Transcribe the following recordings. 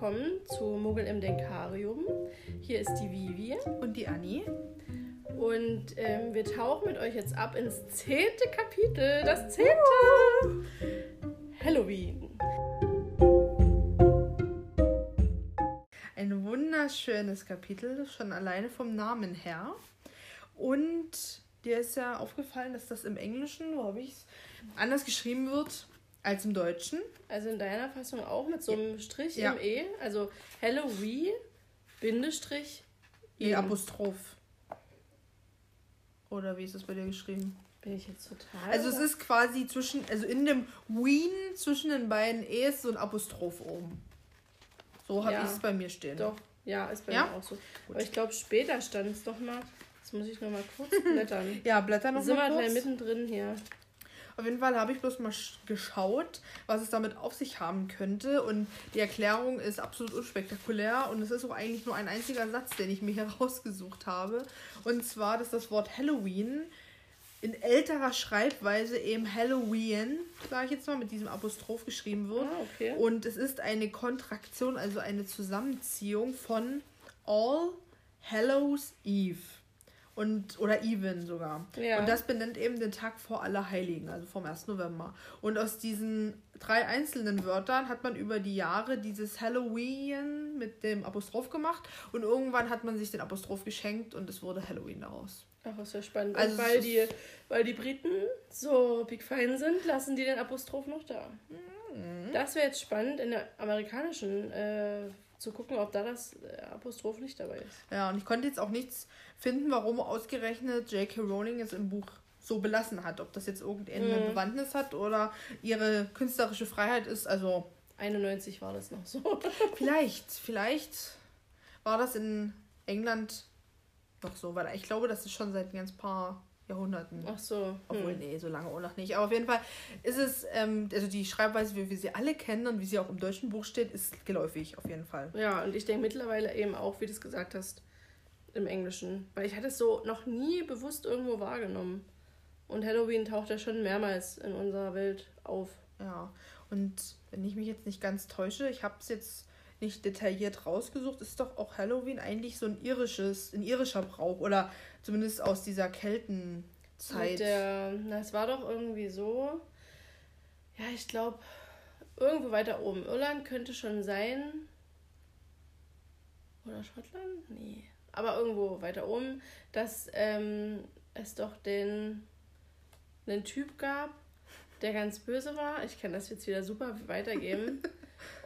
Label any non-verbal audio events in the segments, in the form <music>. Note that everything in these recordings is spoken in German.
willkommen zu Muggel im Denkarium. Hier ist die Vivi. Und die Annie. Und ähm, wir tauchen mit euch jetzt ab ins zehnte Kapitel. Das zehnte! Halloween. Ein wunderschönes Kapitel, schon alleine vom Namen her. Und dir ist ja aufgefallen, dass das im Englischen, wo habe ich es, anders geschrieben wird als im Deutschen. Also in deiner Fassung auch mit so einem Strich Ja. im E. Also Halloween, Bindestrich, E. Apostroph. Oder wie ist das bei dir geschrieben? Bin ich jetzt total. Also es ist quasi zwischen, also in dem Wien zwischen den beiden E ist so ein Apostroph oben. So habe Ja. ich es bei mir stehen. Doch, ja, ist bei Ja? mir auch so. Aber ich glaube, später stand es doch mal. Jetzt muss ich noch mal kurz <laughs> blättern. Ja, blätter noch Sind wir mal gleich kurz. mittendrin hier. Auf jeden Fall habe ich bloß mal sch- geschaut, was es damit auf sich haben könnte. Und die Erklärung ist absolut unspektakulär. Und es ist auch eigentlich nur ein einziger Satz, den ich mir hier <laughs> rausgesucht habe. Und zwar, dass das Wort Halloween in älterer Schreibweise eben Halloween, sage ich jetzt mal, mit diesem Apostroph geschrieben wird. Ah, okay. Und es ist eine Kontraktion, also eine Zusammenziehung von All Hallows Eve. Und, oder Even sogar. Ja. Und das benennt eben den Tag vor Allerheiligen, also vom 1. November. Und aus diesen drei einzelnen Wörtern hat man über die Jahre dieses Halloween mit dem Apostroph gemacht. Und irgendwann hat man sich den Apostroph geschenkt und es wurde Halloween daraus. Ach, ist ja spannend. Also Und weil die, weil die Briten so big fein sind, lassen die den Apostroph noch da. Mhm. Das wäre jetzt spannend, in der amerikanischen äh, zu gucken, ob da das äh, Apostroph nicht dabei ist. Ja, und ich konnte jetzt auch nichts finden, warum ausgerechnet J.K. Rowling es im Buch so belassen hat. Ob das jetzt irgendeine Mhm. Bewandtnis hat oder ihre künstlerische Freiheit ist. Also 91 war das noch so. <laughs> vielleicht, vielleicht war das in England noch so, weil ich glaube, das ist schon seit ein ganz paar Jahrhunderten. Ach so. Obwohl, Hm. nee, so lange auch noch nicht. Aber auf jeden Fall ist es, ähm, also die Schreibweise, wie wir sie alle kennen und wie sie auch im deutschen Buch steht, ist geläufig auf jeden Fall. Ja, und ich denke mittlerweile eben auch, wie du es gesagt hast, im Englischen. Weil ich hatte es so noch nie bewusst irgendwo wahrgenommen. Und Halloween taucht ja schon mehrmals in unserer Welt auf. Ja, und wenn ich mich jetzt nicht ganz täusche, ich habe es jetzt nicht detailliert rausgesucht, ist doch auch Halloween eigentlich so ein irisches, ein irischer Brauch oder zumindest aus dieser Keltenzeit. Der, na, es war doch irgendwie so. Ja, ich glaube, irgendwo weiter oben. Irland könnte schon sein. Oder Schottland? Nee. Aber irgendwo weiter oben, dass ähm, es doch den einen Typ gab, der ganz böse war. Ich kann das jetzt wieder super weitergeben. <laughs>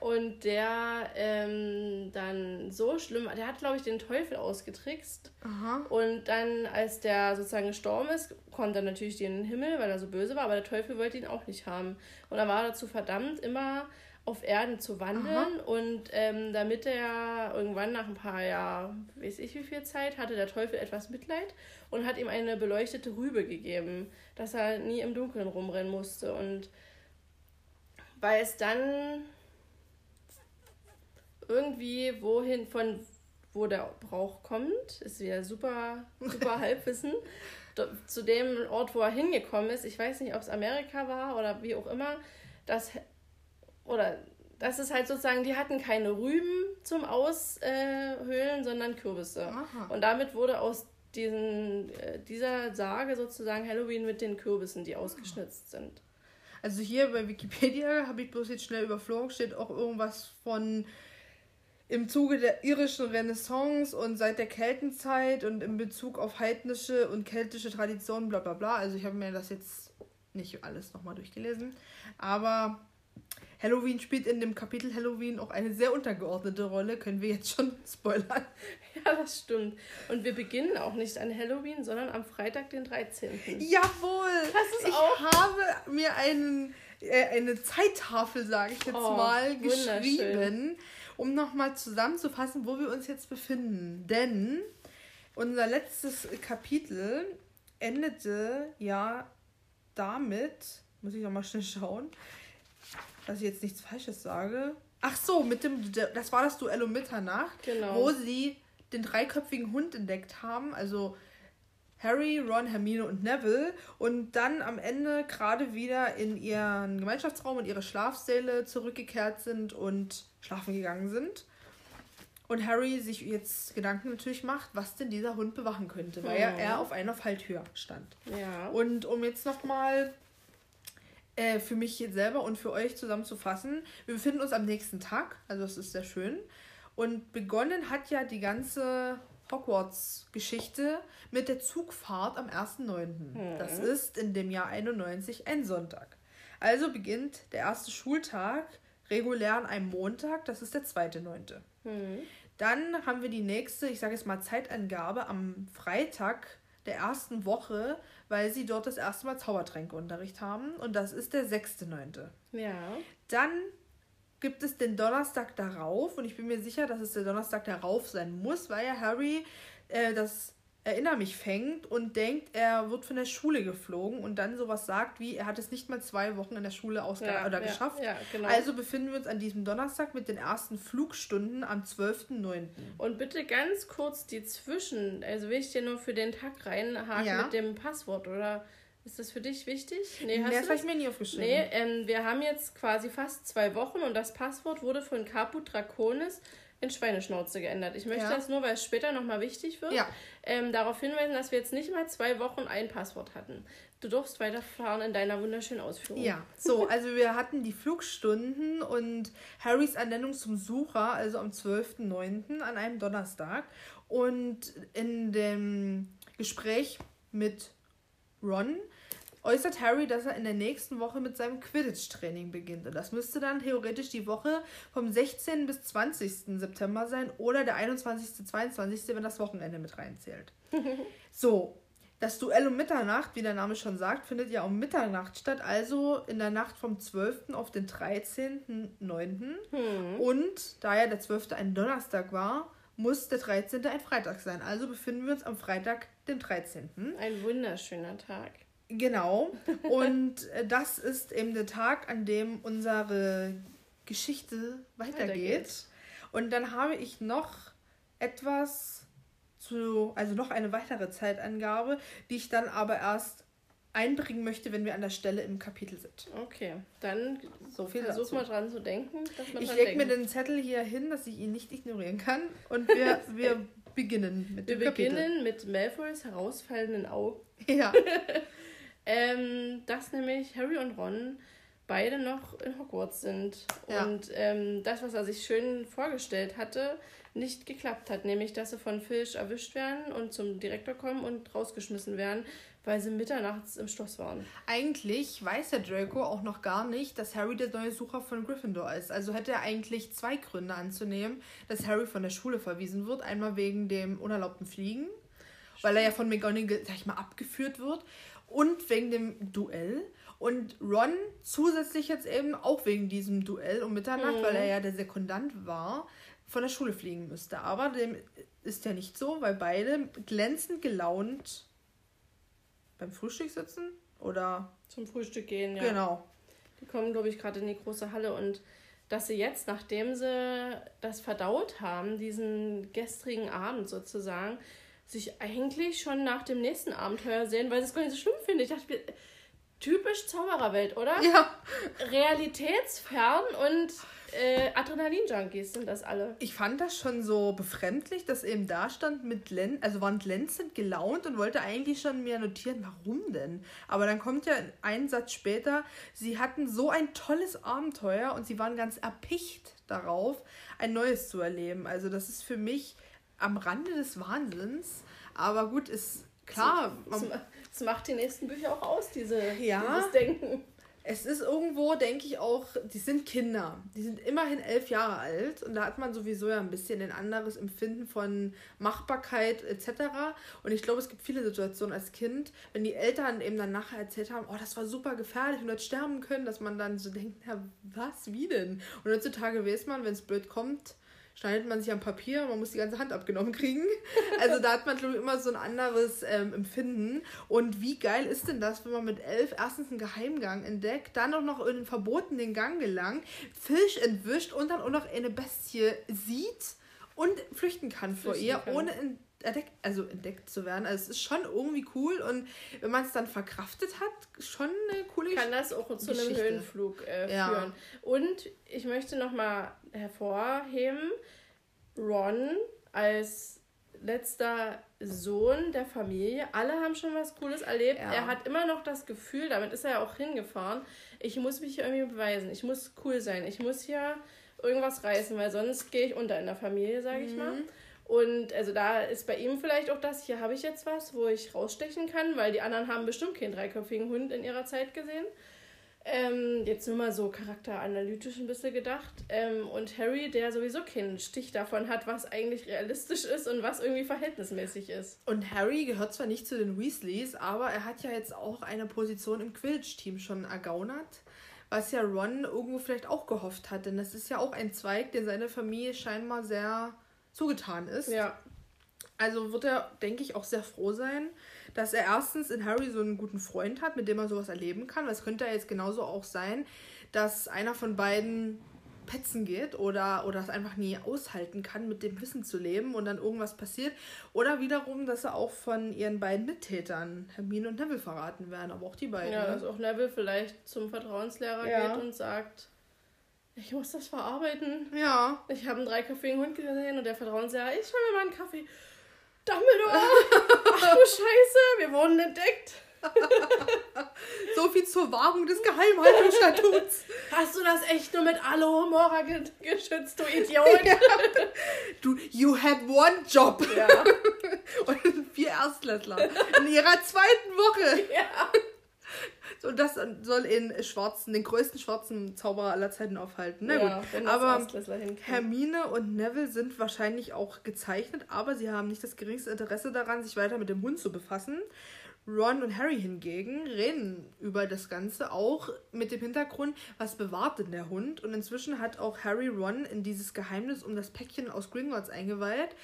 Und der ähm, dann so schlimm, der hat, glaube ich, den Teufel ausgetrickst. Aha. Und dann, als der sozusagen gestorben ist, konnte er natürlich den Himmel, weil er so böse war, aber der Teufel wollte ihn auch nicht haben. Und er war dazu verdammt, immer auf Erden zu wandeln. Und ähm, damit er irgendwann nach ein paar Jahren, weiß ich wie viel Zeit, hatte der Teufel etwas Mitleid und hat ihm eine beleuchtete Rübe gegeben, dass er nie im Dunkeln rumrennen musste. Und weil es dann irgendwie wohin von wo der Brauch kommt, ist wieder super, super <laughs> Halbwissen. Zu dem Ort, wo er hingekommen ist, ich weiß nicht, ob es Amerika war oder wie auch immer, das oder das ist halt sozusagen, die hatten keine Rüben zum Aushöhlen, sondern Kürbisse. Aha. Und damit wurde aus diesen, äh, dieser Sage sozusagen Halloween mit den Kürbissen, die ausgeschnitzt sind. Also hier bei Wikipedia habe ich bloß jetzt schnell überflogen, steht auch irgendwas von im Zuge der irischen Renaissance und seit der Keltenzeit und in Bezug auf heidnische und keltische Traditionen, bla bla bla. Also ich habe mir das jetzt nicht alles nochmal durchgelesen. Aber Halloween spielt in dem Kapitel Halloween auch eine sehr untergeordnete Rolle, können wir jetzt schon <laughs> spoilern. Ja, das stimmt. Und wir beginnen auch nicht an Halloween, sondern am Freitag, den 13. Jawohl! Das ist ich auch- habe mir einen, äh, eine Zeittafel, sage ich jetzt Oh, mal, geschrieben, um nochmal zusammenzufassen, wo wir uns jetzt befinden. Denn unser letztes Kapitel endete ja damit, muss ich nochmal schnell schauen, dass ich jetzt nichts Falsches sage. Ach so, mit dem, das war das Duell um Mitternacht, Genau. wo sie den dreiköpfigen Hund entdeckt haben, also Harry, Ron, Hermine und Neville und dann am Ende gerade wieder in ihren Gemeinschaftsraum und ihre Schlafsäle zurückgekehrt sind und schlafen gegangen sind. Und Harry sich jetzt Gedanken natürlich macht, was denn dieser Hund bewachen könnte, weil ja. er auf einer Falltür stand. Ja. Und um jetzt nochmal äh, für mich jetzt selber und für euch zusammenzufassen, wir befinden uns am nächsten Tag, also das ist sehr schön. Und begonnen hat ja die ganze Hogwarts-Geschichte mit der Zugfahrt am 1.9. Mhm. Das ist in dem Jahr 91 ein Sonntag. Also beginnt der erste Schultag regulär an einem Montag, das ist der 2.9. Mhm. Dann haben wir die nächste, ich sage jetzt mal Zeitangabe am Freitag der ersten Woche, weil sie dort das erste Mal Zaubertränkeunterricht haben und das ist der 6.9. Ja. Dann gibt es den Donnerstag darauf und ich bin mir sicher, dass es der Donnerstag darauf sein muss, weil ja Harry äh, das Erinner mich fängt und denkt, er wird von der Schule geflogen und dann sowas sagt wie, er hat es nicht mal zwei Wochen in der Schule ausge ja, oder ja, geschafft. Ja, genau. Also befinden wir uns an diesem Donnerstag mit den ersten Flugstunden am 12.09. Und bitte ganz kurz die Zwischen, also will ich dir nur für den Tag reinhaken mit dem Passwort oder ist das für dich wichtig? Nee, hast nee, das habe ich mir nie aufgeschrieben. Nee, ähm, wir haben jetzt quasi fast zwei Wochen und das Passwort wurde von Caput Draconis in Schweineschnauze geändert. Ich möchte ja. das nur, weil es später nochmal wichtig wird, ja. ähm, darauf hinweisen, dass wir jetzt nicht mal zwei Wochen ein Passwort hatten. Du durfst weiterfahren in deiner wunderschönen Ausführung. Ja, so, <laughs> also wir hatten die Flugstunden und Harrys Ernennung zum Sucher, also am 12.09. an einem Donnerstag. Und in dem Gespräch mit Ron äußert Harry, dass er in der nächsten Woche mit seinem Quidditch-Training beginnt. Und das müsste dann theoretisch die Woche vom 16. bis 20. September sein oder der 21. 22. wenn das Wochenende mit reinzählt. <laughs> so, das Duell um Mitternacht, wie der Name schon sagt, findet ja um Mitternacht statt, also in der Nacht vom 12. auf den 13.9. Hm. Und da ja der 12. ein Donnerstag war, muss der 13. ein Freitag sein. Also befinden wir uns am Freitag, dem 13. Ein wunderschöner Tag. Genau. <laughs> Und äh, das ist eben der Tag, an dem unsere Geschichte weitergeht. weitergeht. Und dann habe ich noch etwas zu, also noch eine weitere Zeitangabe, die ich dann aber erst einbringen möchte, wenn wir an der Stelle im Kapitel sind. Okay, dann so viel versuch dazu. mal dran zu denken. ich lege mir den Zettel hier hin, dass ich ihn nicht ignorieren kann. Und wir, <laughs> wir beginnen mit wir dem Kapitel. Wir beginnen mit Malfoys herausfallenden Augen. Ja. <laughs> ähm, dass nämlich Harry und Ron beide noch in Hogwarts sind. Ja. Und ähm, das, was er sich schön vorgestellt hatte, nicht geklappt hat. Nämlich, dass sie von Filch erwischt werden und zum Direktor kommen und rausgeschmissen werden, weil sie mitternachts im Schloss waren. Eigentlich weiß der Draco auch noch gar nicht, dass Harry der neue Sucher von Gryffindor ist. Also hätte er eigentlich zwei Gründe anzunehmen, dass Harry von der Schule verwiesen wird. Einmal wegen dem unerlaubten Fliegen, weil er ja von McGonagall, sag ich mal, abgeführt wird und wegen dem Duell. Und Ron zusätzlich jetzt eben auch wegen diesem Duell um Mitternacht, mhm. weil er ja der Sekundant war, von der Schule fliegen müsste. Aber dem ist ja nicht so, weil beide glänzend gelaunt beim Frühstück sitzen oder zum Frühstück gehen, ja. Genau. Die kommen, glaube ich, gerade in die große Halle und dass sie jetzt, nachdem sie das verdaut haben, diesen gestrigen Abend sozusagen, sich eigentlich schon nach dem nächsten Abenteuer sehen, weil sie es gar nicht so schlimm finde. Ich dachte, typisch Zaubererwelt, oder? Ja. Realitätsfern und äh, Adrenalin-Junkies sind das alle. Ich fand das schon so befremdlich, dass eben da stand mit Len also waren glänzend gelaunt und wollte eigentlich schon mir notieren, warum denn? Aber dann kommt ja ein Satz später, sie hatten so ein tolles Abenteuer und sie waren ganz erpicht darauf, ein neues zu erleben. Also das ist für mich am Rande des Wahnsinns. Aber gut, ist klar. Es macht die nächsten Bücher auch aus, diese, ja, dieses Denken. Es ist irgendwo, denke ich auch, die sind Kinder. Die sind immerhin elf Jahre alt und da hat man sowieso ja ein bisschen ein anderes Empfinden von Machbarkeit etc. Und ich glaube, es gibt viele Situationen als Kind, wenn die Eltern eben dann nachher erzählt haben, oh, das war super gefährlich und hättest sterben können, dass man dann so denkt, ja, was, wie denn? Und heutzutage weiß man, wenn es blöd kommt, schneidet man sich am Papier, man muss die ganze Hand abgenommen kriegen. <laughs> Also da hat man, glaube ich, immer so ein anderes ähm, Empfinden. Und wie geil ist denn das, wenn man mit elf erstens einen Geheimgang entdeckt, dann auch noch in den verbotenen Gang gelangt, Fisch entwischt und dann auch noch eine Bestie sieht und flüchten kann vor flüchten ihr, kann. ohne in entdeckt, also entdeckt zu werden. Also es ist schon irgendwie cool und wenn man es dann verkraftet hat, schon eine coole Geschichte. Kann das auch zu einem Höhenflug äh, ja. führen. Und ich möchte nochmal hervorheben, Ron als letzter Sohn der Familie. Alle haben schon was Cooles erlebt. Ja. Er hat immer noch das Gefühl, damit ist er ja auch hingefahren, ich muss mich hier irgendwie beweisen. Ich muss cool sein. Ich muss hier irgendwas reißen, weil sonst gehe ich unter in der Familie, sage ich mhm. mal. Und also da ist bei ihm vielleicht auch das, hier habe ich jetzt was, wo ich rausstechen kann, weil die anderen haben bestimmt keinen dreiköpfigen Hund in ihrer Zeit gesehen. Ähm, jetzt nur mal so charakteranalytisch ein bisschen gedacht. Ähm, und Harry, der sowieso keinen Stich davon hat, was eigentlich realistisch ist und was irgendwie verhältnismäßig ist. Und Harry gehört zwar nicht zu den Weasleys, aber er hat ja jetzt auch eine Position im Quidditch-Team schon ergaunert. Was ja Ron irgendwo vielleicht auch gehofft hat, denn das ist ja auch ein Zweig, der seine Familie scheinbar sehr zugetan ist. Ja. Also wird er, denke ich, auch sehr froh sein, dass er erstens in Harry so einen guten Freund hat, mit dem er sowas erleben kann. Was könnte ja jetzt genauso auch sein, dass einer von beiden petzen geht oder, oder es einfach nie aushalten kann, mit dem Wissen zu leben und dann irgendwas passiert. Oder wiederum, dass er auch von ihren beiden Mittätern, Hermine und Neville, verraten werden. Aber auch die beiden. Ja, ne? dass auch Neville vielleicht zum Vertrauenslehrer ja. geht und sagt, ich muss das verarbeiten. Ja. Ich habe einen dreiköpfigen Hund gesehen und der Vertrauenslehrer, ich hol mir mal einen Kaffee. Dumbledore! <laughs> Ach du Scheiße, wir wurden entdeckt. <laughs> so viel zur Wahrung des Geheimhaltungsstatuts. Hast du das echt nur mit Alohomora ge geschützt, du Idiot? <laughs> Ja. Du, you had one job. Ja. Und vier Erstklässler. In ihrer zweiten Woche. Ja. Und das soll in schwarzen, den größten schwarzen Zauberer aller Zeiten aufhalten. Na ja, gut. Aber Hermine und Neville sind wahrscheinlich auch gezeichnet, aber sie haben nicht das geringste Interesse daran, sich weiter mit dem Hund zu befassen. Ron und Harry hingegen reden über das Ganze auch mit dem Hintergrund, was bewahrt denn der Hund? Und inzwischen hat auch Harry Ron in dieses Geheimnis um das Päckchen aus Gringotts eingeweiht.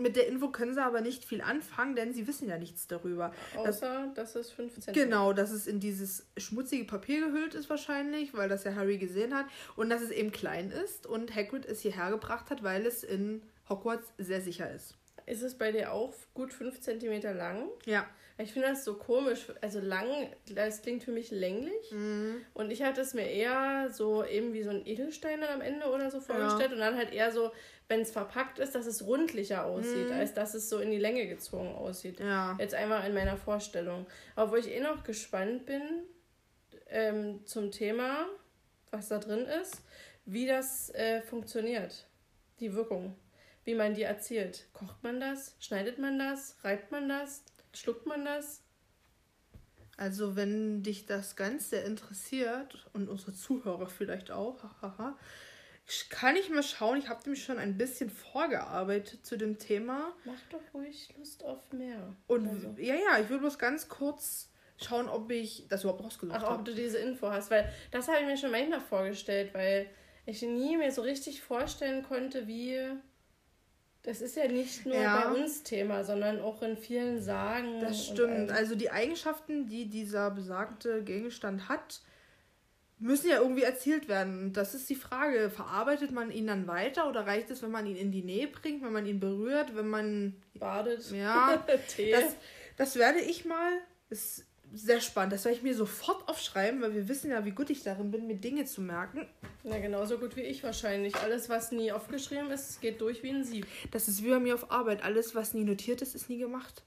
Mit der Info können sie aber nicht viel anfangen, denn sie wissen ja nichts darüber. Außer, das, dass es 15 Genau, dass es in dieses schmutzige Papier gehüllt ist wahrscheinlich, weil das ja Harry gesehen hat. Und dass es eben klein ist und Hagrid es hierher gebracht hat, weil es in Hogwarts sehr sicher ist. Ist es bei dir auch gut 5 cm lang? Ja. Ich finde das so komisch. Also lang, das klingt für mich länglich. Mhm. Und ich hatte es mir eher so eben wie so ein Edelstein am Ende oder so vorgestellt. Ja. Und dann halt eher so, wenn es verpackt ist, dass es rundlicher aussieht, mhm. als dass es so in die Länge gezogen aussieht. Ja. Jetzt einmal in meiner Vorstellung. Aber wo ich eh noch gespannt bin ähm, zum Thema, was da drin ist, wie das äh, funktioniert. Die Wirkung wie man die erzielt. Kocht man das? Schneidet man das? Reibt man das? Schluckt man das? Also, wenn dich das Ganze interessiert und unsere Zuhörer vielleicht auch, <laughs> hahaha, kann ich mal schauen. Ich habe nämlich schon ein bisschen vorgearbeitet zu dem Thema. Mach doch ruhig Lust auf mehr. Und also. ja, ja, ich würde bloß ganz kurz schauen, ob ich das überhaupt rausgesucht habe. Ach, ob du diese Info hast, weil das habe ich mir schon manchmal vorgestellt, weil ich nie mir so richtig vorstellen konnte, wie das ist ja nicht nur ja. bei uns Thema, sondern auch in vielen Sagen. Das stimmt. Also die Eigenschaften, die dieser besagte Gegenstand hat, müssen ja irgendwie erzielt werden. Das ist die Frage. Verarbeitet man ihn dann weiter oder reicht es, wenn man ihn in die Nähe bringt, wenn man ihn berührt, wenn man. Badet. Ja. <laughs> Tee. Das, das werde ich mal. Es sehr spannend. Das werde ich mir sofort aufschreiben, weil wir wissen ja, wie gut ich darin bin, mir Dinge zu merken. Na, genauso gut wie ich wahrscheinlich. Alles, was nie aufgeschrieben ist, geht durch wie ein Sieb. Das ist wie bei mir auf Arbeit. Alles, was nie notiert ist, ist nie gemacht.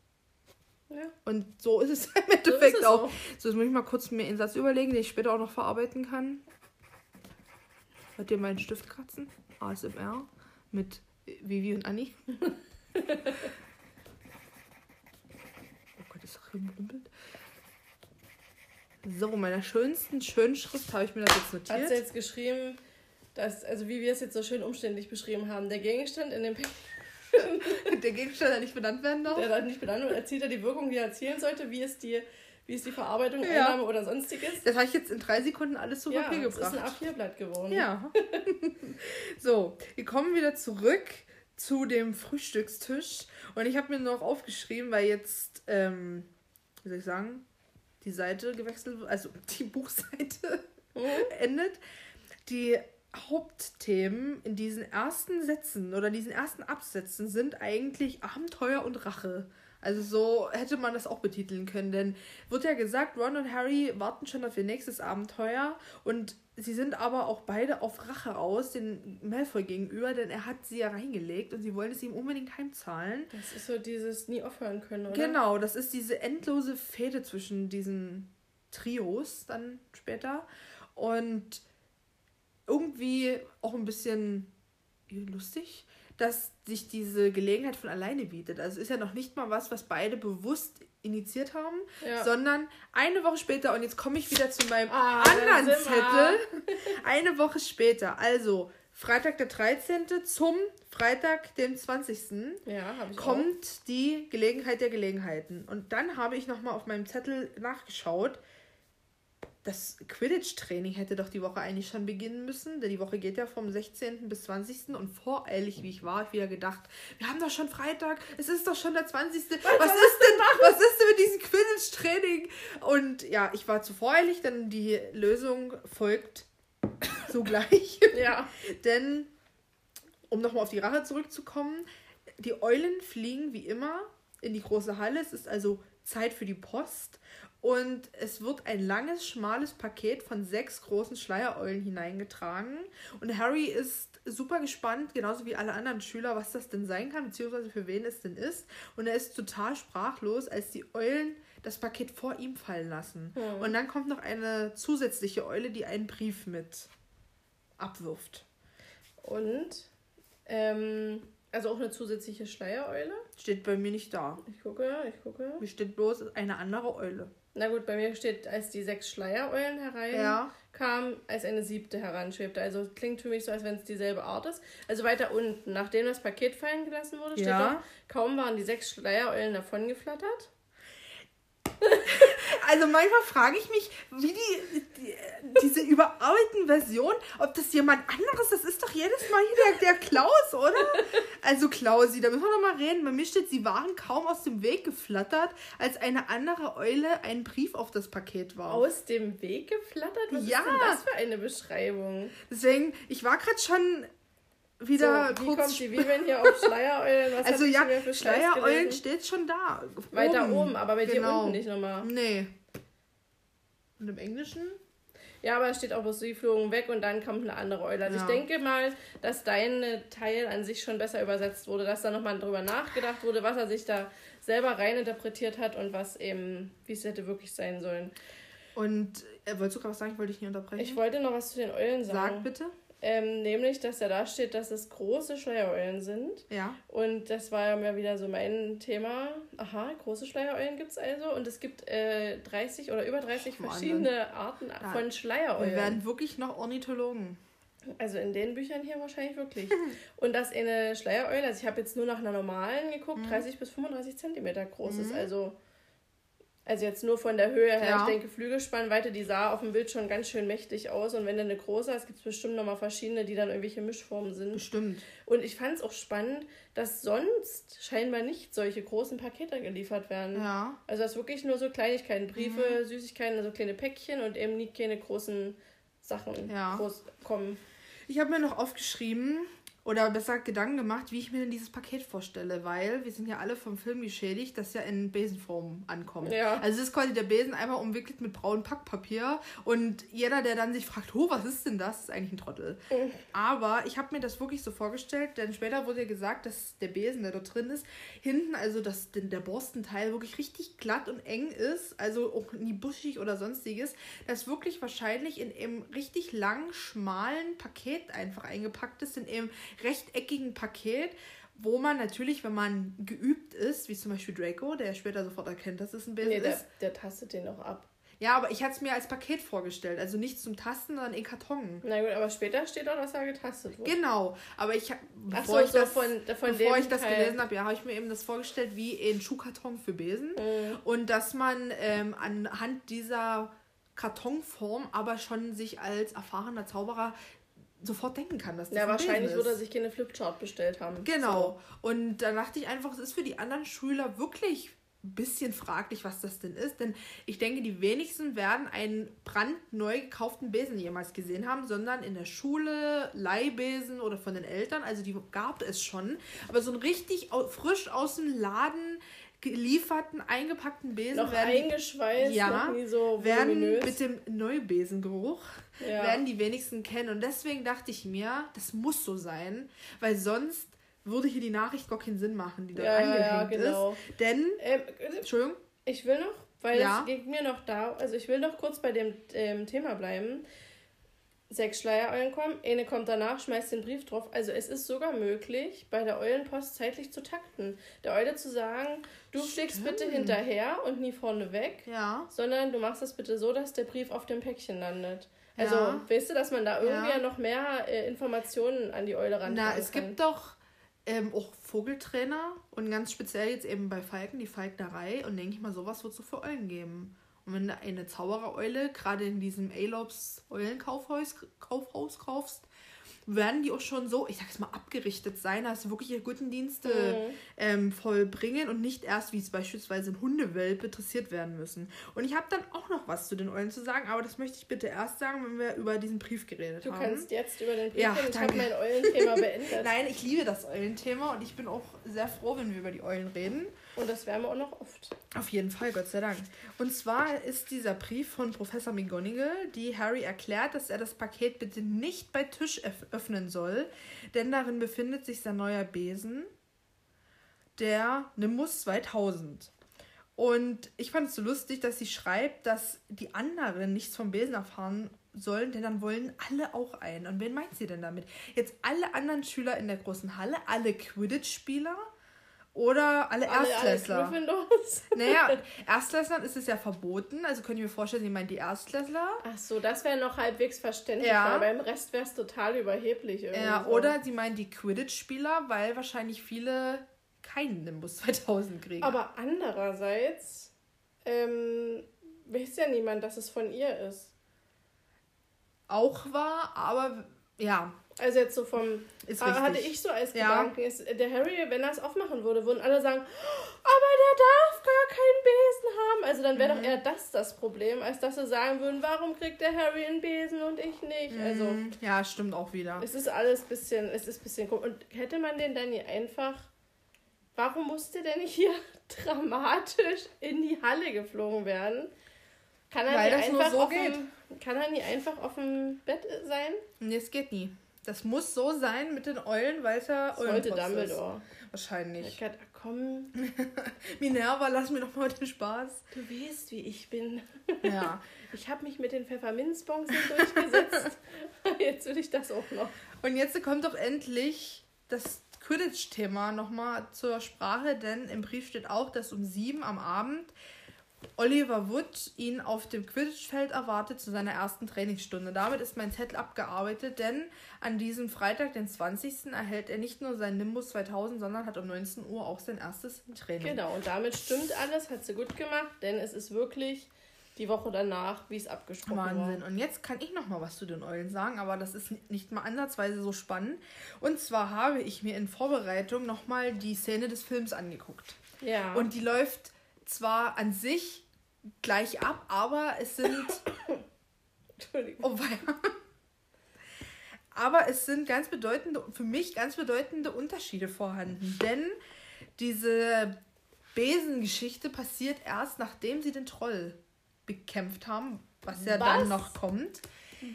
Ja. Und so ist es <laughs> im Endeffekt so auch. auch. So, jetzt muss ich mal kurz mir einen Satz überlegen, den ich später auch noch verarbeiten kann. Hört ihr meinen Stift kratzen? ASMR mit Vivi und Anni. <laughs> oh Gott, ist rumrumpelt. So, meiner schönsten Schönschrift habe ich mir das jetzt notiert. Hat sie jetzt geschrieben, dass, also wie wir es jetzt so schön umständlich beschrieben haben, der Gegenstand in dem <laughs> Der Gegenstand, der nicht benannt werden darf? Der darf nicht benannt und erzielt er die Wirkung, die er erzielen sollte, wie ist die, wie ist die Verarbeitung, ja. Einnahme oder sonstiges. Das habe ich jetzt in drei Sekunden alles zu Papier ja, gebracht. Das ist ein A4-Blatt geworden. Ja. <laughs> so, wir kommen wieder zurück zu dem Frühstückstisch. Und ich habe mir noch aufgeschrieben, weil jetzt, ähm, wie soll ich sagen, die Seite gewechselt wird, also die Buchseite mhm. <laughs> endet. Die Hauptthemen in diesen ersten Sätzen oder diesen ersten Absätzen sind eigentlich Abenteuer und Rache. Also so hätte man das auch betiteln können, denn wird ja gesagt, Ron und Harry warten schon auf ihr nächstes Abenteuer und sie sind aber auch beide auf Rache aus, den Malfoy gegenüber, denn er hat sie ja reingelegt und sie wollen es ihm unbedingt heimzahlen. Das ist so dieses nie aufhören können, oder? Genau, das ist diese endlose Fehde zwischen diesen Trios dann später und irgendwie auch ein bisschen lustig, dass sich diese Gelegenheit von alleine bietet. Also es ist ja noch nicht mal was, was beide bewusst initiiert haben, ja. sondern eine Woche später, und jetzt komme ich wieder zu meinem ah, anderen Zettel, <laughs> eine Woche später, also Freitag der 13. zum Freitag, dem 20. Ja, kommt auch. die Gelegenheit der Gelegenheiten. Und dann habe ich nochmal auf meinem Zettel nachgeschaut, das Quidditch-Training hätte doch die Woche eigentlich schon beginnen müssen, denn die Woche geht ja vom 16. bis 20. Und voreilig, wie ich war, habe ich wieder gedacht, wir haben doch schon Freitag, es ist doch schon der 20. Was, was ist denn, was ist denn mit diesem Quidditch-Training? Und ja, ich war zu voreilig, denn die Lösung folgt sogleich. <laughs> ja. denn, um nochmal auf die Rache zurückzukommen, die Eulen fliegen wie immer in die große Halle. Es ist also Zeit für die Post. Und es wird ein langes, schmales Paket von sechs großen Schleiereulen hineingetragen. Und Harry ist super gespannt, genauso wie alle anderen Schüler, was das denn sein kann, beziehungsweise für wen es denn ist. Und er ist total sprachlos, als die Eulen das Paket vor ihm fallen lassen. Hm. Und dann kommt noch eine zusätzliche Eule, die einen Brief mit abwirft. Und ähm, also auch eine zusätzliche Schleiereule? Steht bei mir nicht da. Ich gucke, ich gucke. Mir steht bloß eine andere Eule. Na gut, bei mir steht, als die sechs Schleiereulen hereinkamen, ja. als eine siebte heranschwebte. Also klingt für mich so, als wenn es dieselbe Art ist. Also weiter unten, nachdem das Paket fallen gelassen wurde, steht ja. doch, kaum waren die sechs Schleiereulen davongeflattert. <laughs> Also manchmal frage ich mich, wie die, die, diese überarbeiteten Version, ob das jemand anderes, das ist doch jedes Mal hier der, der Klaus, oder? Also Klausi, da müssen wir noch mal reden. Bei mir steht, sie waren kaum aus dem Weg geflattert, als eine andere Eule einen Brief auf das Paket war. Aus dem Weg geflattert? Was ja. ist denn das für eine Beschreibung? Deswegen, ich war gerade schon wieder so, wie kommt die, wie wenn hier auf Schleiereulen, was <laughs> Also ja, Schleiereulen steht schon da. Weiter oben, oben aber bei genau. dir unten nicht nochmal. Nee. Und im Englischen? Ja, aber es steht auch, sie flogen weg und dann kommt eine andere Eule. Also ja. ich denke mal, dass dein Teil an sich schon besser übersetzt wurde, dass da nochmal drüber nachgedacht wurde, was er sich da selber reininterpretiert hat und was eben, wie es hätte wirklich sein sollen. Und äh, wolltest du gerade was sagen? Ich wollte dich nicht unterbrechen. Ich wollte noch was zu den Eulen sagen. Sag bitte. Ähm, nämlich, dass da steht, dass es große Schleiereulen sind. Ja. Und das war ja mal wieder so mein Thema. Aha, große Schleiereulen gibt es also. Und es gibt äh, 30 oder über 30 Ach, verschiedene Arten ja. von Schleiereulen. Wir werden wirklich noch Ornithologen. Also in den Büchern hier wahrscheinlich wirklich. <laughs> Und dass eine Schleiereule, also ich habe jetzt nur nach einer normalen geguckt, mhm. 30 bis 35 Zentimeter groß mhm. ist. Also also jetzt nur von der Höhe her. Ja. Ich denke, Flügelspannweite, die sah auf dem Bild schon ganz schön mächtig aus. Und wenn du eine große hast, gibt es bestimmt nochmal verschiedene, die dann irgendwelche Mischformen sind. Bestimmt. Und ich fand es auch spannend, dass sonst scheinbar nicht solche großen Pakete geliefert werden. Ja. Also dass wirklich nur so Kleinigkeiten, Briefe, mhm. Süßigkeiten, also kleine Päckchen und eben nie keine großen Sachen ja. groß kommen. Ich habe mir noch aufgeschrieben, oder besser Gedanken gemacht, wie ich mir denn dieses Paket vorstelle, weil wir sind ja alle vom Film geschädigt, dass ja in Besenform ankommt. Ja. Also es ist quasi der Besen einmal umwickelt mit braunem Packpapier und jeder, der dann sich fragt, oh, was ist denn das, ist eigentlich ein Trottel. Mhm. Aber ich habe mir das wirklich so vorgestellt, denn später wurde ja gesagt, dass der Besen, der dort drin ist, hinten, also dass der Borstenteil wirklich richtig glatt und eng ist, also auch nie buschig oder sonstiges, das wirklich wahrscheinlich in einem richtig langen, schmalen Paket einfach eingepackt ist, in einem rechteckigen Paket, wo man natürlich, wenn man geübt ist, wie zum Beispiel Draco, der später sofort erkennt, dass es ein Besen nee, der, ist. Der tastet den auch ab. Ja, aber ich hatte es mir als Paket vorgestellt. Also nicht zum Tasten, sondern in Karton. Na gut, aber später steht auch, dass er getastet wurde. Genau, aber ich bevor so, ich das, von, von bevor ich das gelesen habe, ja, habe ich mir eben das vorgestellt wie ein Schuhkarton für Besen. Mhm. Und dass man ähm, anhand dieser Kartonform aber schon sich als erfahrener Zauberer sofort denken kann, dass das Ja, wahrscheinlich würde er sich keine Flipchart bestellt haben. Genau. So. Und da dachte ich einfach, es ist für die anderen Schüler wirklich ein bisschen fraglich, was das denn ist. Denn ich denke, die wenigsten werden einen brandneu gekauften Besen jemals gesehen haben, sondern in der Schule, Leihbesen oder von den Eltern. Also die gab es schon. Aber so ein richtig frisch aus dem Laden gelieferten, eingepackten Besen noch werden eingeschweißt, ja, noch nie so werden mit dem Neubesengeruch ja. werden die wenigsten kennen und deswegen dachte ich mir, das muss so sein, weil sonst würde hier die Nachricht gar keinen Sinn machen, die da ja, angehängt ja, genau. ist. Denn, ähm, Entschuldigung. Ich will noch, weil ja. es geht mir noch da, also ich will noch kurz bei dem ähm, Thema bleiben. Sechs Schleiereulen kommen, eine kommt danach, schmeißt den Brief drauf. Also es ist sogar möglich, bei der Eulenpost zeitlich zu takten. Der Eule zu sagen, du fliegst bitte hinterher und nie vorne weg, ja. sondern du machst das bitte so, dass der Brief auf dem Päckchen landet. Also, ja. weißt du, dass man da irgendwie ja. noch mehr äh, Informationen an die Eule ran Na, es kann. gibt doch ähm, auch Vogeltrainer und ganz speziell jetzt eben bei Falken die Falknerei und denke ich mal, sowas wird es so für Eulen geben. Und wenn du eine Zauberereule gerade in diesem Alops Eulenkaufhaus Kaufhaus kaufst, werden die auch schon so, ich sag jetzt mal, abgerichtet sein, dass sie wirklich ihre guten Dienste mhm. ähm, vollbringen und nicht erst, wie es beispielsweise in Hundewelpe, interessiert werden müssen. Und ich habe dann auch noch was zu den Eulen zu sagen, aber das möchte ich bitte erst sagen, wenn wir über diesen Brief geredet du haben. Du kannst jetzt über den Brief ja, reden. Ich habe mein Eulenthema <laughs> beendet. Nein, ich liebe das Eulenthema und ich bin auch sehr froh, wenn wir über die Eulen reden. Und das werden wir auch noch oft. Auf jeden Fall, Gott sei Dank. Und zwar ist dieser Brief von Professor McGonagall, die Harry erklärt, dass er das Paket bitte nicht bei Tisch öffnen soll, denn darin befindet sich sein neuer Besen, der Nimbus 2000. Und ich fand es so lustig, dass sie schreibt, dass die anderen nichts vom Besen erfahren sollen, denn dann wollen alle auch ein. Und wen meint sie denn damit? Jetzt alle anderen Schüler in der großen Halle, alle Quidditch-Spieler oder alle, alle Erstklässler. Alle <laughs> naja, Erstklässlern ist es ja verboten. Also könnt ihr mir vorstellen, sie meint die Erstklässler. Ach so, das wäre noch halbwegs verständlich. Ja. beim Rest wäre es total überheblich. Ja, so. oder sie meint die Quidditch-Spieler, weil wahrscheinlich viele keinen Nimbus <laughs> 2000 kriegen. Aber andererseits ähm, weiß ja niemand, dass es von ihr ist. Auch wahr, aber ja, also jetzt so vom. Ist richtig. hatte ich so als ja. Gedanken, ist, der Harry, wenn er es aufmachen würde, würden alle sagen, aber der darf gar keinen Besen haben. Also dann wäre mhm. doch eher das das Problem, als dass sie sagen würden, warum kriegt der Harry einen Besen und ich nicht. Also mhm. Also. Ja, stimmt auch wieder. Es ist alles bisschen, es ist bisschen komisch. Und hätte man den dann hier einfach. Warum musste der nicht hier <laughs> dramatisch in die Halle geflogen werden? Kann er Weil das einfach so geht. Dem, kann er nie einfach auf dem Bett sein? Nee, es geht nie. Das muss so sein mit den Eulen, weil es ja Eulen wollte Dumbledore. Wahrscheinlich. Gott, komm. <laughs> Minerva, lass mir doch mal den Spaß. Du weißt, wie ich bin. Ja. <laughs> Ich habe mich mit den Pfefferminzbons durchgesetzt. <laughs> jetzt will ich das auch noch. Und jetzt kommt doch endlich das Quidditch-Thema nochmal zur Sprache, denn im Brief steht auch, dass um sieben am Abend Oliver Wood ihn auf dem Quidditch-Feld erwartet zu seiner ersten Trainingsstunde. Damit ist mein Zettel abgearbeitet, denn an diesem Freitag, den 20. erhält er nicht nur seinen Nimbus 2000, sondern hat um 19 Uhr auch sein erstes Training. Genau, und damit stimmt alles, hat sie gut gemacht, denn es ist wirklich die Woche danach, wie es abgesprochen Wahnsinn. war. Wahnsinn. Und jetzt kann ich noch mal was zu den Eulen sagen, aber das ist nicht mal ansatzweise so spannend. Und zwar habe ich mir in Vorbereitung noch mal die Szene des Films angeguckt. Ja. Und die läuft zwar an sich gleich ab, aber es sind. <coughs> Entschuldigung. Oh, aber es sind ganz bedeutende, für mich ganz bedeutende Unterschiede vorhanden. Denn diese Besengeschichte passiert erst, nachdem sie den Troll bekämpft haben, was ja was? dann noch kommt.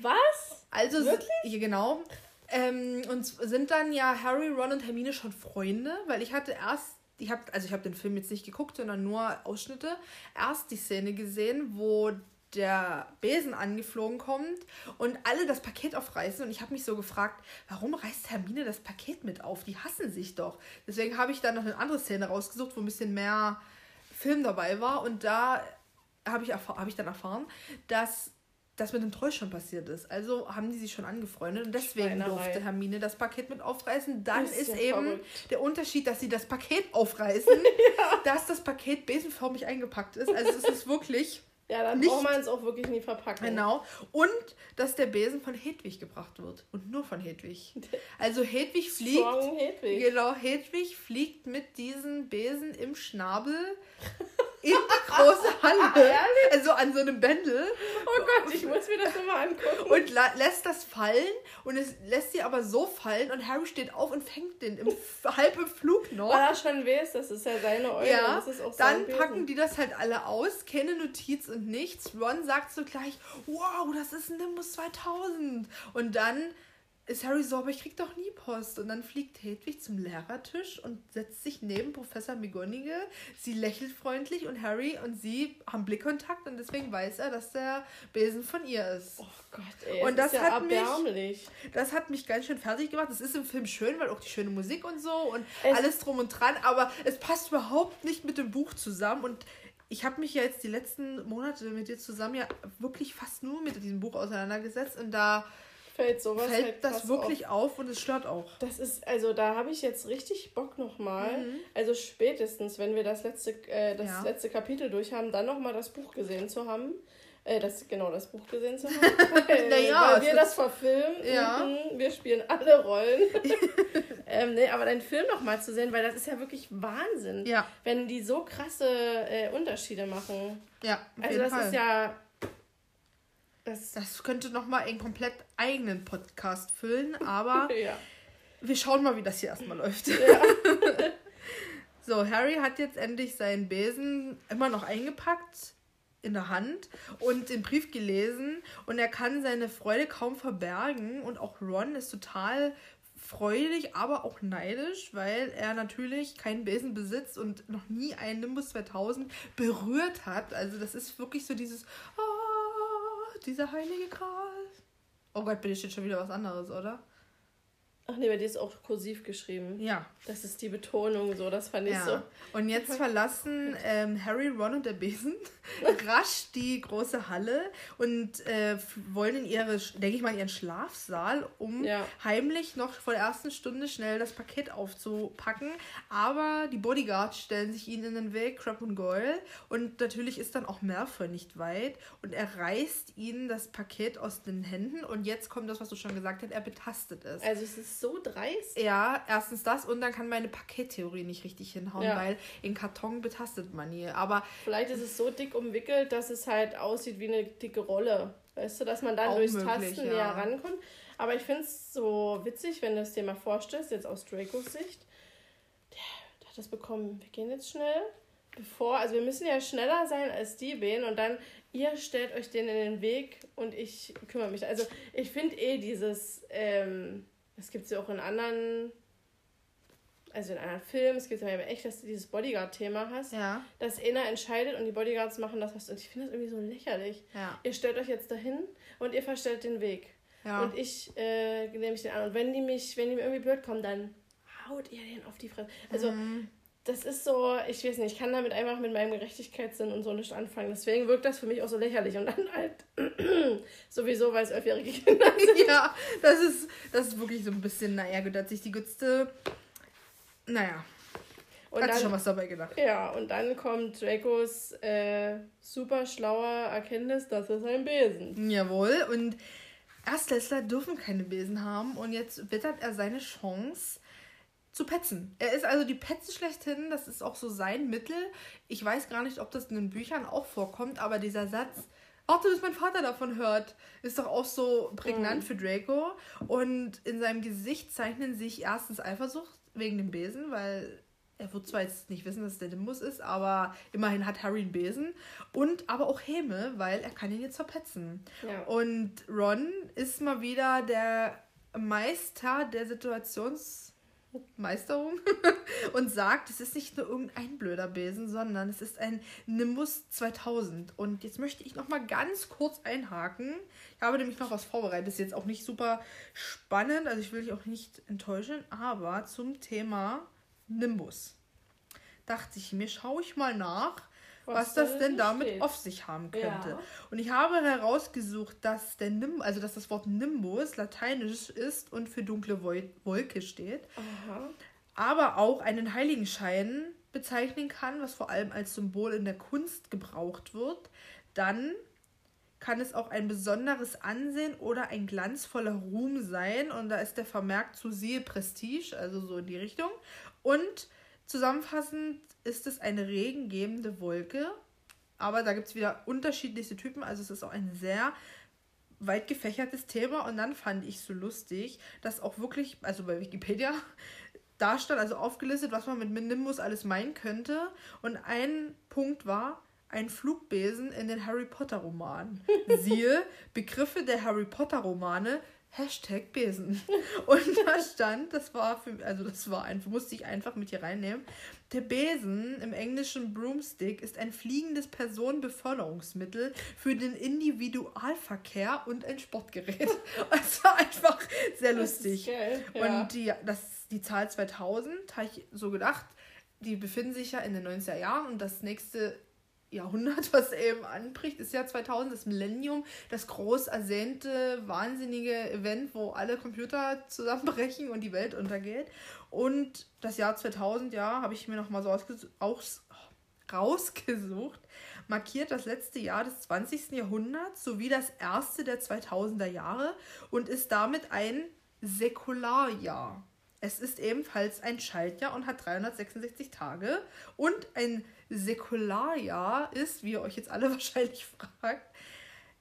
Was? Also, Wirklich? Ja, genau. Ähm, und sind dann ja Harry, Ron und Hermine schon Freunde, weil ich hatte erst ich habe also ich habe den Film jetzt nicht geguckt, sondern nur Ausschnitte. Erst die Szene gesehen, wo der Besen angeflogen kommt und alle das Paket aufreißen und ich habe mich so gefragt, warum reißt Hermine das Paket mit auf? Die hassen sich doch. Deswegen habe ich dann noch eine andere Szene rausgesucht, wo ein bisschen mehr Film dabei war und da habe ich, hab ich dann erfahren, dass das mit dem Troll schon passiert ist. Also haben die sich schon angefreundet und deswegen durfte Hermine das Paket mit aufreißen. Dann ist, ist eben verrückt. der Unterschied, dass sie das Paket aufreißen, <laughs> ja. dass das Paket besenförmig eingepackt ist. Also es ist wirklich. <laughs> Ja, dann nicht, braucht man es auch wirklich nie verpacken. Genau. Und dass der Besen von Hedwig gebracht wird. Und nur von Hedwig. <laughs> Also Hedwig fliegt. Strong Hedwig. Genau, Hedwig fliegt mit diesem Besen im Schnabel in die große <laughs> Halle. also an so einem Bändel. Oh Gott, ich muss mir das nochmal angucken. Und lässt das fallen und es lässt sie aber so fallen und Harry steht auf und fängt den im halb im Flug noch. Weil er schon weiß, das ist ja seine Eule. Ja, dann packen die das halt alle aus, keine Notiz und nichts. Ron sagt so gleich, wow, das ist ein Nimbus 2000. Und dann ist Harry so, aber ich krieg doch nie Post. Und dann fliegt Hedwig zum Lehrertisch und setzt sich neben Professor McGonagall. Sie lächelt freundlich und Harry und sie haben Blickkontakt und deswegen weiß er, dass der Besen von ihr ist. Oh Gott, ey. Und das, das ja hat mich, das hat mich ganz schön fertig gemacht. Das ist im Film schön, weil auch die schöne Musik und so und es alles drum und dran, aber es passt überhaupt nicht mit dem Buch zusammen und ich habe mich ja jetzt die letzten Monate mit dir zusammen ja wirklich fast nur mit diesem Buch auseinandergesetzt und da fällt sowas fällt halt das wirklich auf. auf. und es stört auch. Das ist, also da habe ich jetzt richtig Bock nochmal. Mhm. Also spätestens, wenn wir das letzte, äh, das ja. letzte Kapitel durch haben, dann nochmal das Buch gesehen zu haben. Äh, das, genau, das Buch gesehen zu haben. <laughs> naja, weil wir das verfilmen. Ja. Mhm, wir spielen alle Rollen. <laughs> <laughs> ähm, nee, aber den Film nochmal zu sehen, weil das ist ja wirklich Wahnsinn. Ja. Wenn die so krasse äh, Unterschiede machen. Ja, also das Fall. ist ja das, das könnte nochmal einen komplett eigenen Podcast füllen, aber <laughs> ja. wir schauen mal, wie das hier erstmal läuft. Ja. <laughs> so, Harry hat jetzt endlich seinen Besen immer noch eingepackt in der Hand und den Brief gelesen und er kann seine Freude kaum verbergen und auch Ron ist total freudig, aber auch neidisch, weil er natürlich keinen Besen besitzt und noch nie einen Nimbus 2000 berührt hat. Also das ist wirklich so dieses, oh, dieser heilige Gral. Oh Gott, bin ich jetzt schon wieder was anderes, oder? Ach nee, bei dir ist auch kursiv geschrieben. Ja. Das ist die Betonung so, das fand ich ja. so. Und jetzt <laughs> verlassen ähm, Harry, Ron und der Besen <laughs> rasch die große Halle und äh, wollen in ihre, denke ich mal, in ihren Schlafsaal, um ja. heimlich noch vor der ersten Stunde schnell das Paket aufzupacken. Aber die Bodyguards stellen sich ihnen in den Weg, Crab und Goyle. Und natürlich ist dann auch Malfoy nicht weit. Und er reißt ihnen das Paket aus den Händen. Und jetzt kommt das, was du schon gesagt hast, er betastet es. Also es ist so dreist. Ja, erstens das und dann kann meine Pakettheorie nicht richtig hinhauen, ja. weil in Karton betastet man hier. Aber vielleicht ist es so dick umwickelt, dass es halt aussieht wie eine dicke Rolle. Weißt du, dass man dann durchs möglich, Tasten ja. näher rankommt. Aber ich finde es so witzig, wenn du es dir mal vorstellst, jetzt aus Dracos Sicht. Der, der hat das bekommen. Wir gehen jetzt schnell. Bevor, also wir müssen ja schneller sein als die beiden und dann ihr stellt euch den in den Weg und ich kümmere mich. Also ich finde eh dieses, ähm, das gibt es ja auch in anderen, also in anderen Filmen, es gibt ja echt, dass du dieses Bodyguard-Thema hast, ja. dass einer entscheidet und die Bodyguards machen das, was. Und ich finde das irgendwie so lächerlich. Ja. Ihr stellt euch jetzt dahin und ihr verstellt den Weg. Ja. Und ich äh, nehme mich den an. Und wenn die mich, wenn die mir irgendwie blöd kommen, dann haut ihr den auf die Fresse. Also, mhm das ist so, ich weiß nicht, ich kann damit einfach mit meinem Gerechtigkeitssinn und so nicht anfangen. Deswegen wirkt das für mich auch so lächerlich. Und dann halt <clears throat> sowieso, weil es elfjährige Kinder <laughs> sind. ja, das ist, das ist wirklich so ein bisschen, naja, gut, hat sich die Gütste, naja, und hat dann, schon was dabei gedacht. Ja, und dann kommt Dracos äh, super schlauer Erkenntnis, das ist ein Besen. Jawohl, und Erstklässler dürfen keine Besen haben und jetzt wittert er seine Chance, zu petzen. Er ist also die Petze schlechthin, das ist auch so sein Mittel. Ich weiß gar nicht, ob das in den Büchern auch vorkommt, aber dieser Satz, warte, bis mein Vater davon hört, ist doch auch so prägnant mhm. für Draco. Und in seinem Gesicht zeichnen sich erstens Eifersucht wegen dem Besen, weil er wird zwar jetzt nicht wissen, dass es der Nimbus ist, aber immerhin hat Harry einen Besen. Und aber auch Häme, weil er kann ihn jetzt verpetzen. Ja. Und Ron ist mal wieder der Meister der Situations- Meisterung <laughs> und sagt, es ist nicht nur irgendein blöder Besen, sondern es ist ein Nimbus 2000. Und jetzt möchte ich noch mal ganz kurz einhaken. Ich habe nämlich noch was vorbereitet. Ist jetzt auch nicht super spannend, also ich will dich auch nicht enttäuschen, aber zum Thema Nimbus dachte ich mir, schaue ich mal nach, was, was das denn damit steht. auf sich haben könnte. Ja. Und ich habe herausgesucht, dass der Nim also dass das Wort Nimbus lateinisch ist und für dunkle Wolke steht. Aha. Aber auch einen Heiligenschein bezeichnen kann, was vor allem als Symbol in der Kunst gebraucht wird. Dann kann es auch ein besonderes Ansehen oder ein glanzvoller Ruhm sein. Und da ist der Vermerk zu siehe Prestige, also so in die Richtung. Und Zusammenfassend ist es eine regengebende Wolke, aber da gibt es wieder unterschiedlichste Typen, also es ist auch ein sehr weit gefächertes Thema. Und dann fand ich so lustig, dass auch wirklich, also bei Wikipedia, <laughs> da stand also aufgelistet, was man mit Nimbus alles meinen könnte. Und ein Punkt war, ein Flugbesen in den Harry Potter Romanen. <laughs> Siehe Begriffe der Harry Potter Romane, Hashtag Besen. <laughs> Und da stand, das war für, also das war einfach, musste ich einfach mit hier reinnehmen. Der Besen im englischen Broomstick ist ein fliegendes Personenbeförderungsmittel für den Individualverkehr und ein Sportgerät. <laughs> Das war einfach sehr lustig. Geil, ja. Und die, das, die Zahl 2000, habe ich so gedacht, die befinden sich ja in den 90er Jahren und das nächste Jahrhundert, <laughs> was eben anbricht, ist ja 2000, das Millennium, das groß ersehnte, wahnsinnige Event, wo alle Computer zusammenbrechen und die Welt untergeht. Und das Jahr 2000, ja, habe ich mir nochmal so aus, rausgesucht, markiert das letzte Jahr des 20. Jahrhunderts sowie das erste der 2000er Jahre und ist damit ein Säkularjahr. Es ist ebenfalls ein Schaltjahr und hat 366 Tage und ein Säkularjahr ist, wie ihr euch jetzt alle <laughs> wahrscheinlich fragt,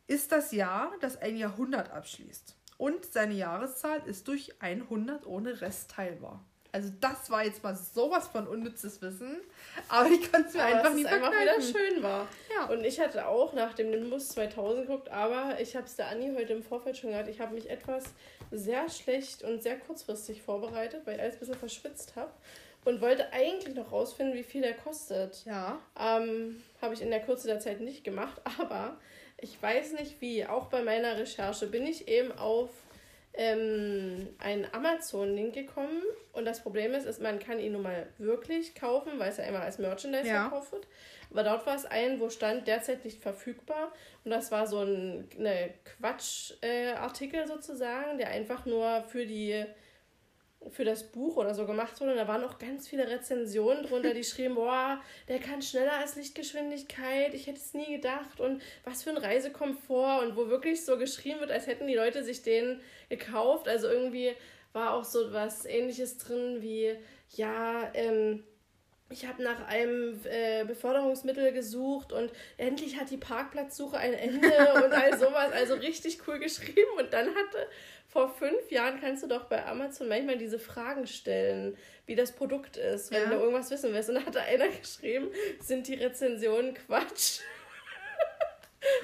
ist das Jahr, das ein Jahrhundert abschließt. Und seine Jahreszahl ist durch 100 ohne Rest teilbar. Also das war jetzt mal sowas von unnützes Wissen, aber ich konnte es mir aber einfach nicht einfach wieder schön war. Ja. Und ich hatte auch nach dem Nimbus 2000 geguckt, aber ich habe es der Anni heute im Vorfeld schon gesagt, ich habe mich etwas sehr schlecht und sehr kurzfristig vorbereitet, weil ich alles ein bisschen verschwitzt habe und wollte eigentlich noch rausfinden, wie viel der kostet. Ja. Ähm, Habe ich in der Kürze der Zeit nicht gemacht, <laughs> aber ich weiß nicht wie. Auch bei meiner Recherche bin ich eben auf ähm, einen Amazon-Link gekommen und das Problem ist, ist, man kann ihn nun mal wirklich kaufen, weil es ja immer als Merchandise ja. verkauft wird. Aber dort war es ein, wo stand derzeit nicht verfügbar. Und das war so ein eine Quatschartikel äh, sozusagen, der einfach nur für die für das Buch oder so gemacht wurde. Und da waren auch ganz viele Rezensionen drunter, die <laughs> schrieben, boah, der kann schneller als Lichtgeschwindigkeit, ich hätte es nie gedacht und was für ein Reisekomfort und wo wirklich so geschrieben wird, als hätten die Leute sich den gekauft. Also irgendwie war auch so was ähnliches drin wie, ja, ähm, ich habe nach einem äh, Beförderungsmittel gesucht und endlich hat die Parkplatzsuche ein Ende <laughs> und all sowas. Also richtig cool geschrieben. Und dann hatte vor fünf Jahren kannst du doch bei Amazon manchmal diese Fragen stellen, wie das Produkt ist, wenn ja. du irgendwas wissen willst. Und da hatte einer geschrieben, sind die Rezensionen Quatsch?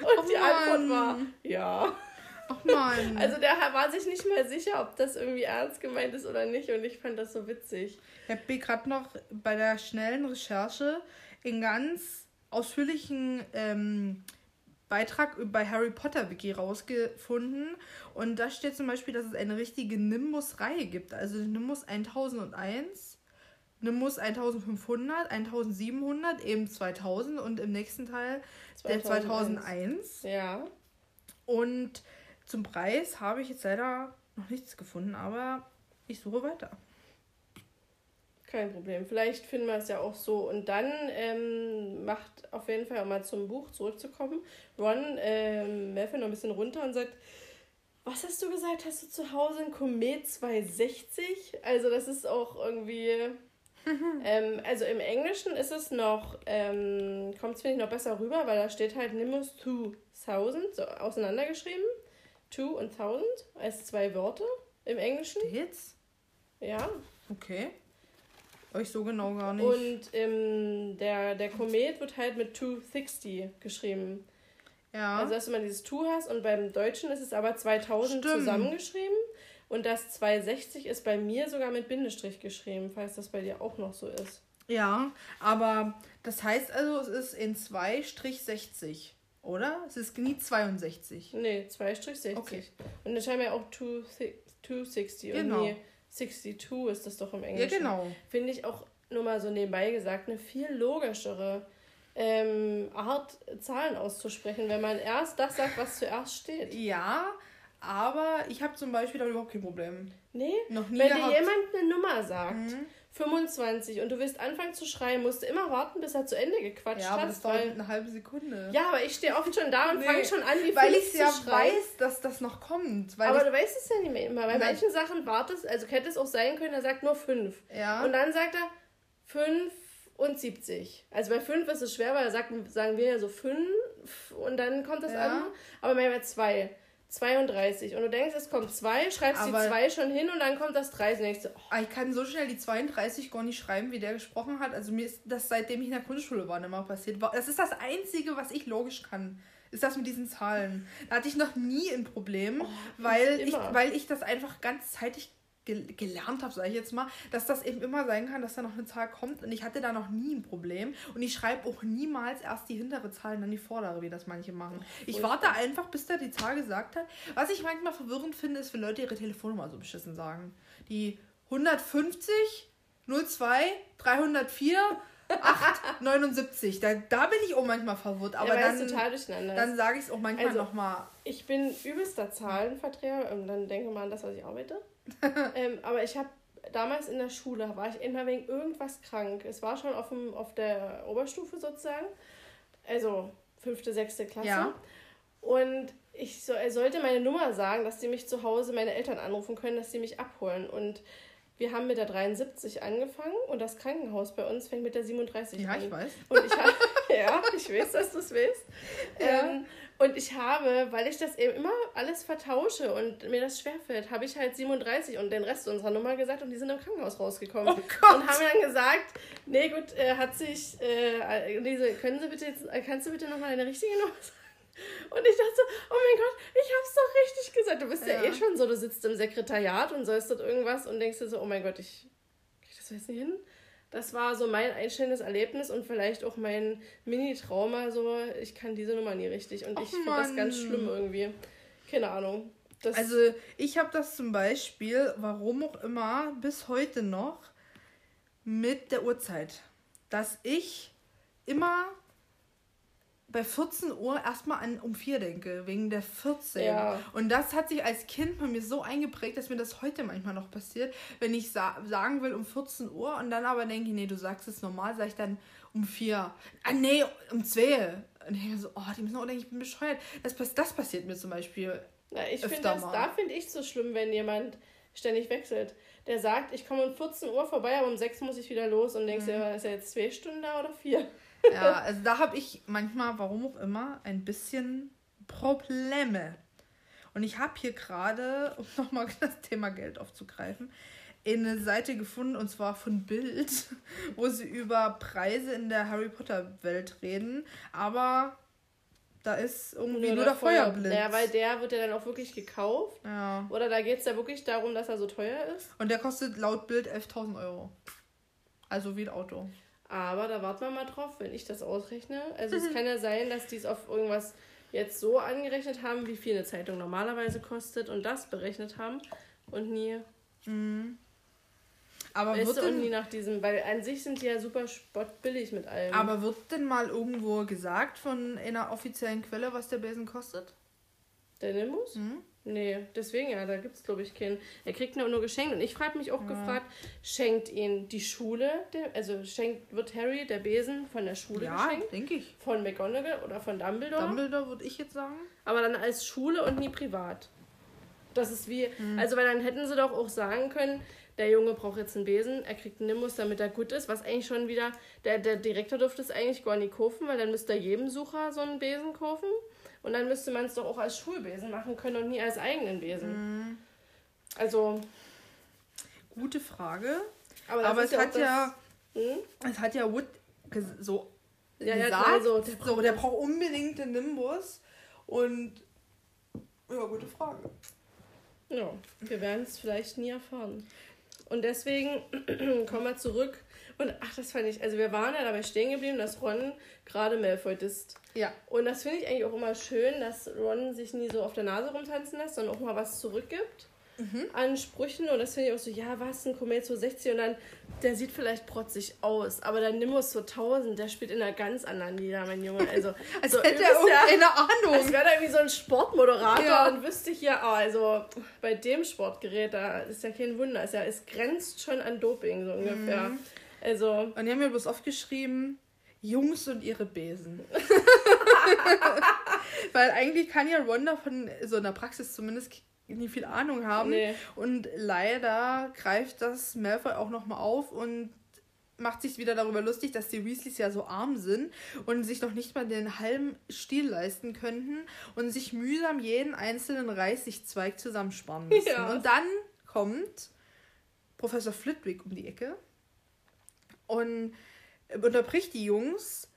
<laughs> und oh die Antwort war ja. Ach man. <laughs> Also der war sich nicht mal sicher, ob das irgendwie ernst gemeint ist oder nicht. Und ich fand das so witzig. Ich habe gerade noch bei der schnellen Recherche in ganz ausführlichen ähm, Beitrag bei Harry Potter Wiki rausgefunden. Und da steht zum Beispiel, dass es eine richtige Nimbus-Reihe gibt. Also Nimbus 1001, Nimbus 1500, 1700, eben 2000 und im nächsten Teil 2001. der 2001. Ja. Und zum Preis habe ich jetzt leider noch nichts gefunden, aber ich suche weiter. Kein Problem. Vielleicht finden wir es ja auch so. Und dann ähm, macht auf jeden Fall, um mal zum Buch zurückzukommen, Ron ähm, noch ein bisschen runter und sagt, was hast du gesagt? Hast du zu Hause ein Komet 260? Also das ist auch irgendwie... <laughs> ähm, also im Englischen ist es noch, ähm, kommt es finde ich noch besser rüber, weil da steht halt Nimbus 2000, so auseinandergeschrieben. 2 und 1000 als zwei Wörter im Englischen. Steht's? Ja. Okay. Euch so genau gar nicht. Und ähm, der, der Komet wird halt mit 260 geschrieben. Ja. Also, dass du mal dieses 2 hast und beim Deutschen ist es aber 2000 Stimmt. zusammengeschrieben. Und das 260 ist bei mir sogar mit Bindestrich geschrieben, falls das bei dir auch noch so ist. Ja, aber das heißt also, es ist in 2-60, oder? Es ist nie 62. Nee, 2-60. Okay. Und dann schreiben wir auch 260 genau. und nie 62 ist das doch im Englischen. Ja, genau. Finde ich auch nur mal so nebenbei gesagt eine viel logischere ähm, Art, Zahlen auszusprechen, wenn man erst das sagt, was zuerst steht. Ja, aber ich habe zum Beispiel da überhaupt kein Problem. Nee, noch nie wenn gehabt. dir jemand eine Nummer sagt, mhm. 25 und du willst anfangen zu schreien, musst du immer warten, bis er zu Ende gequatscht ja, aber hat. Das dauert weil... eine halbe Sekunde. Ja, aber ich stehe oft schon da und nee, fange schon an, wie Weil ich ja schreien. weiß, dass das noch kommt. aber du weißt es ja nicht mehr immer. Bei Nein. manchen Sachen wartest, also hätte es auch sein können, er sagt nur 5. Ja. Und dann sagt er 75. Also bei 5 ist es schwer, weil da sagen, sagen wir ja so 5 und dann kommt das ja. an. Aber manchmal 2. 32. Und du denkst, es kommt 2, schreibst aber die 2 schon hin und dann kommt das 3. Und du, oh. Ich kann so schnell die 32 gar nicht schreiben, wie der gesprochen hat. Also mir ist das, seitdem ich in der Grundschule war, immer passiert. Das ist das Einzige, was ich logisch kann ist das mit diesen Zahlen. Da hatte ich noch nie ein Problem, oh, weil, ich, weil ich das einfach ganz zeitig gelernt habe, sage ich jetzt mal, dass das eben immer sein kann, dass da noch eine Zahl kommt und ich hatte da noch nie ein Problem und ich schreibe auch niemals erst die hintere Zahl und dann die vordere, wie das manche machen. Ich warte einfach, bis der die Zahl gesagt hat. Was ich manchmal verwirrend finde, ist, wenn Leute ihre Telefonnummer so beschissen sagen. Die 150 02 304 8,79. Da, da bin ich auch manchmal verwirrt. Aber ja, dann, total durcheinander. Dann sage ich es auch manchmal also, nochmal. Ich bin übelster Zahlenverdreher und dann denke mal an das, was ich arbeite. <laughs> ähm, aber ich habe damals in der Schule, war ich immer wegen irgendwas krank. Es war schon auf, dem, auf der Oberstufe sozusagen. Also fünfte, sechste Klasse. Ja. Und ich so, er sollte meine Nummer sagen, dass sie mich zu Hause, meine Eltern anrufen können, dass sie mich abholen. Und wir haben mit der 73 angefangen und das Krankenhaus bei uns fängt mit der 37 ja, an. Ja, ich weiß. Und ich habe, <laughs> <laughs> ja, ich weiß, dass du es weißt. Ja. Ähm, und ich habe, weil ich das eben immer alles vertausche und mir das schwerfällt, habe ich halt 37 und den Rest unserer Nummer gesagt und die sind im Krankenhaus rausgekommen. Oh Gott. Und haben dann gesagt, nee gut, äh, hat sich, äh, diese, können Sie bitte jetzt, kannst du bitte nochmal deine richtige Nummer sagen? Und ich dachte so, oh mein Gott, ich hab's doch richtig gesagt. Du bist ja, ja eh schon so, du sitzt im Sekretariat und sollst dort irgendwas und denkst dir so, oh mein Gott, ich krieg das jetzt nicht hin. Das war so mein einstellendes Erlebnis und vielleicht auch mein Mini-Trauma, so, ich kann diese Nummer nie richtig. Und Och, ich finde das ganz schlimm irgendwie. Keine Ahnung. Das also ich habe das zum Beispiel, warum auch immer, bis heute noch mit der Uhrzeit. Dass ich immer bei 14 Uhr erstmal an um 4 denke, wegen der 14. Ja. Und das hat sich als Kind bei mir so eingeprägt, dass mir das heute manchmal noch passiert, wenn ich sa sagen will um 14 Uhr und dann aber denke, nee, du sagst es normal, sage ich dann um 4. Ah, nee, um 2. Und ich denke so, oh, die müssen auch denken, ich bin bescheuert. Das, das passiert mir zum Beispiel. Ja, ich finde das, mal. da finde ich so schlimm, wenn jemand ständig wechselt. Der sagt, ich komme um 14 Uhr vorbei, aber um 6 muss ich wieder los und denkst mhm. dir, ist er jetzt zwei Stunden da oder vier? Ja, also da habe ich manchmal, warum auch immer, ein bisschen Probleme. Und ich habe hier gerade, um <laughs> nochmal das Thema Geld aufzugreifen, eine Seite gefunden, und zwar von Bild, <laughs> wo sie über Preise in der Harry Potter Welt reden. Aber da ist irgendwie nur, nur der Feuerblitz. Ja, weil der wird ja dann auch wirklich gekauft. Ja. Oder da geht es ja wirklich darum, dass er so teuer ist. Und der kostet laut Bild 11.000 Euro. Also wie ein Auto. Aber da warten wir mal drauf, wenn ich das ausrechne. Also es kann ja sein, dass die es auf irgendwas jetzt so angerechnet haben, wie viel eine Zeitung normalerweise kostet und das berechnet haben und nie. Mhm. Aber wird denn, und nie nach diesem, weil an sich sind die ja super spottbillig mit allem. Aber wird denn mal irgendwo gesagt von einer offiziellen Quelle, was der Besen kostet? Der Nimbus? Mhm. Nee, deswegen ja, da gibt es glaube ich keinen. Er kriegt nur, nur geschenkt. Und ich frage mich auch ja. gefragt, schenkt ihn die Schule, der, also schenkt, wird Harry der Besen von der Schule ja, geschenkt? Ja, denke ich. Von McGonagall oder von Dumbledore? Dumbledore würde ich jetzt sagen. Aber dann als Schule und nie privat. Das ist wie, mhm. also weil dann hätten sie doch auch sagen können, der Junge braucht jetzt einen Besen, er kriegt einen Nimbus, damit er gut ist, was eigentlich schon wieder, der, der Direktor dürfte es eigentlich gar nicht kaufen, weil dann müsste er jedem Sucher so einen Besen kaufen. Und dann müsste man es doch auch als Schulbesen machen können und nie als eigenen Besen. Mhm. Also. Gute Frage. Aber, Aber es ja hat ja. Hm? Es hat ja Wood so ja, gesagt, ja, so, der, so, der braucht unbedingt den Nimbus. Und ja, gute Frage. Ja, wir werden es vielleicht nie erfahren. Und deswegen <clears throat> kommen wir zurück. Und ach, das fand ich, also wir waren ja dabei stehen geblieben, dass Ron gerade Malfoy ist. Ja. Und das finde ich eigentlich auch immer schön, dass Ron sich nie so auf der Nase rumtanzen lässt, sondern auch mal was zurückgibt mhm. an Sprüchen. Und das finde ich auch so, ja, was, ein Komet 60 und dann, der sieht vielleicht protzig aus, aber der Nimbus 2000, der spielt in einer ganz anderen Liga, mein Junge. Also, <laughs> als also, hätte er irgendeine Ahnung. Als wäre er irgendwie so ein Sportmoderator ja. und wüsste hier, oh, also bei dem Sportgerät, da ist ja kein Wunder. Es, ja, es grenzt schon an Doping, so ungefähr. Mhm. Also. Und die haben mir bloß oft geschrieben, Jungs und ihre Besen. <laughs> <laughs> Weil eigentlich kann ja Ron von so einer Praxis zumindest nicht viel Ahnung haben. Nee. Und leider greift das Malfoy auch nochmal auf und macht sich wieder darüber lustig, dass die Weasleys ja so arm sind und sich noch nicht mal den halben Stiel leisten könnten und sich mühsam jeden einzelnen Reißigzweig zusammensparen müssen. Ja. Und dann kommt Professor Flitwick um die Ecke und unterbricht die Jungs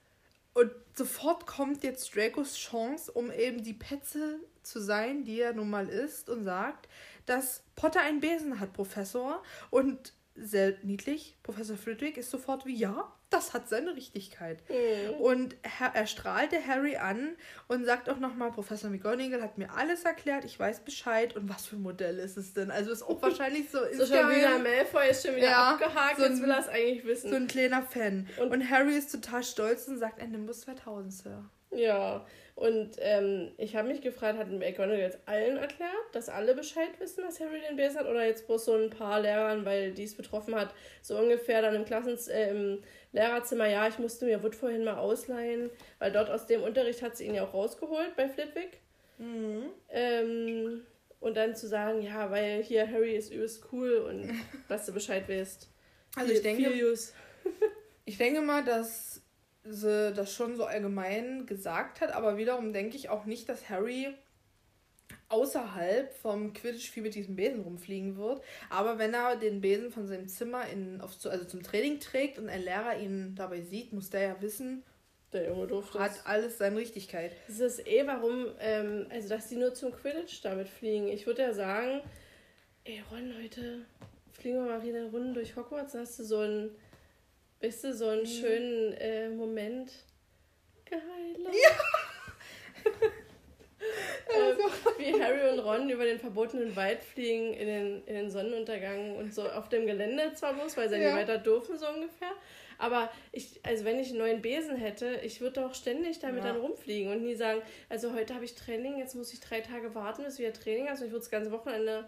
und sofort kommt jetzt Dracos Chance, um eben die Petze zu sein, die er nun mal ist, und sagt, dass Potter einen Besen hat, Professor. Und sehr niedlich. Professor Flitwick ist sofort wie, ja, das hat seine Richtigkeit. Mhm. Und er, er strahlte Harry an und sagt auch nochmal, Professor McGonagall hat mir alles erklärt, ich weiß Bescheid. Und was für ein Modell ist es denn? Also ist auch wahrscheinlich so... <laughs> so schon wieder Malfoy ist schon wieder ja, abgehakt, so ein, jetzt will er es eigentlich wissen. So ein kleiner Fan. Und, und Harry ist total stolz und sagt, ein Nimbus 2000, Sir. Ja, und ähm, ich habe mich gefragt, hat McGonagall jetzt allen erklärt, dass alle Bescheid wissen, dass Harry den Besen hat? Oder jetzt bloß so ein paar Lehrern, weil die es betroffen hat, so ungefähr dann im Klassens äh, im Lehrerzimmer, ja, ich musste mir Wood vorhin mal ausleihen, weil dort aus dem Unterricht hat sie ihn ja auch rausgeholt bei Flitwick. Mhm. Ähm, und dann zu sagen, ja, weil hier Harry ist übelst cool und <laughs> dass du Bescheid weißt. Also ich denke, <laughs> ich denke mal, dass sie das schon so allgemein gesagt hat, aber wiederum denke ich auch nicht, dass Harry außerhalb vom Quidditch viel mit diesem Besen rumfliegen wird. Aber wenn er den Besen von seinem Zimmer in, auf, also zum Training trägt und ein Lehrer ihn dabei sieht, muss der ja wissen, der Junge durfte hat alles seine Richtigkeit. Das ist eh, warum, ähm, also dass die nur zum Quidditch damit fliegen. Ich würde ja sagen, ey Ron, heute fliegen wir mal wieder eine Runde durch Hogwarts, dann hast du so einen Weißt du, so einen mhm. schönen äh, Moment. Geheilt. Ja. <laughs> <laughs> ähm, wie Harry und Ron über den verbotenen Wald fliegen in den, in den Sonnenuntergang und so auf dem Gelände zwar bloß, weil sie ja. nicht weiter dürfen, so ungefähr. Aber ich, also wenn ich einen neuen Besen hätte, ich würde doch ständig damit ja. dann rumfliegen und nie sagen, also heute habe ich Training, jetzt muss ich drei Tage warten, bis wieder Training Also ich würde das ganze Wochenende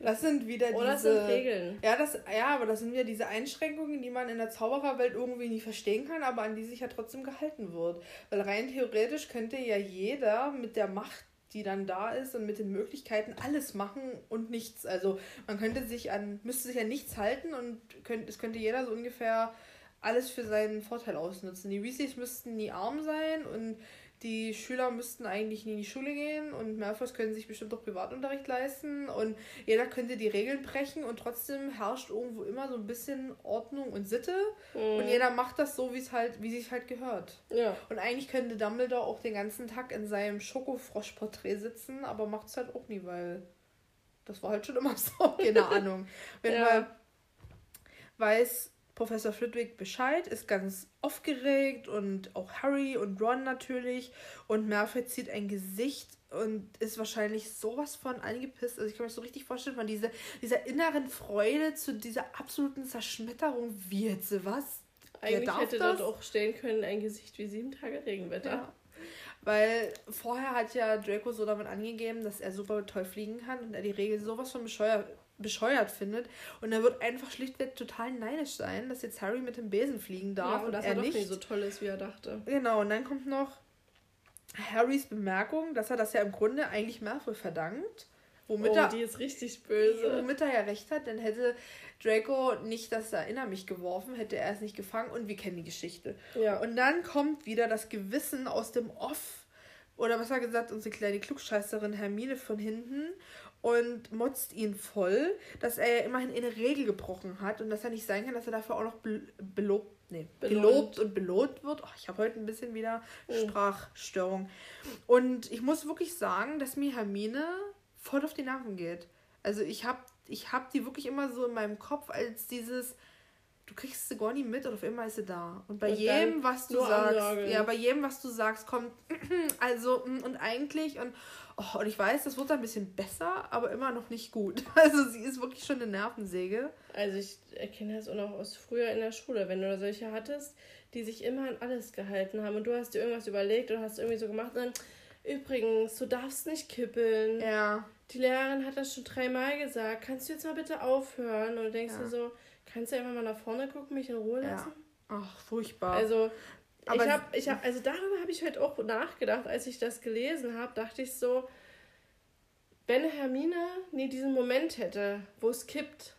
das sind wieder Oder diese. Oder sind Regeln. Ja, das, ja, aber das sind wieder diese Einschränkungen, die man in der Zaubererwelt irgendwie nie verstehen kann, aber an die sich ja trotzdem gehalten wird. Weil rein theoretisch könnte ja jeder mit der Macht, die dann da ist und mit den Möglichkeiten alles machen und nichts. Also man könnte sich an, müsste sich an nichts halten und könnte, es könnte jeder so ungefähr alles für seinen Vorteil ausnutzen. Die Weasleys müssten nie arm sein und die Schüler müssten eigentlich nie in die Schule gehen und Malfoys können sich bestimmt auch Privatunterricht leisten und jeder könnte die Regeln brechen und trotzdem herrscht irgendwo immer so ein bisschen Ordnung und Sitte mhm. und jeder macht das so, wie es halt, wie sich halt gehört. Ja. Und eigentlich könnte Dumbledore auch den ganzen Tag in seinem Schokofrosch-Porträt sitzen, aber macht es halt auch nie, weil das war halt schon immer <laughs> so, keine Ahnung. Wenn ja. man weiß, Professor Flitwick Bescheid, ist ganz aufgeregt und auch Harry und Ron natürlich. Und Malfoy zieht ein Gesicht und ist wahrscheinlich sowas von angepisst. Also ich kann mir das so richtig vorstellen, von dieser, dieser inneren Freude zu dieser absoluten Zerschmetterung. Wie jetzt was? Eigentlich hätte das? dort auch stehen können, ein Gesicht wie sieben Tage Regenwetter. Ja. Weil vorher hat ja Draco so damit angegeben, dass er super toll fliegen kann und er die Regel sowas von bescheuert bescheuert findet. Und er wird einfach schlichtweg total neidisch sein, dass jetzt Harry mit dem Besen fliegen darf ja, und, dass er, er nicht. nicht so toll ist, wie er dachte. Genau, und dann kommt noch Harrys Bemerkung, dass er das ja im Grunde eigentlich Malfoy verdankt. Womit oh, er, die ist richtig böse. Womit er ja recht hat, denn hätte Draco nicht das Erinner mich geworfen, hätte er es nicht gefangen und wir kennen die Geschichte. Ja. Und dann kommt wieder das Gewissen aus dem Off, oder was er gesagt, unsere kleine Klugscheißerin Hermine von hinten und motzt ihn voll, dass er ja immerhin eine Regel gebrochen hat und dass er nicht sein kann, dass er dafür auch noch belobt, nee, gelobt und belohnt wird. Oh, ich habe heute ein bisschen wieder oh. Sprachstörung. Und ich muss wirklich sagen, dass mir Hermine voll auf die Nerven geht. Also ich habe ich hab die wirklich immer so in meinem Kopf als dieses du kriegst sie gar nicht mit und auf einmal ist sie da. Und bei und jedem, was du sagst, Anlage. ja, bei jedem, was du sagst, kommt <clears throat> also mm, und eigentlich und oh, und ich weiß, das wird ein bisschen besser, aber immer noch nicht gut. <laughs> Also sie ist wirklich schon eine Nervensäge. Also ich erkenne das auch noch aus früher in der Schule, wenn du da solche hattest, die sich immer an alles gehalten haben und du hast dir irgendwas überlegt und hast irgendwie so gemacht und dann, übrigens, du darfst nicht kippeln. Ja. Die Lehrerin hat das schon dreimal gesagt. Kannst du jetzt mal bitte aufhören? Und du denkst ja. dir so, Kannst du einfach mal nach vorne gucken, mich in Ruhe lassen? Ja. Ach, furchtbar. Also, Aber ich habe, ich hab, also darüber habe ich heute auch nachgedacht, als ich das gelesen habe, dachte ich so, wenn Hermine nie diesen Moment hätte, wo es kippt,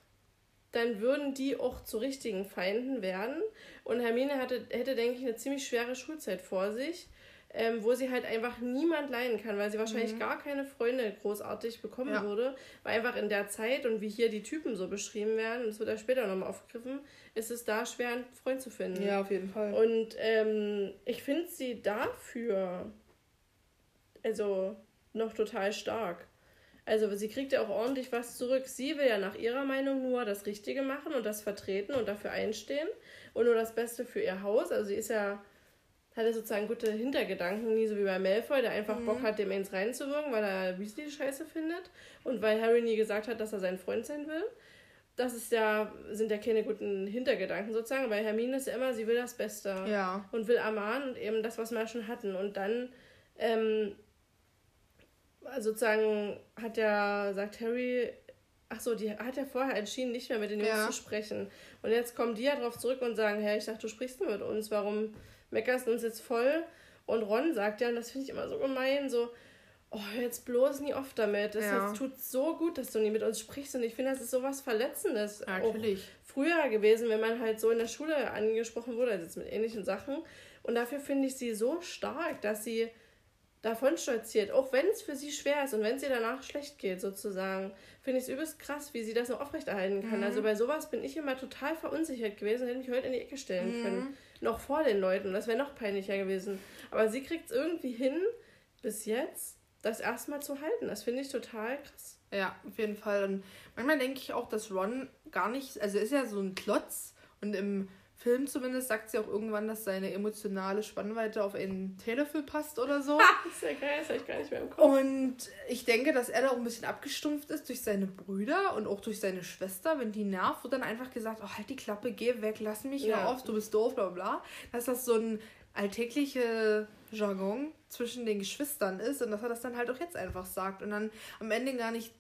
dann würden die auch zu richtigen Feinden werden. Und Hermine hatte, hätte, denke ich, eine ziemlich schwere Schulzeit vor sich, ähm, wo sie halt einfach niemand leiden kann, weil sie wahrscheinlich mhm. gar keine Freunde großartig bekommen ja. würde. Weil einfach in der Zeit und wie hier die Typen so beschrieben werden, und das wird ja später nochmal aufgegriffen, ist es da schwer, einen Freund zu finden. Ja, auf jeden Fall. Und ähm, ich finde sie dafür also noch total stark. Also sie kriegt ja auch ordentlich was zurück. Sie will ja nach ihrer Meinung nur das Richtige machen und das vertreten und dafür einstehen und nur das Beste für ihr Haus. Also sie ist ja, hat ja sozusagen gute Hintergedanken, nie so wie bei Malfoy, der einfach mhm. Bock hat, dem eins reinzuwirken, weil er Weasley scheiße findet und weil Harry nie gesagt hat, dass er sein Freund sein will. Das ist ja, sind ja keine guten Hintergedanken sozusagen, weil Hermine ist ja immer, sie will das Beste. Ja. Und will Aman und eben das, was wir schon hatten. Und dann ähm, sozusagen hat ja, sagt Harry, ach so, die hat ja vorher entschieden, nicht mehr mit den Jungs ja. zu sprechen. Und jetzt kommen die ja drauf zurück und sagen, hey, ich dachte, du sprichst nur mit uns, warum meckerst uns jetzt voll? Und Ron sagt ja, und das finde ich immer so gemein, so, oh, jetzt bloß nie oft damit. Das ja. tut so gut, dass du nie mit uns sprichst. Und ich finde, das ist so was Verletzendes. Natürlich. Auch früher gewesen, wenn man halt so in der Schule angesprochen wurde, also jetzt mit ähnlichen Sachen. Und dafür finde ich sie so stark, dass sie davon stolziert, auch wenn es für sie schwer ist und wenn es ihr danach schlecht geht, sozusagen, finde ich es übelst krass, wie sie das noch aufrechterhalten kann. Mhm. Also bei sowas bin ich immer total verunsichert gewesen, hätte mich heute in die Ecke stellen mhm. können. Noch vor den Leuten. Das wäre noch peinlicher gewesen. Aber sie kriegt es irgendwie hin, bis jetzt, das erstmal zu halten. Das finde ich total krass. Ja, auf jeden Fall. Und manchmal denke ich auch, dass Ron gar nicht, also ist ja so ein Klotz und im Film zumindest sagt sie auch irgendwann, dass seine emotionale Spannweite auf einen Telefilm passt oder so. <laughs> das ist ja geil, das habe ich gar nicht mehr im Kopf. Und ich denke, dass er da auch ein bisschen abgestumpft ist durch seine Brüder und auch durch seine Schwester. Wenn die nervt, wird dann einfach gesagt, oh, halt die Klappe, geh weg, lass mich ja. auf, du bist doof, bla bla. Dass das so ein alltägliche Jargon zwischen den Geschwistern ist und dass er das dann halt auch jetzt einfach sagt und dann am Ende gar nicht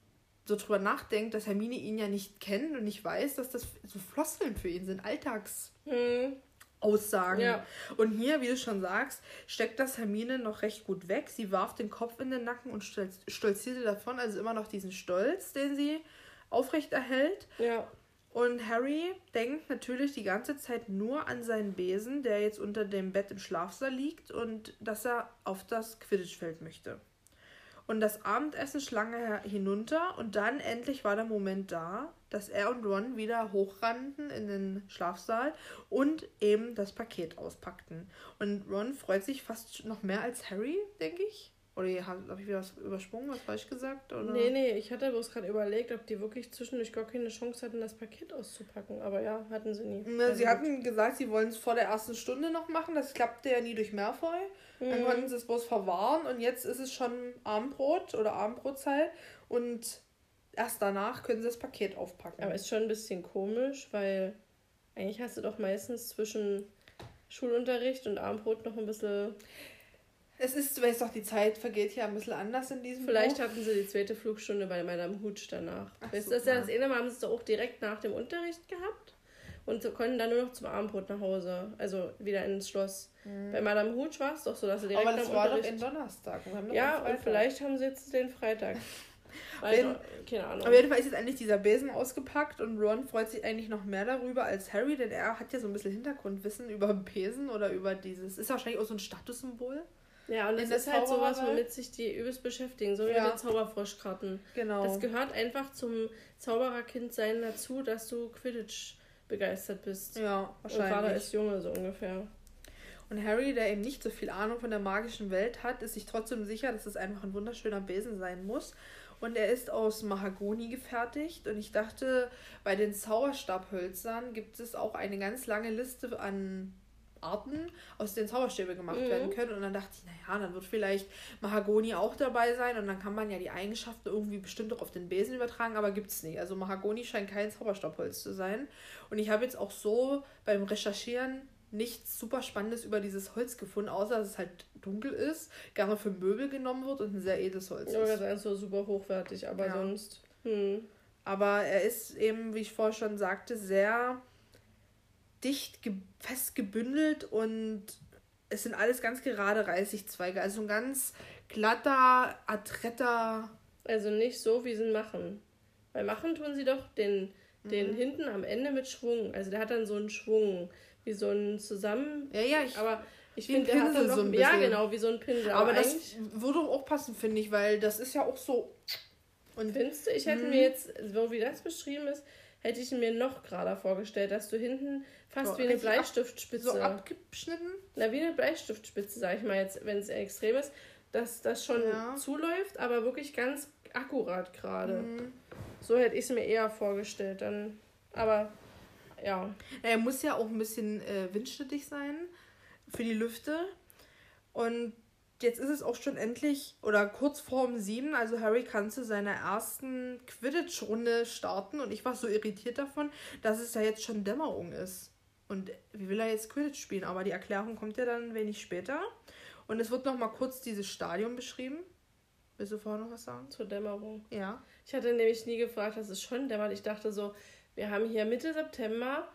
so drüber nachdenkt, dass Hermine ihn ja nicht kennt und nicht weiß, dass das so Floskeln für ihn sind, Alltagsaussagen. Ja. Und hier, wie du schon sagst, steckt das Hermine noch recht gut weg. Sie warf den Kopf in den Nacken und stolzierte davon, also immer noch diesen Stolz, den sie aufrecht erhält. Ja. Und Harry denkt natürlich die ganze Zeit nur an seinen Besen, der jetzt unter dem Bett im Schlafsaal liegt und dass er auf das Quidditch-Feld möchte. Und das Abendessen schlang er hinunter und dann endlich war der Moment da, dass er und Ron wieder hochrannten in den Schlafsaal und eben das Paket auspackten. Und Ron freut sich fast noch mehr als Harry, denke ich. Oder habe ich wieder was übersprungen, was falsch gesagt? Oder? Nee, nee, ich hatte bloß gerade überlegt, ob die wirklich zwischendurch gar keine Chance hatten, das Paket auszupacken. Aber ja, hatten sie nie. Na, sie also hatten gesagt, sie wollen es vor der ersten Stunde noch machen. Das klappte ja nie durch Malfoy. Mhm. Dann konnten sie es bloß verwahren und jetzt ist es schon Abendbrot oder Abendbrotzeit und erst danach können sie das Paket aufpacken. Aber ist schon ein bisschen komisch, weil eigentlich hast du doch meistens zwischen Schulunterricht und Abendbrot noch ein bisschen es ist, du weißt doch, die Zeit vergeht ja ein bisschen anders in diesem Vielleicht Buch. hatten sie die zweite Flugstunde bei Madame Hutsch danach. Ach, weißt du, das ist ja das eine Mal haben sie es auch direkt nach dem Unterricht gehabt und konnten dann nur noch zum Abendbrot nach Hause. Also wieder ins Schloss. Mhm. Bei Madame Hutsch war es doch so, dass sie direkt Aber das war Unterricht... doch in Donnerstag. ja, und vielleicht haben sie jetzt den Freitag. <laughs> Also, keine Ahnung. Auf jeden Fall ist jetzt endlich dieser Besen ausgepackt und Ron freut sich eigentlich noch mehr darüber als Harry, denn er hat ja so ein bisschen Hintergrundwissen über Besen oder über dieses. Ist wahrscheinlich auch so ein Statussymbol. Ja, und das ist halt sowas, womit sich die übelst beschäftigen, so wie ja. mit den Zauberfroschkarten. Genau. Das gehört einfach zum Zaubererkindsein dazu, dass du Quidditch begeistert bist. Ja, wahrscheinlich. Und Vater ist Junge, so ungefähr. Und Harry, der eben nicht so viel Ahnung von der magischen Welt hat, ist sich trotzdem sicher, dass es einfach ein wunderschöner Besen sein muss. Und er ist aus Mahagoni gefertigt. Und ich dachte, bei den Zauberstabhölzern gibt es auch eine ganz lange Liste an Arten, aus denen Zauberstäbe gemacht mhm. werden können. Und dann dachte ich, naja, dann wird vielleicht Mahagoni auch dabei sein und dann kann man ja die Eigenschaften irgendwie bestimmt auch auf den Besen übertragen, aber gibt es nicht. Also Mahagoni scheint kein Zauberstabholz zu sein. Und ich habe jetzt auch so beim Recherchieren nichts super Spannendes über dieses Holz gefunden, außer dass es halt dunkel ist, gerne für Möbel genommen wird und ein sehr edles Holz ja, ist. Ja, das ist so super hochwertig, aber ja. sonst. Hm. Aber er ist eben, wie ich vorher schon sagte, sehr dicht fest gebündelt und es sind alles ganz gerade Reisigzweige. Also ein ganz glatter, adretter. Also nicht so, wie sie machen. Weil machen tun sie doch den den hinten am Ende mit Schwung. Also der hat dann so einen Schwung, wie so ein Zusammen. Ja, ja, ich, aber ich finde, der hat dann noch, so ein ja bisschen. genau, wie so ein Pinsel. aber das eigentlich- würde auch passen, finde ich, weil das ist ja auch so. Und Findest du, ich hätte Mhm. mir jetzt, so wie das beschrieben ist, hätte ich mir noch gerader vorgestellt, dass du hinten fast So wie eine richtig ab- Bleistiftspitze, so abgeschnitten. na wie eine Bleistiftspitze, sag ich mal jetzt, wenn es extrem ist, dass das schon Ja. zuläuft, aber wirklich ganz akkurat gerade. Mhm. So hätte ich es mir eher vorgestellt, dann, aber ja, Er muss ja auch ein bisschen äh, windschnittig sein für die Lüfte. Und jetzt ist es auch schon endlich oder kurz vorm sieben. Also Harry kann zu seiner ersten Quidditch-Runde starten. Und ich war so irritiert davon, dass es ja jetzt schon Dämmerung ist. Und wie will er jetzt Quidditch spielen? Aber die Erklärung kommt ja dann wenig später. Und es wird noch mal kurz dieses Stadion beschrieben. Willst du vorher noch was sagen? zur Dämmerung. Ja. Ich hatte nämlich nie gefragt, dass es schon dämmert. Ich dachte so, wir haben hier Mitte September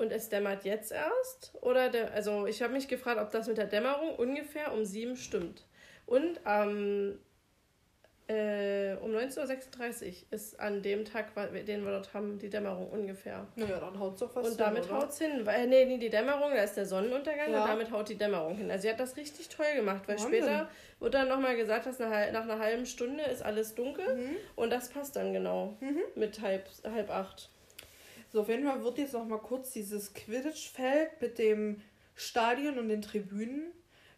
und es dämmert jetzt erst. Oder der, also ich habe mich gefragt, ob das mit der Dämmerung ungefähr um sieben stimmt. Und ähm, äh, um 19.36 Uhr ist an dem Tag, den wir dort haben, die Dämmerung ungefähr. Naja, dann haut's doch was Und damit haut's hin. Weil, nee, nee, die Dämmerung, da ist der Sonnenuntergang Ja. und damit haut die Dämmerung hin. Also sie hat das richtig toll gemacht, weil Wahnsinn. später wird dann nochmal gesagt, dass nach, nach einer halben Stunde ist alles dunkel Mhm. und das passt dann genau mit halb, halb acht. So, auf jeden Fall wird jetzt noch mal kurz dieses Quidditch-Feld mit dem Stadion und den Tribünen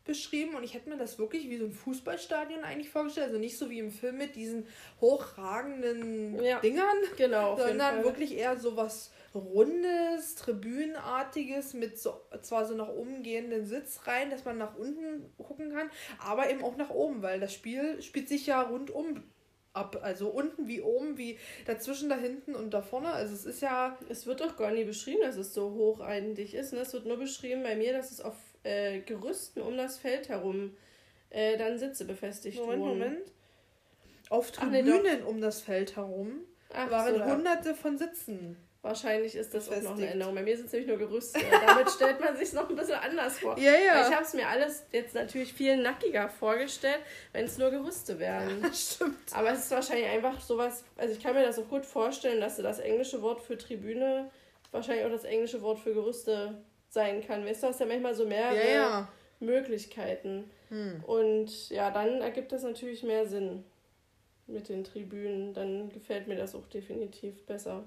beschrieben. Und ich hätte mir das wirklich wie so ein Fußballstadion eigentlich vorgestellt. Also nicht so wie im Film mit diesen hochragenden Ja. Dingern, Genau, sondern wirklich eher so was Rundes, Tribünenartiges mit so zwar so nach oben gehenden Sitzreihen, dass man nach unten gucken kann, aber eben auch nach oben, weil das Spiel spielt sich ja rundum ab. Also unten wie oben, wie dazwischen, da hinten und da vorne. Also es ist ja Es wird doch gar nie beschrieben, dass es so hocheindig ist. Ne? Es wird nur beschrieben bei mir, dass es auf äh, Gerüsten um das Feld herum äh, dann Sitze befestigt Moment, wurden. Moment. Auf Ach, nee, Tribünen um das Feld herum Ach, waren so, hunderte von Sitzen. Wahrscheinlich ist das auch noch eine Befestigt. Änderung. Bei mir sind es nämlich nur Gerüste. Damit <laughs> stellt man sich noch ein bisschen anders vor. Ja, ja. Weil Ich habe es mir alles jetzt natürlich viel nackiger vorgestellt, wenn es nur Gerüste wären. <laughs> Stimmt. Aber es ist wahrscheinlich einfach sowas, also ich kann mir das auch gut vorstellen, dass das englische Wort für Tribüne wahrscheinlich auch das englische Wort für Gerüste sein kann. Weißt du, hast ja manchmal so mehrere Ja, ja. Möglichkeiten. Hm. Und ja, dann ergibt das natürlich mehr Sinn mit den Tribünen. Dann gefällt mir das auch definitiv besser.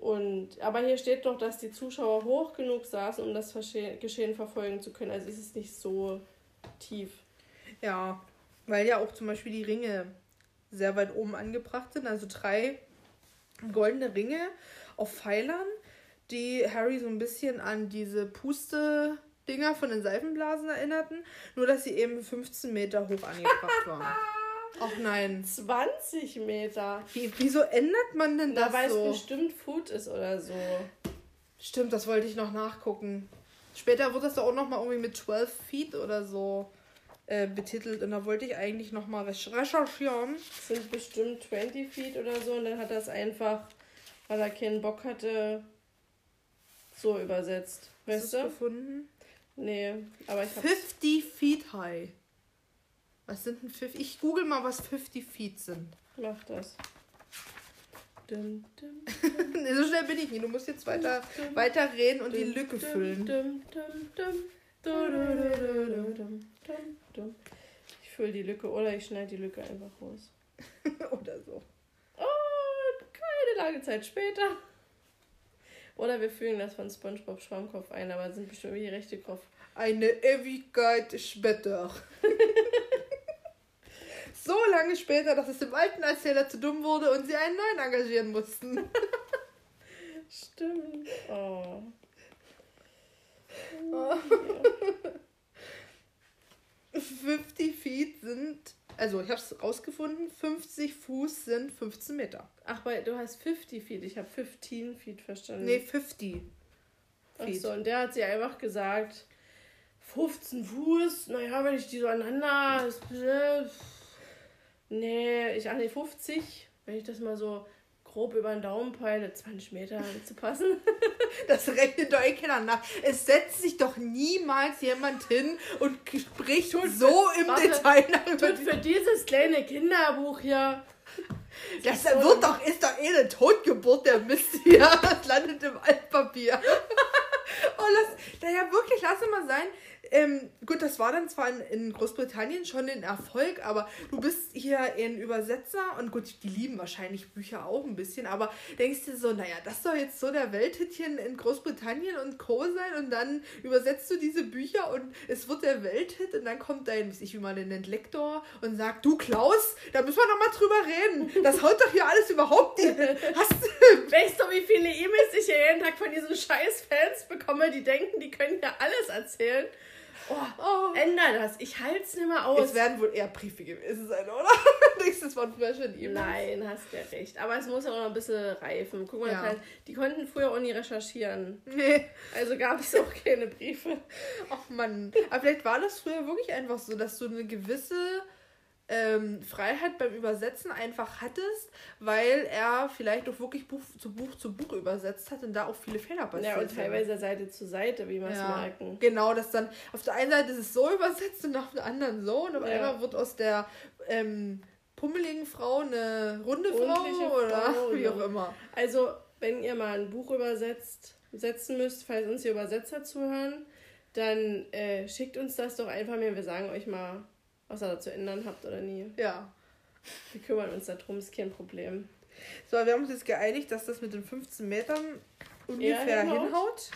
Und, aber hier steht doch, dass die Zuschauer hoch genug saßen, um das Geschehen verfolgen zu können. Also es ist nicht so tief. Ja, weil ja auch zum Beispiel die Ringe sehr weit oben angebracht sind. Also drei goldene Ringe auf Pfeilern, die Harry so ein bisschen an diese Puste-Dinger von den Seifenblasen erinnerten. Nur, dass sie eben 15 Meter hoch angebracht waren. <laughs> Ach nein. 20 Meter. Wie, wieso ändert man denn Da das weil es so? bestimmt Food ist oder so. Stimmt, das wollte ich noch nachgucken. Später wird das doch auch noch mal irgendwie mit 12 Feet oder so äh, betitelt. Und da wollte ich eigentlich noch mal recherch- recherchieren. Es sind bestimmt 20 Feet oder so. Und dann hat er es einfach, weil er keinen Bock hatte, so übersetzt. Hast Weißt du es du? gefunden? Nee, aber ich hab's. 50 Feet high. Was sind denn 50? Ich google mal, was 50 Feet sind. Mach das. Dum, dum, <laughs> nee, so schnell bin ich nicht. Du musst jetzt weiter, dum, weiter reden und die dum, Lücke dum, füllen. Dum, dum, dum, dum, dum, dum. Ich fülle die Lücke oder ich schneide die Lücke einfach raus. <laughs> oder so. Und keine lange Zeit später. Oder wir fügen das von SpongeBob Schwammkopf ein, aber sind bestimmt wie die rechte Kopf. Eine Ewigkeit später. <laughs> so lange später, dass es dem alten Erzähler zu dumm wurde und sie einen neuen engagieren mussten. <laughs> Stimmt. Oh. Oh. <laughs> 50 Feet sind, also ich habe es rausgefunden, 50 Fuß sind 15 Meter. Ach, weil du hast 50 Feet. Ich habe 15 Feet verstanden. Nee, 50. Ach Feet. so, und der hat sie einfach gesagt, 15 Fuß, naja, wenn ich die so aneinander. Das, nee, ich, ach nee, 50. Wenn ich das mal so grob über den Daumen peile, 20 Meter zu passen. <laughs> Das rechnet doch eh keiner nach. Es setzt sich doch niemals jemand hin und spricht so im warte, Detail nach Tut für dieses kleine Kinderbuch hier. Das wird doch, ist doch eh eine Totgeburt, der Mist hier. Das landet im Altpapier. <laughs> oh, lass, naja, wirklich, lass mal sein. Ähm, gut, das war dann zwar in, in, Großbritannien schon ein Erfolg, aber du bist hier ein Übersetzer und gut, die lieben wahrscheinlich Bücher auch ein bisschen, aber denkst dir so, naja, das soll jetzt so der Welthitchen in Großbritannien und Co. sein und dann übersetzt du diese Bücher und es wird der Welthit und dann kommt dein, wie ich wie man den nennt, Lektor und sagt, du Klaus, da müssen wir nochmal drüber reden. Das haut doch hier alles überhaupt nicht. <laughs> Weißt du, wie viele E-Mails ich hier jeden Tag von diesen scheiß Fans bekomme, die denken, die können ja alles erzählen? Oh, oh. Änder das. Ich halte es nicht mehr aus. Es werden wohl eher Briefe gewesen sein, oder? Das waren früher schon E-Mails? Nein, hast ja recht. Aber es muss ja auch noch ein bisschen reifen. Guck mal, ja. kann, die konnten früher auch nie recherchieren. Nee. Also gab es auch keine Briefe. <laughs> Ach Mann. Aber vielleicht war das früher wirklich einfach so, dass du eine gewisse ähm, Freiheit beim Übersetzen einfach hattest, weil er vielleicht auch wirklich Buch zu Buch zu Buch übersetzt hat und da auch viele Fehler passiert Ja, und teilweise Seite zu Seite, wie man es ja, merken. Genau, dass dann auf der einen Seite ist es so übersetzt und auf der anderen so und auf ja. einmal wird aus der ähm, pummeligen Frau eine runde Frau oder Frau, <laughs> wie auch immer. Also, wenn ihr mal ein Buch übersetzt, setzen müsst, falls uns die Übersetzer zuhören, dann äh, schickt uns das doch einfach mir. Wir sagen euch mal, was ihr da zu ändern habt oder nie. Ja. Wir kümmern uns darum, ist kein Problem. So, wir haben uns jetzt geeinigt, dass das mit den 15 Metern ungefähr hinhaut. hinhaut.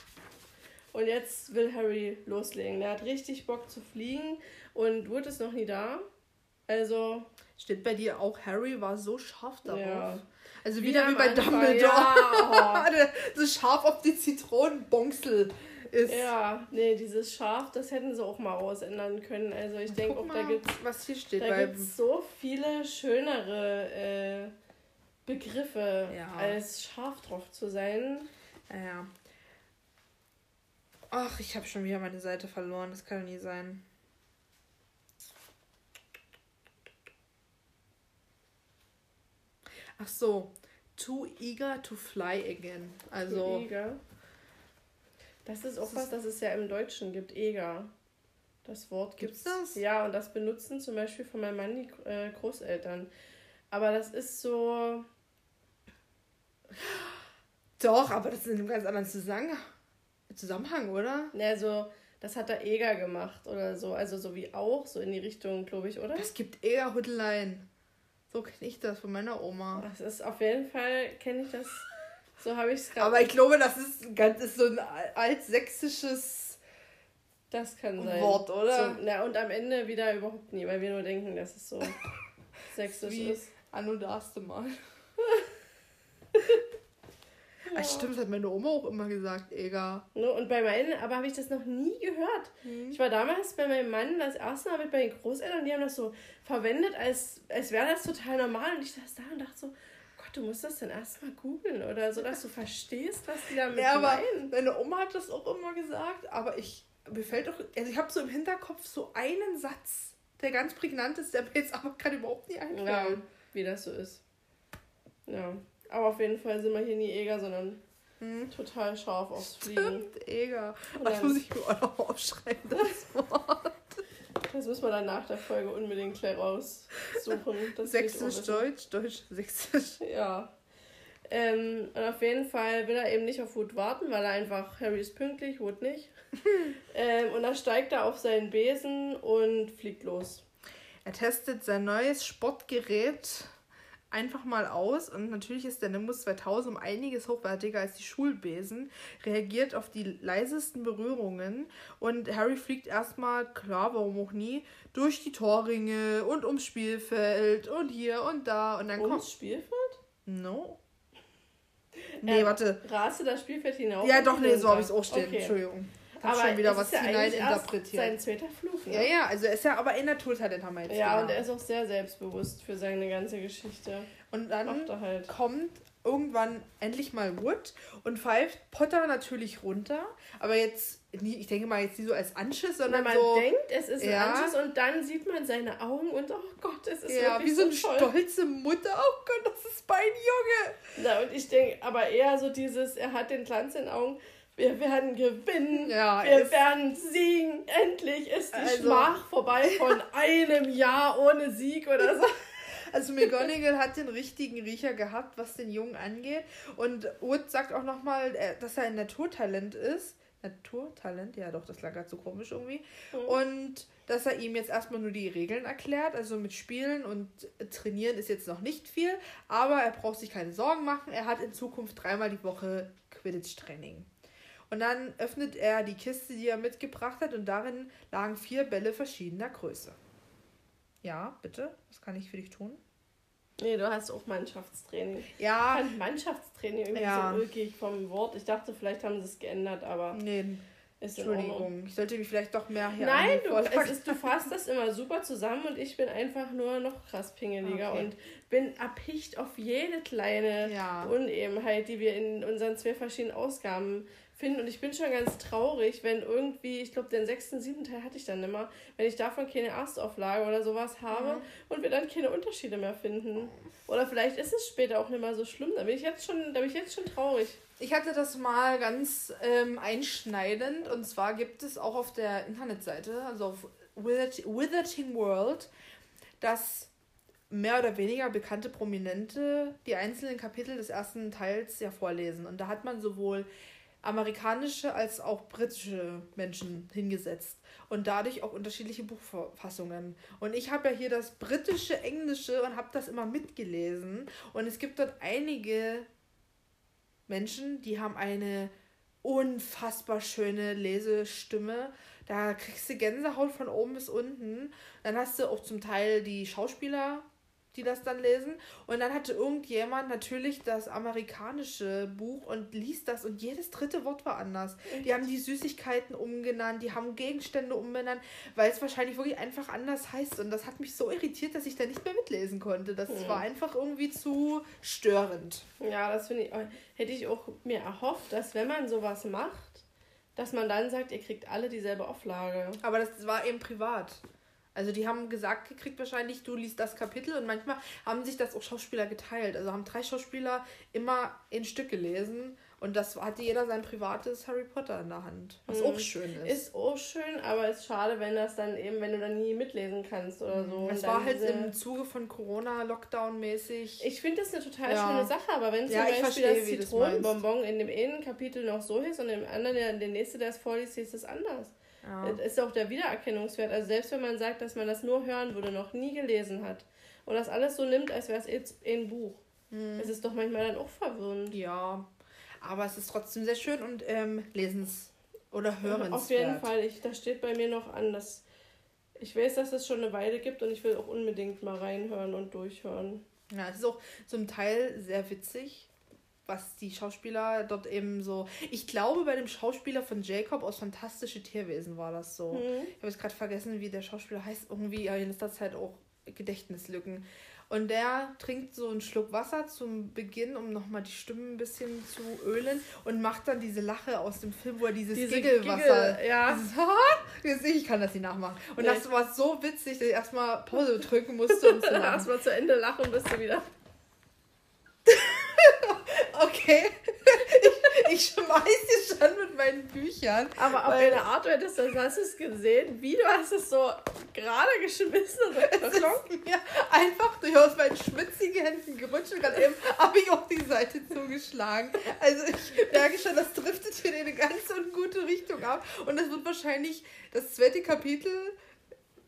Und jetzt will Harry loslegen. Der hat richtig Bock zu fliegen und Wood ist noch nie da. Also. Steht bei dir auch, Harry war so scharf darauf. Ja. Also wieder, wieder wie bei Dumbledore. Ja. <laughs> so scharf auf die Zitronenbonksel ist. Ja, nee, dieses Schaf, das hätten sie auch mal ausändern können. Also ich denke auch, da gibt was hier steht. Da gibt so viele schönere äh, Begriffe, ja. als scharf drauf zu sein. Ja. Ach, ich habe schon wieder meine Seite verloren. Das kann nie sein. Ach so. Too eager to fly again. Also. Too eager. Das ist auch das was, das es ja im Deutschen gibt, Eger. Das Wort gibt's. Gibt's das? Ja, und das benutzen zum Beispiel von meinem Mann die äh, Großeltern. Aber das ist so. Doch, aber das ist in einem ganz anderen Zusammenhang, Zusammenhang oder? Ne, so, das hat der Eger gemacht oder so. Also so wie auch, so in die Richtung, glaube ich, oder? Es gibt Eger-Hüttelein. So kenne ich das von meiner Oma. Das ist auf jeden Fall, kenne ich das so habe ich es gerade. Aber ich glaube, das ist, ganz, ist so ein altsächsisches das kann sein. Wort, oder? So, na, und am Ende wieder überhaupt nie, weil wir nur denken, dass es so <laughs> sächsisch Wie ist. Anno darfst du mal. Ja. <laughs> Ach, stimmt, das hat meine Oma auch immer gesagt, egal. No, und bei meinen, aber habe ich das noch nie gehört. Mhm. Ich war damals bei meinem Mann das erste Mal mit bei den Großeltern, die haben das so verwendet, als, als wäre das total normal. Und ich saß da und dachte so, du musst das dann erstmal googeln oder so, dass du verstehst, was die damit ja, aber meinen. Meine Oma hat das auch immer gesagt, aber ich, mir fällt doch, also ich habe so im Hinterkopf so einen Satz, der ganz prägnant ist, der mir jetzt aber gerade überhaupt nicht einfällt. Ja, wie das so ist. Ja, aber auf jeden Fall sind wir hier nie Eger, sondern hm. total scharf aufs Fliegen. Stimmt, Eger. Das muss ich mir auch noch aufschreiben, das Wort. Das müssen wir dann nach der Folge unbedingt gleich raussuchen. Sächsisch, Deutsch, Deutsch, Sächsisch. Ja. Ähm, und auf jeden Fall will er eben nicht auf Wood warten, weil er einfach, Harry ist pünktlich, Wood nicht. <laughs> ähm, und dann steigt er auf seinen Besen und fliegt los. Er testet sein neues Sportgerät einfach mal aus und natürlich ist der Nimbus 2000 um einiges hochwertiger als die Schulbesen, reagiert auf die leisesten Berührungen und Harry fliegt erstmal, klar, warum auch nie, durch die Torringe und ums Spielfeld und hier und da und dann ums kommt... Spielfeld? No. <laughs> Nee, äh, warte. Raste das Spielfeld hinauf? Ja, doch, nee, so habe ich es auch stehen. Okay. Entschuldigung habe schon wieder was ja hineininterpretiert. Sein zweiter Flug. Ne? Ja, ja, also er ist ja aber in Naturtalent haben wir jetzt. Ja, und er ist auch sehr selbstbewusst für seine ganze Geschichte. Und dann halt. kommt irgendwann endlich mal Wood und pfeift Potter natürlich runter. Aber jetzt, nie, ich denke mal jetzt nicht so als Anschiss, sondern man so. Man denkt, es ist ja. ein Anschiss und dann sieht man seine Augen und oh Gott, es ist ja, wirklich wie so, so eine stolze Mutter. Oh Gott, das ist mein Junge. Na, und ich denke, aber eher so dieses, er hat den Glanz in den Augen wir werden gewinnen, ja, wir werden siegen, endlich ist die also, Schmach vorbei von <laughs> einem Jahr ohne Sieg oder so. Also McGonagall hat den richtigen Riecher gehabt, was den Jungen angeht. Und Wood sagt auch nochmal, äh, dass er ein Naturtalent ist. Naturtalent, ja doch, das lag gerade so komisch irgendwie. Mhm. Und dass er ihm jetzt erstmal nur die Regeln erklärt. Also mit Spielen und Trainieren ist jetzt noch nicht viel, aber er braucht sich keine Sorgen machen. Er hat in Zukunft dreimal die Woche Quidditch-Training. Und dann öffnet er die Kiste, die er mitgebracht hat, und darin lagen vier Bälle verschiedener Größe. Ja, bitte, was kann ich für dich tun? Nee, du hast auch Mannschaftstraining. Ja. Ich fand Mannschaftstraining irgendwie ja. so ulkig vom Wort. Ich dachte, vielleicht haben sie es geändert, aber. Nee. Ist Entschuldigung, ich sollte mich vielleicht doch mehr hier Nein, du, es ist, du fasst das immer super zusammen und ich bin einfach nur noch krass pingeliger okay. und bin erpicht auf jede kleine ja. Unebenheit, die wir in unseren zwei verschiedenen Ausgaben finden. Und ich bin schon ganz traurig, wenn irgendwie, ich glaube, den sechsten, siebten Teil hatte ich dann immer, wenn ich davon keine Erstauflage oder sowas habe mhm. und wir dann keine Unterschiede mehr finden. Oder vielleicht ist es später auch nicht mehr so schlimm. Da bin ich jetzt schon, da bin ich jetzt schon traurig. Ich hatte das mal ganz ähm, einschneidend und zwar gibt es auch auf der Internetseite, also auf Witherting World, dass mehr oder weniger bekannte Prominente die einzelnen Kapitel des ersten Teils ja vorlesen. Und da hat man sowohl amerikanische als auch britische Menschen hingesetzt und dadurch auch unterschiedliche Buchfassungen. Und ich habe ja hier das britische, englische und habe das immer mitgelesen. Und es gibt dort einige Menschen, die haben eine unfassbar schöne Lesestimme. Da kriegst du Gänsehaut von oben bis unten. Dann hast du auch zum Teil die Schauspieler die das dann lesen. Und dann hatte irgendjemand natürlich das amerikanische Buch und liest das und jedes dritte Wort war anders. Die haben die Süßigkeiten umgenannt, die haben Gegenstände umbenannt, weil es wahrscheinlich wirklich einfach anders heißt. Und das hat mich so irritiert, dass ich da nicht mehr mitlesen konnte. Das mhm. war einfach irgendwie zu störend. Ja, das finde ich, hätte ich auch mir erhofft, dass wenn man sowas macht, dass man dann sagt, ihr kriegt alle dieselbe Auflage. Aber das war eben privat. Also die haben gesagt gekriegt wahrscheinlich, du liest das Kapitel und manchmal haben sich das auch Schauspieler geteilt. Also haben drei Schauspieler immer ein Stück gelesen und das hatte jeder sein privates Harry Potter in der Hand. Was mhm. auch schön ist. Ist auch schön, aber ist schade, wenn das dann eben, wenn du dann nie mitlesen kannst oder so. Es war halt im Zuge von Corona, Lockdown mäßig. Ich finde das eine total ja. schöne Sache, aber wenn zum ja, Beispiel das Zitronenbonbon in dem einen Kapitel noch so ist und im anderen, der, der nächste, der es vorliest, ist es anders. Ja. Ist auch der Wiedererkennungswert. Also selbst wenn man sagt, dass man das nur hören würde, noch nie gelesen hat und das alles so nimmt, als wäre es jetzt ein Buch. Hm. Es ist doch manchmal dann auch verwirrend. Ja, aber es ist trotzdem sehr schön und ähm, lesens- oder hörenswert. Auf jeden Fall. Ich, das steht bei mir noch an, dass ich weiß, dass es schon eine Weile gibt und ich will auch unbedingt mal reinhören und durchhören. Ja, es ist auch zum Teil sehr witzig was die Schauspieler dort eben so. Ich glaube, bei dem Schauspieler von Jacob aus Fantastische Tierwesen war das so. Mhm. Ich habe jetzt gerade vergessen, wie der Schauspieler heißt. Irgendwie in letzter Zeit auch Gedächtnislücken. Und der trinkt so einen Schluck Wasser zum Beginn, um nochmal die Stimme ein bisschen zu ölen und macht dann diese Lache aus dem Film, wo er dieses diese Giggelwasser. Giggle, ja. Dieses, <laughs> ich kann das nicht nachmachen. Und nee. das war so witzig, dass ich erstmal Pause drücken musste. Um <laughs> erstmal zu Ende lachen, bist du wieder. Okay. <laughs> Ich, ich schmeiß dir schon mit meinen Büchern. Aber auf eine Art, du hättest das, hast du es gesehen, wie du hast es so gerade geschmissen und es ist mir einfach durch aus meinen schwitzigen Händen gerutscht und gerade eben habe ich auf die Seite zugeschlagen. Also ich merke schon, das driftet hier in eine ganz ungute Richtung ab. Und das wird wahrscheinlich das zweite Kapitel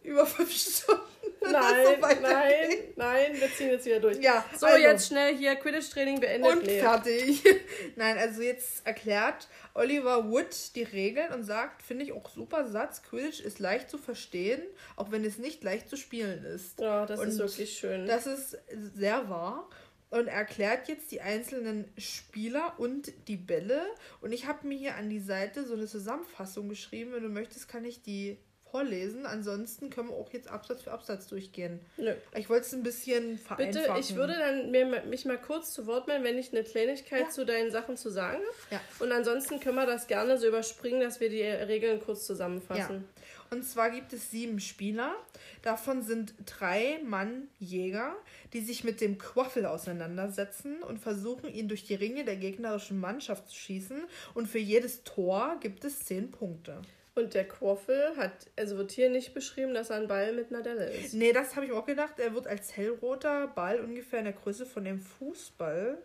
über fünf Stunden. <laughs> Nein, so nein, nein, wir ziehen jetzt wieder durch. Ja, so also, jetzt schnell hier Quidditch-Training beendet. Und nee. fertig. <laughs> nein, also jetzt erklärt Oliver Wood die Regeln und sagt, finde ich auch super Satz, Quidditch ist leicht zu verstehen, auch wenn es nicht leicht zu spielen ist. Ja, das und ist wirklich schön. Das ist sehr wahr und erklärt jetzt die einzelnen Spieler und die Bälle. Und ich habe mir hier an die Seite so eine Zusammenfassung geschrieben. Wenn du möchtest, kann ich die vorlesen. Ansonsten können wir auch jetzt Absatz für Absatz durchgehen. Nö. Ich wollte es ein bisschen vereinfachen. Bitte, ich würde dann mir, mich mal kurz zu Wort melden, wenn ich eine Kleinigkeit ja. zu deinen Sachen zu sagen habe. Ja. Und ansonsten können wir das gerne so überspringen, dass wir die Regeln kurz zusammenfassen. Ja. Und zwar gibt es sieben Spieler. Davon sind drei Mann Jäger, die sich mit dem Quaffel auseinandersetzen und versuchen, ihn durch die Ringe der gegnerischen Mannschaft zu schießen. Und für jedes Tor gibt es zehn Punkte. Und der Quaffel hat, also wird hier nicht beschrieben, dass er ein Ball mit einer Delle ist. Nee, das habe ich mir auch gedacht. Er wird als hellroter Ball ungefähr in der Größe von dem Fußball,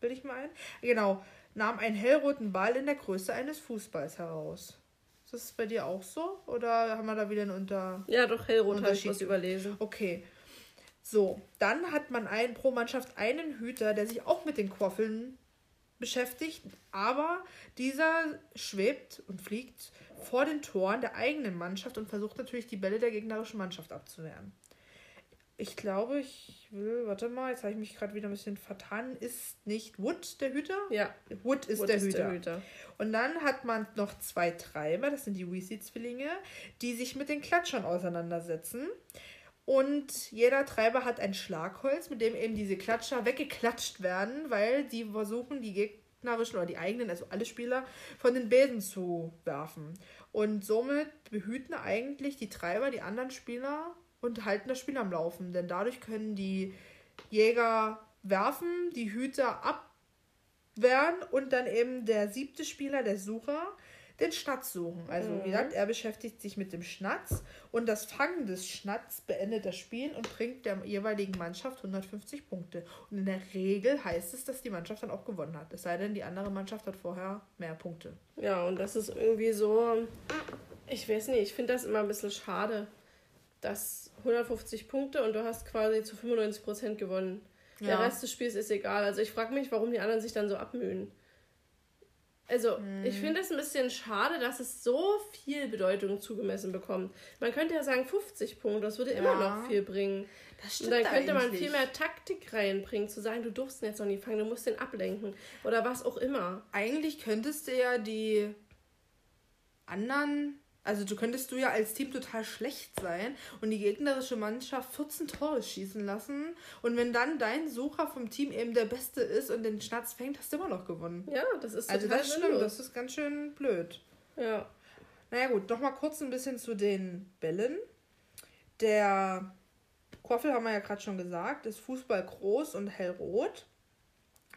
will ich mal ein. Genau, nahm einen hellroten Ball in der Größe eines Fußballs heraus. Ist das bei dir auch so? Oder haben wir da wieder einen Unter... Ja, doch, hellrot habe ich was überlesen. Okay. So, dann hat man einen, pro Mannschaft einen Hüter, der sich auch mit den Quaffeln beschäftigt, aber dieser schwebt und fliegt vor den Toren der eigenen Mannschaft und versucht natürlich die Bälle der gegnerischen Mannschaft abzuwehren. Ich glaube, ich will, warte mal, jetzt habe ich mich gerade wieder ein bisschen vertan. Ist nicht Wood der Hüter? Ja. Wood ist, Wood der, ist Hüter. der, Hüter. Und dann hat man noch zwei Treiber, das sind die Weasley-Zwillinge, die sich mit den Klatschern auseinandersetzen. Und jeder Treiber hat ein Schlagholz, mit dem eben diese Klatscher weggeklatscht werden, weil die versuchen, die gegnerischen oder die eigenen, also alle Spieler, von den Bäden zu werfen. Und somit behüten eigentlich die Treiber die anderen Spieler und halten das Spiel am Laufen. Denn dadurch können die Jäger werfen, die Hüter abwehren und dann eben der siebte Spieler, der Sucher, den Schnatz suchen. Also wie mhm. gesagt, er beschäftigt sich mit dem Schnatz und das Fangen des Schnatz beendet das Spiel und bringt der jeweiligen Mannschaft 150 Punkte. Und in der Regel heißt es, dass die Mannschaft dann auch gewonnen hat. Es sei denn, die andere Mannschaft hat vorher mehr Punkte. Ja, und das ist irgendwie so, ich weiß nicht, ich finde das immer ein bisschen schade, dass 150 Punkte und du hast quasi zu 95% gewonnen. Ja. Der Rest des Spiels ist egal. Also ich frage mich, warum die anderen sich dann so abmühen. Also, hm. ich finde es ein bisschen schade, dass es so viel Bedeutung zugemessen bekommt. Man könnte ja sagen 50 Punkte, das würde ja. immer noch viel bringen. Das stimmt. Und dann könnte man viel mehr Taktik reinbringen, zu sagen, du durfst jetzt noch nie fangen, du musst den ablenken. Oder was auch immer. Eigentlich könntest du ja die anderen also du könntest du ja als Team total schlecht sein und die gegnerische Mannschaft 14 Tore schießen lassen. Und wenn dann dein Sucher vom Team eben der Beste ist und den Schnatz fängt, hast du immer noch gewonnen. Ja, das ist Also das stimmt, das ist ganz schön blöd. Ja. Naja gut, noch mal kurz ein bisschen zu den Bällen. Der Quaffel haben wir ja gerade schon gesagt, ist Fußball groß und hellrot.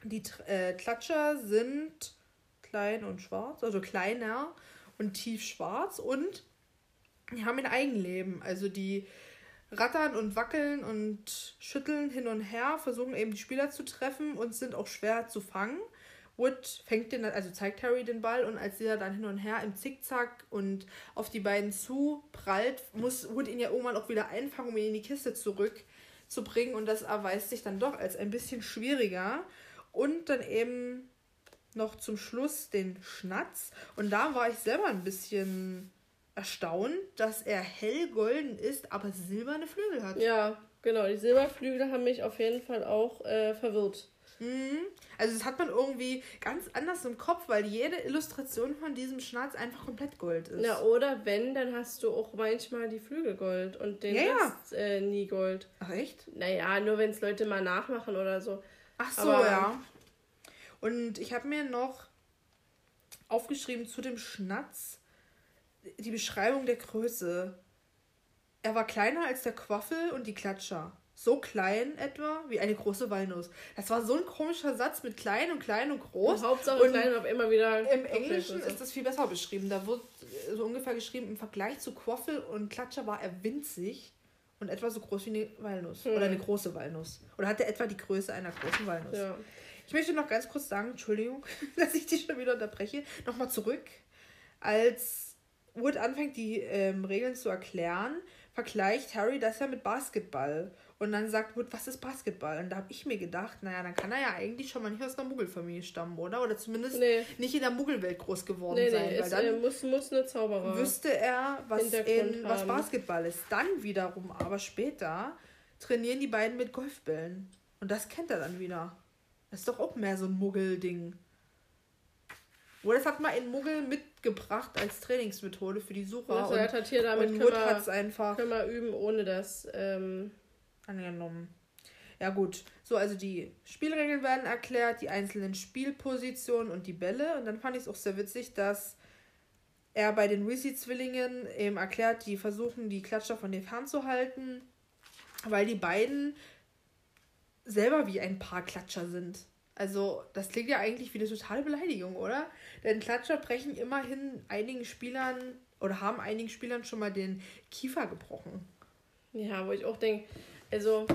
Die äh, Klatscher sind klein und schwarz, also kleiner und tiefschwarz und die haben ein Eigenleben. Also die rattern und wackeln und schütteln hin und her, versuchen eben die Spieler zu treffen und sind auch schwer zu fangen. Wood fängt den, also zeigt Harry den Ball und als dieser dann hin und her im Zickzack und auf die beiden zu prallt, muss Wood ihn ja irgendwann auch wieder einfangen, um ihn in die Kiste zurückzubringen und das erweist sich dann doch als ein bisschen schwieriger und dann eben noch zum Schluss den Schnatz. Und da war ich selber ein bisschen erstaunt, dass er hellgolden ist, aber silberne Flügel hat. Ja, genau. Die Silberflügel haben mich auf jeden Fall auch äh, verwirrt. Mhm. Also das hat man irgendwie ganz anders im Kopf, weil jede Illustration von diesem Schnatz einfach komplett Gold ist. Na, oder wenn, dann hast du auch manchmal die Flügel Gold und den ja, Rest. Äh, nie Gold. Ach echt? Naja, nur wenn es Leute mal nachmachen oder so. Ach so, Aber, ja. Und ich habe mir noch aufgeschrieben zu dem Schnatz die Beschreibung der Größe. Er war kleiner als der Quaffel und die Klatscher. So klein etwa wie eine große Walnuss. Das war so ein komischer Satz mit klein und klein und groß. Und Hauptsache und klein und immer wieder. Im Englischen ist das viel besser beschrieben. Da wird so ungefähr geschrieben, im Vergleich zu Quaffel und Klatscher war er winzig und etwa so groß wie eine Walnuss. Hm. Oder eine große Walnuss. Oder hat er etwa die Größe einer großen Walnuss. Ja. Ich möchte noch ganz kurz sagen, Entschuldigung, <laughs> dass ich dich schon wieder unterbreche. Nochmal zurück. Als Wood anfängt, die ähm, Regeln zu erklären, vergleicht Harry das ja mit Basketball. Und dann sagt Wood, was ist Basketball? Und da habe ich mir gedacht, naja, dann kann er ja eigentlich schon mal nicht aus einer Muggelfamilie stammen, oder? Oder zumindest nee. nicht in der Muggelwelt groß geworden nee, sein. Nee, weil dann muss, muss eine Zauberer. Wüsste er, was, in, was Basketball ist. Dann wiederum, aber später, trainieren die beiden mit Golfbällen. Und das kennt er dann wieder. Das ist doch auch mehr so ein Muggelding. Oder das hat mal ein Muggel mitgebracht als Trainingsmethode für die Sucher. Also er hat hier damit und Wood hat es einfach können wir üben, ohne das ähm angenommen. Ja gut, so also die Spielregeln werden erklärt, die einzelnen Spielpositionen und die Bälle. Und dann fand ich es auch sehr witzig, dass er bei den Weasley-Zwillingen eben erklärt, die versuchen, die Klatscher von den fernzuhalten, weil die beiden selber wie ein paar Klatscher sind. Also, das klingt ja eigentlich wie eine totale Beleidigung, oder? Denn Klatscher brechen immerhin einigen Spielern oder haben einigen Spielern schon mal den Kiefer gebrochen. Ja, wo ich auch denke, also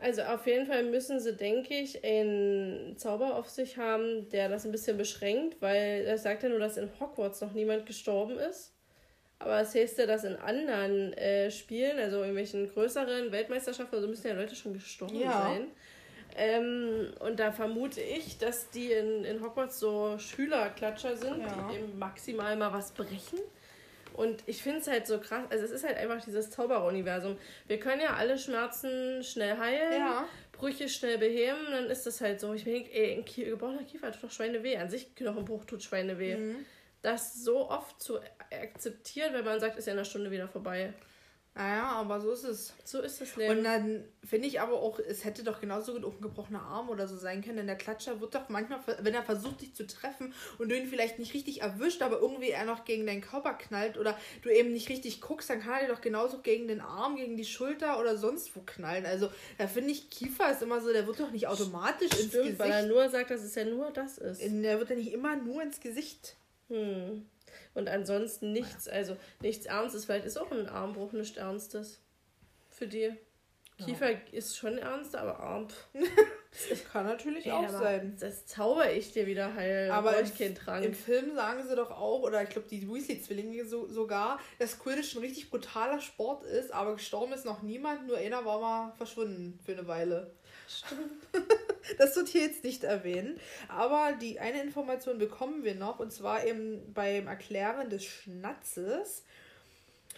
also auf jeden Fall müssen sie, denke ich, einen Zauber auf sich haben, der das ein bisschen beschränkt, weil er sagt ja nur, dass in Hogwarts noch niemand gestorben ist. Aber es heißt ja, dass in anderen äh, Spielen, also irgendwelchen größeren Weltmeisterschaften, also müssen ja Leute schon gestorben ja. sein. Ähm, und da vermute ich, dass die in, in Hogwarts so Schülerklatscher sind, ja. die eben maximal mal was brechen. Und ich finde es halt so krass, also es ist halt einfach dieses Zauberuniversum. Wir können ja alle Schmerzen schnell heilen, ja. Brüche schnell beheben, dann ist das halt so. Ich denke, ey, ein gebrochener Kiefer tut doch Schweine weh. An sich Knochenbruch tut Schweine weh. Mhm. Das so oft zu akzeptieren, wenn man sagt, ist ja in einer Stunde wieder vorbei. Naja, aber so ist es. So ist das Leben. Und dann finde ich aber auch, es hätte doch genauso gut auch ein gebrochener Arm oder so sein können. Denn der Klatscher wird doch manchmal, wenn er versucht, dich zu treffen und du ihn vielleicht nicht richtig erwischt, aber irgendwie er noch gegen deinen Körper knallt oder du eben nicht richtig guckst, dann kann er dir doch genauso gegen den Arm, gegen die Schulter oder sonst wo knallen. Also da finde ich, Kiefer ist immer so, der wird doch nicht automatisch Stimmt, ins Gesicht. weil er nur sagt, dass es ja nur das ist. Der wird ja nicht immer nur ins Gesicht. Hm. Und ansonsten nichts, also nichts Ernstes. Vielleicht ist auch ein Armbruch nichts Ernstes für die. Kiefer ja. ist schon ernst, aber Arm. <laughs> Kann natürlich Ey, auch sein. Das zauber ich dir wieder heil. Aber ich keinen Trank. im Film sagen sie doch auch, oder ich glaube die Weasley-Zwillinge so, sogar, dass Quidditch ein richtig brutaler Sport ist, aber gestorben ist noch niemand, nur einer war mal verschwunden für eine Weile. Stimmt. <laughs> das wird hier jetzt nicht erwähnt. Aber die eine Information bekommen wir noch, und zwar eben beim Erklären des Schnatzes,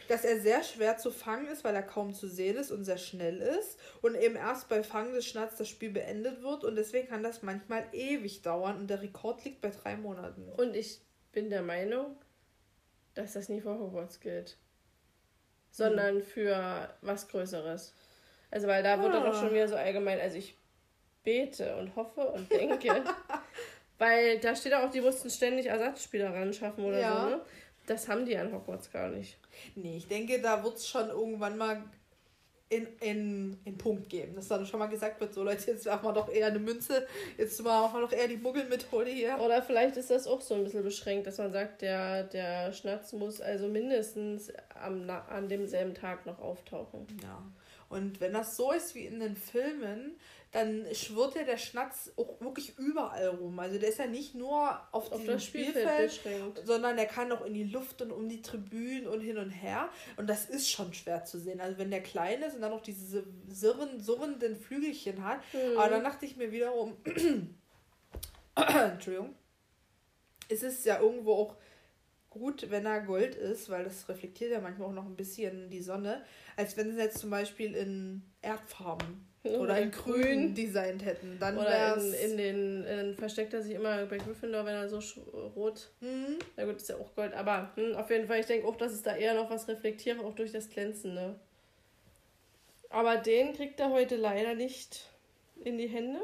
dass er sehr schwer zu fangen ist, weil er kaum zu sehen ist und sehr schnell ist. Und eben erst bei Fangen des Schnatzes das Spiel beendet wird. Und deswegen kann das manchmal ewig dauern. Und der Rekord liegt bei drei Monaten. Und ich bin der Meinung, dass das nie für Hogwarts gilt. Sondern hm. für was Größeres. Also, weil da wird ah. doch schon wieder so allgemein, also ich bete und hoffe und denke, <laughs> weil da steht auch, die mussten ständig Ersatzspieler ran schaffen oder ja. so, ne? Das haben die an Hogwarts gar nicht. Nee, ich denke, da wird es schon irgendwann mal in, in, in Punkt geben, dass dann schon mal gesagt wird, so Leute, jetzt machen wir doch eher eine Münze, jetzt machen wir doch eher die Muggelmethode hier. Oder vielleicht ist das auch so ein bisschen beschränkt, dass man sagt, der, der Schnatz muss also mindestens am, an demselben Tag noch auftauchen. Ja. Und wenn das so ist wie in den Filmen, dann schwirrt ja der Schnatz auch wirklich überall rum. Also der ist ja nicht nur auf, auf das Spielfeld, Spielfeld sondern der kann auch in die Luft und um die Tribünen und hin und her. Und das ist schon schwer zu sehen. Also wenn der klein ist und dann noch diese sirren, surrenden Flügelchen hat. Mhm. Aber dann dachte ich mir wiederum, <clears throat> Entschuldigung, ist es ja irgendwo auch gut, wenn er Gold ist, weil das reflektiert ja manchmal auch noch ein bisschen die Sonne, als wenn sie jetzt zum Beispiel in Erdfarben oder in grün designt hätten. Dann Oder in, in den in, versteckt er sich immer bei Gryffindor, wenn er so rot. Mhm. Na gut, ist ja auch Gold. Aber hm, auf jeden Fall, ich denke auch, dass es da eher noch was reflektiert, auch durch das Glänzende. Aber den kriegt er heute leider nicht in die Hände.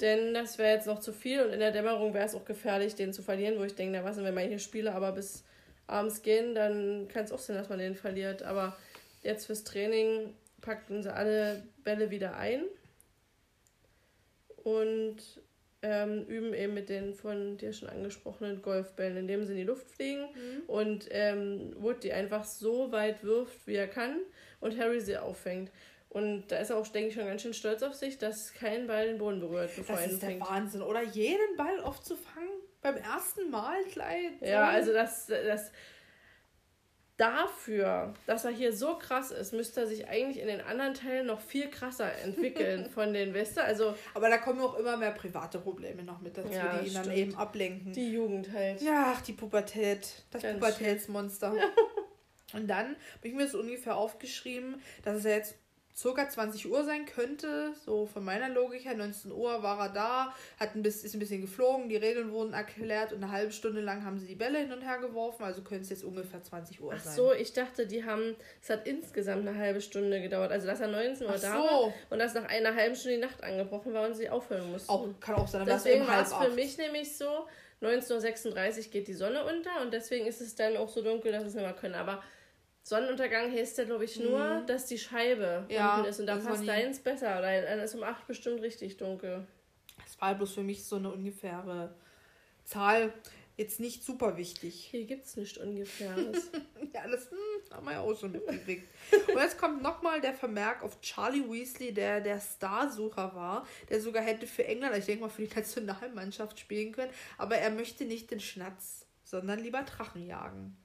Denn das wäre jetzt noch zu viel und in der Dämmerung wäre es auch gefährlich, den zu verlieren, wo ich denke, na was, wenn man hier spiele, aber bis abends gehen, dann kann es auch sein, dass man den verliert. Aber jetzt fürs Training packten sie alle Bälle wieder ein und ähm, üben eben mit den von dir schon angesprochenen Golfbällen, indem sie in die Luft fliegen mhm. und ähm, Wood die einfach so weit wirft, wie er kann und Harry sie auffängt. Und da ist er auch, denke ich, schon ganz schön stolz auf sich, dass kein Ball den Boden berührt, bevor das er ihn fängt. Das ist der Wahnsinn, oder? Jeden Ball aufzufangen beim ersten Mal gleich. Ja, also das, das dafür, dass er hier so krass ist, müsste er sich eigentlich in den anderen Teilen noch viel krasser entwickeln <laughs> von den Weste. Also, Aber da kommen auch immer mehr private Probleme noch mit dazu, ja, die ihn stimmt. dann eben ablenken. Die Jugend halt. Ja, die Pubertät. Das Ganz Pubertätsmonster. <laughs> Und dann habe ich mir so ungefähr aufgeschrieben, dass es ja jetzt circa 20 Uhr sein könnte, so von meiner Logik her. 19 Uhr war er da, hat ein bisschen, ist ein bisschen geflogen, die Regeln wurden erklärt und eine halbe Stunde lang haben sie die Bälle hin und her geworfen, also könnte es jetzt ungefähr 20 Uhr sein. Ach so, ich dachte, die haben, es hat insgesamt eine halbe Stunde gedauert, also dass er 19 Uhr Ach da so. war und dass nach einer halben Stunde die Nacht angebrochen war und sie aufhören mussten. Auch, kann auch sein, aber Deswegen war es für mich nämlich so, 19.36 Uhr geht die Sonne unter und deswegen ist es dann auch so dunkel, dass es nicht mehr können, aber Sonnenuntergang heißt ja, glaube ich, nur, mhm. dass die Scheibe ja, unten ist. Und da passt deins besser. Dann ist um 8 bestimmt richtig dunkel. Das war bloß für mich so eine ungefähre Zahl. jetzt nicht super wichtig. Hier gibt es nichts ungefähr. <laughs> ja, das hm, haben wir ja auch schon mitgekriegt. Und jetzt kommt nochmal der Vermerk auf Charlie Weasley, der der Starsucher war, der sogar hätte für England, ich denke mal für die Nationalmannschaft spielen können, aber er möchte nicht den Schnatz, sondern lieber Drachen jagen.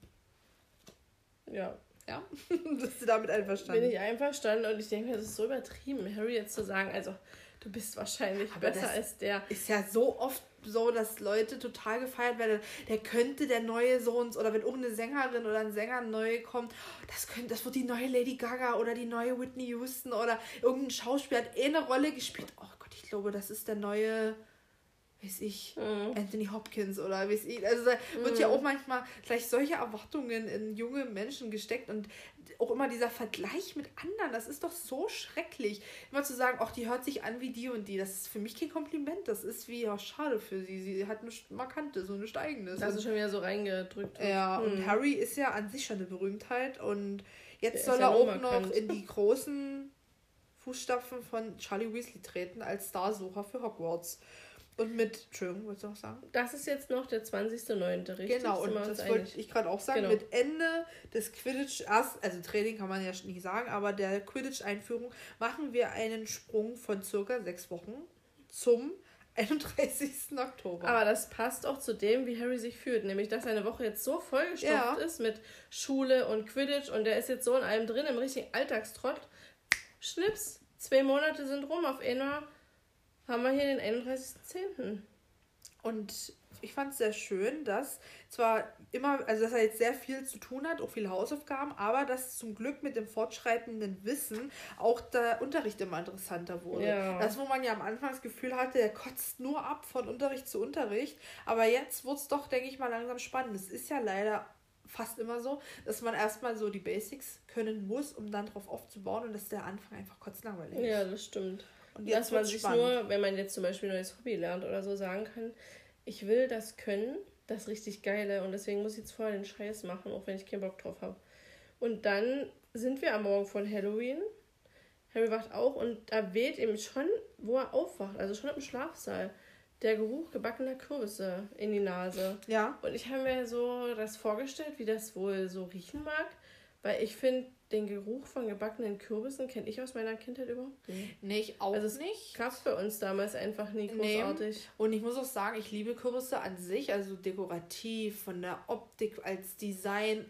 Ja. Ja, <laughs> bist du damit einverstanden? Bin ich einverstanden und ich denke mir, das ist so übertrieben, Harry jetzt zu sagen, also du bist wahrscheinlich aber besser als der. Ist ja so oft so, dass Leute total gefeiert werden. Der könnte der neue Sohn oder wenn irgendeine Sängerin oder ein Sänger neu kommt, das könnte, das wird die neue Lady Gaga oder die neue Whitney Houston oder irgendein Schauspieler hat eh eine Rolle gespielt. Oh Gott, ich glaube, das ist der neue weiß ich, mhm. Anthony Hopkins oder weiß ich. Also da wird mhm. ja auch manchmal gleich solche Erwartungen in junge Menschen gesteckt und auch immer dieser Vergleich mit anderen, das ist doch so schrecklich. Immer zu sagen, ach, die hört sich an wie die und die, das ist für mich kein Kompliment. Das ist wie, ja, schade für sie. Sie hat eine markante, so eine steigende. Da hast du schon wieder so reingedrückt. Ja, hm. und Harry ist ja an sich schon eine Berühmtheit und jetzt Der soll er auch noch in die großen Fußstapfen von Charlie Weasley treten als Starsucher für Hogwarts. Und mit, Entschuldigung, wolltest du noch sagen? Das ist jetzt noch der 20.09., richtig? Genau, und das wollte ich gerade auch sagen. Genau. Mit Ende des Quidditch, also Training kann man ja nicht sagen, aber der Quidditch-Einführung machen wir einen Sprung von circa sechs Wochen zum <laughs> 31. Oktober. Aber das passt auch zu dem, wie Harry sich fühlt. Nämlich, dass seine Woche jetzt so vollgestopft ja. ist mit Schule und Quidditch und der ist jetzt so in allem drin, im richtigen Alltagstrott. Schnips, zwei Monate sind rum auf einmal haben wir hier den 31.10. Und ich fand es sehr schön, dass zwar immer, also dass er jetzt sehr viel zu tun hat, auch viele Hausaufgaben, aber dass zum Glück mit dem fortschreitenden Wissen auch der Unterricht immer interessanter wurde. Ja. Das, wo man ja am Anfang das Gefühl hatte, er kotzt nur ab von Unterricht zu Unterricht, aber jetzt wurde es doch, denke ich mal, langsam spannend. Es ist ja leider fast immer so, dass man erstmal so die Basics können muss, um dann darauf aufzubauen und dass der Anfang einfach kotznangweilig ist. Ja, das stimmt. Und dass man sich nur, wenn man jetzt zum Beispiel ein neues Hobby lernt oder so, sagen kann, ich will das können, das richtig geile und deswegen muss ich jetzt vorher den Scheiß machen, auch wenn ich keinen Bock drauf habe. Und dann sind wir am Morgen von Halloween. Harry wacht auch und da weht ihm schon, wo er aufwacht, also schon im Schlafsaal, der Geruch gebackener Kürbisse in die Nase. Ja. Und ich habe mir so das vorgestellt, wie das wohl so riechen mag, weil ich finde, den Geruch von gebackenen Kürbissen kenne ich aus meiner Kindheit überhaupt nicht. Nee, ich auch also es nicht. gab bei uns damals einfach nie großartig. Nee. Und ich muss auch sagen, ich liebe Kürbisse an sich, also dekorativ, von der Optik als Design.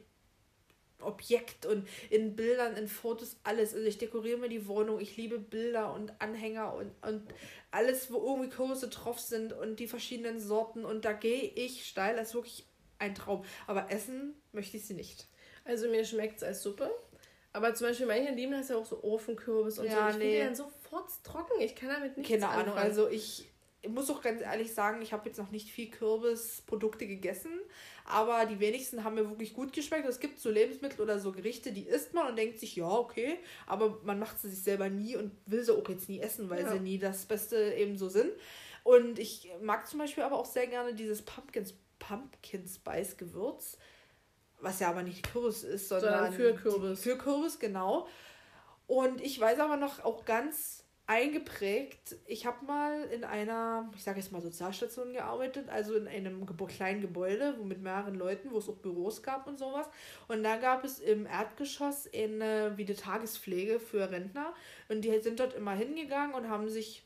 Objekt und in Bildern, in Fotos, alles. Also ich dekoriere mir die Wohnung, ich liebe Bilder und Anhänger und, und alles, wo irgendwie Kürbisse drauf sind und die verschiedenen Sorten. Und da gehe ich steil, das ist wirklich ein Traum. Aber essen möchte ich sie nicht. Also mir schmeckt es als Suppe. Aber zum Beispiel manche lieben das ja auch so Ofenkürbis und ja, so. Ich nee. finde dann sofort trocken. Ich kann damit nichts Keine Ahnung. Anfangen. Also ich muss auch ganz ehrlich sagen, ich habe jetzt noch nicht viel Kürbisprodukte gegessen, aber die wenigsten haben mir wirklich gut geschmeckt. Es gibt so Lebensmittel oder so Gerichte, die isst man und denkt sich, ja, okay, aber man macht sie sich selber nie und will sie auch jetzt nie essen, weil ja. sie nie das Beste eben so sind. Und ich mag zum Beispiel aber auch sehr gerne dieses Pumpkins, Pumpkin Spice Gewürz was ja aber nicht Kürbis ist, sondern, sondern für Kürbis. Für Kürbis, genau. Und ich weiß aber noch auch ganz eingeprägt, ich habe mal in einer, ich sage jetzt mal Sozialstation gearbeitet, also in einem kleinen Gebäude wo mit mehreren Leuten, wo es auch Büros gab und sowas. Und da gab es im Erdgeschoss eine, wie eine Tagespflege für Rentner. Und die sind dort immer hingegangen und haben sich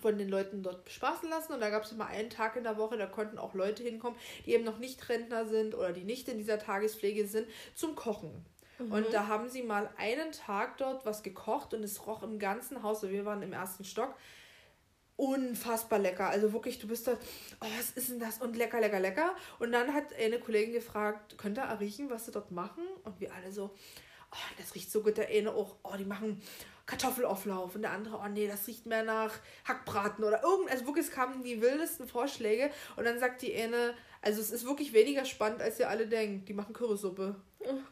von den Leuten dort bespaßen lassen. Und da gab es immer einen Tag in der Woche, da konnten auch Leute hinkommen, die eben noch nicht Rentner sind oder die nicht in dieser Tagespflege sind, zum Kochen. Mhm. Und da haben sie mal einen Tag dort was gekocht und es roch im ganzen Haus, so wir waren im ersten Stock, unfassbar lecker. Also wirklich, du bist da, oh, was ist denn das? Und lecker, lecker, lecker. Und dann hat eine Kollegin gefragt, könnt ihr riechen, was sie dort machen? Und wir alle so, oh, das riecht so gut. Der eine auch, oh, die machen Kartoffelauflauf und der andere, oh nee, das riecht mehr nach Hackbraten oder irgend, also wirklich, es kamen die wildesten Vorschläge und dann sagt die eine, also es ist wirklich weniger spannend, als ihr alle denkt. Die machen Kürbissuppe.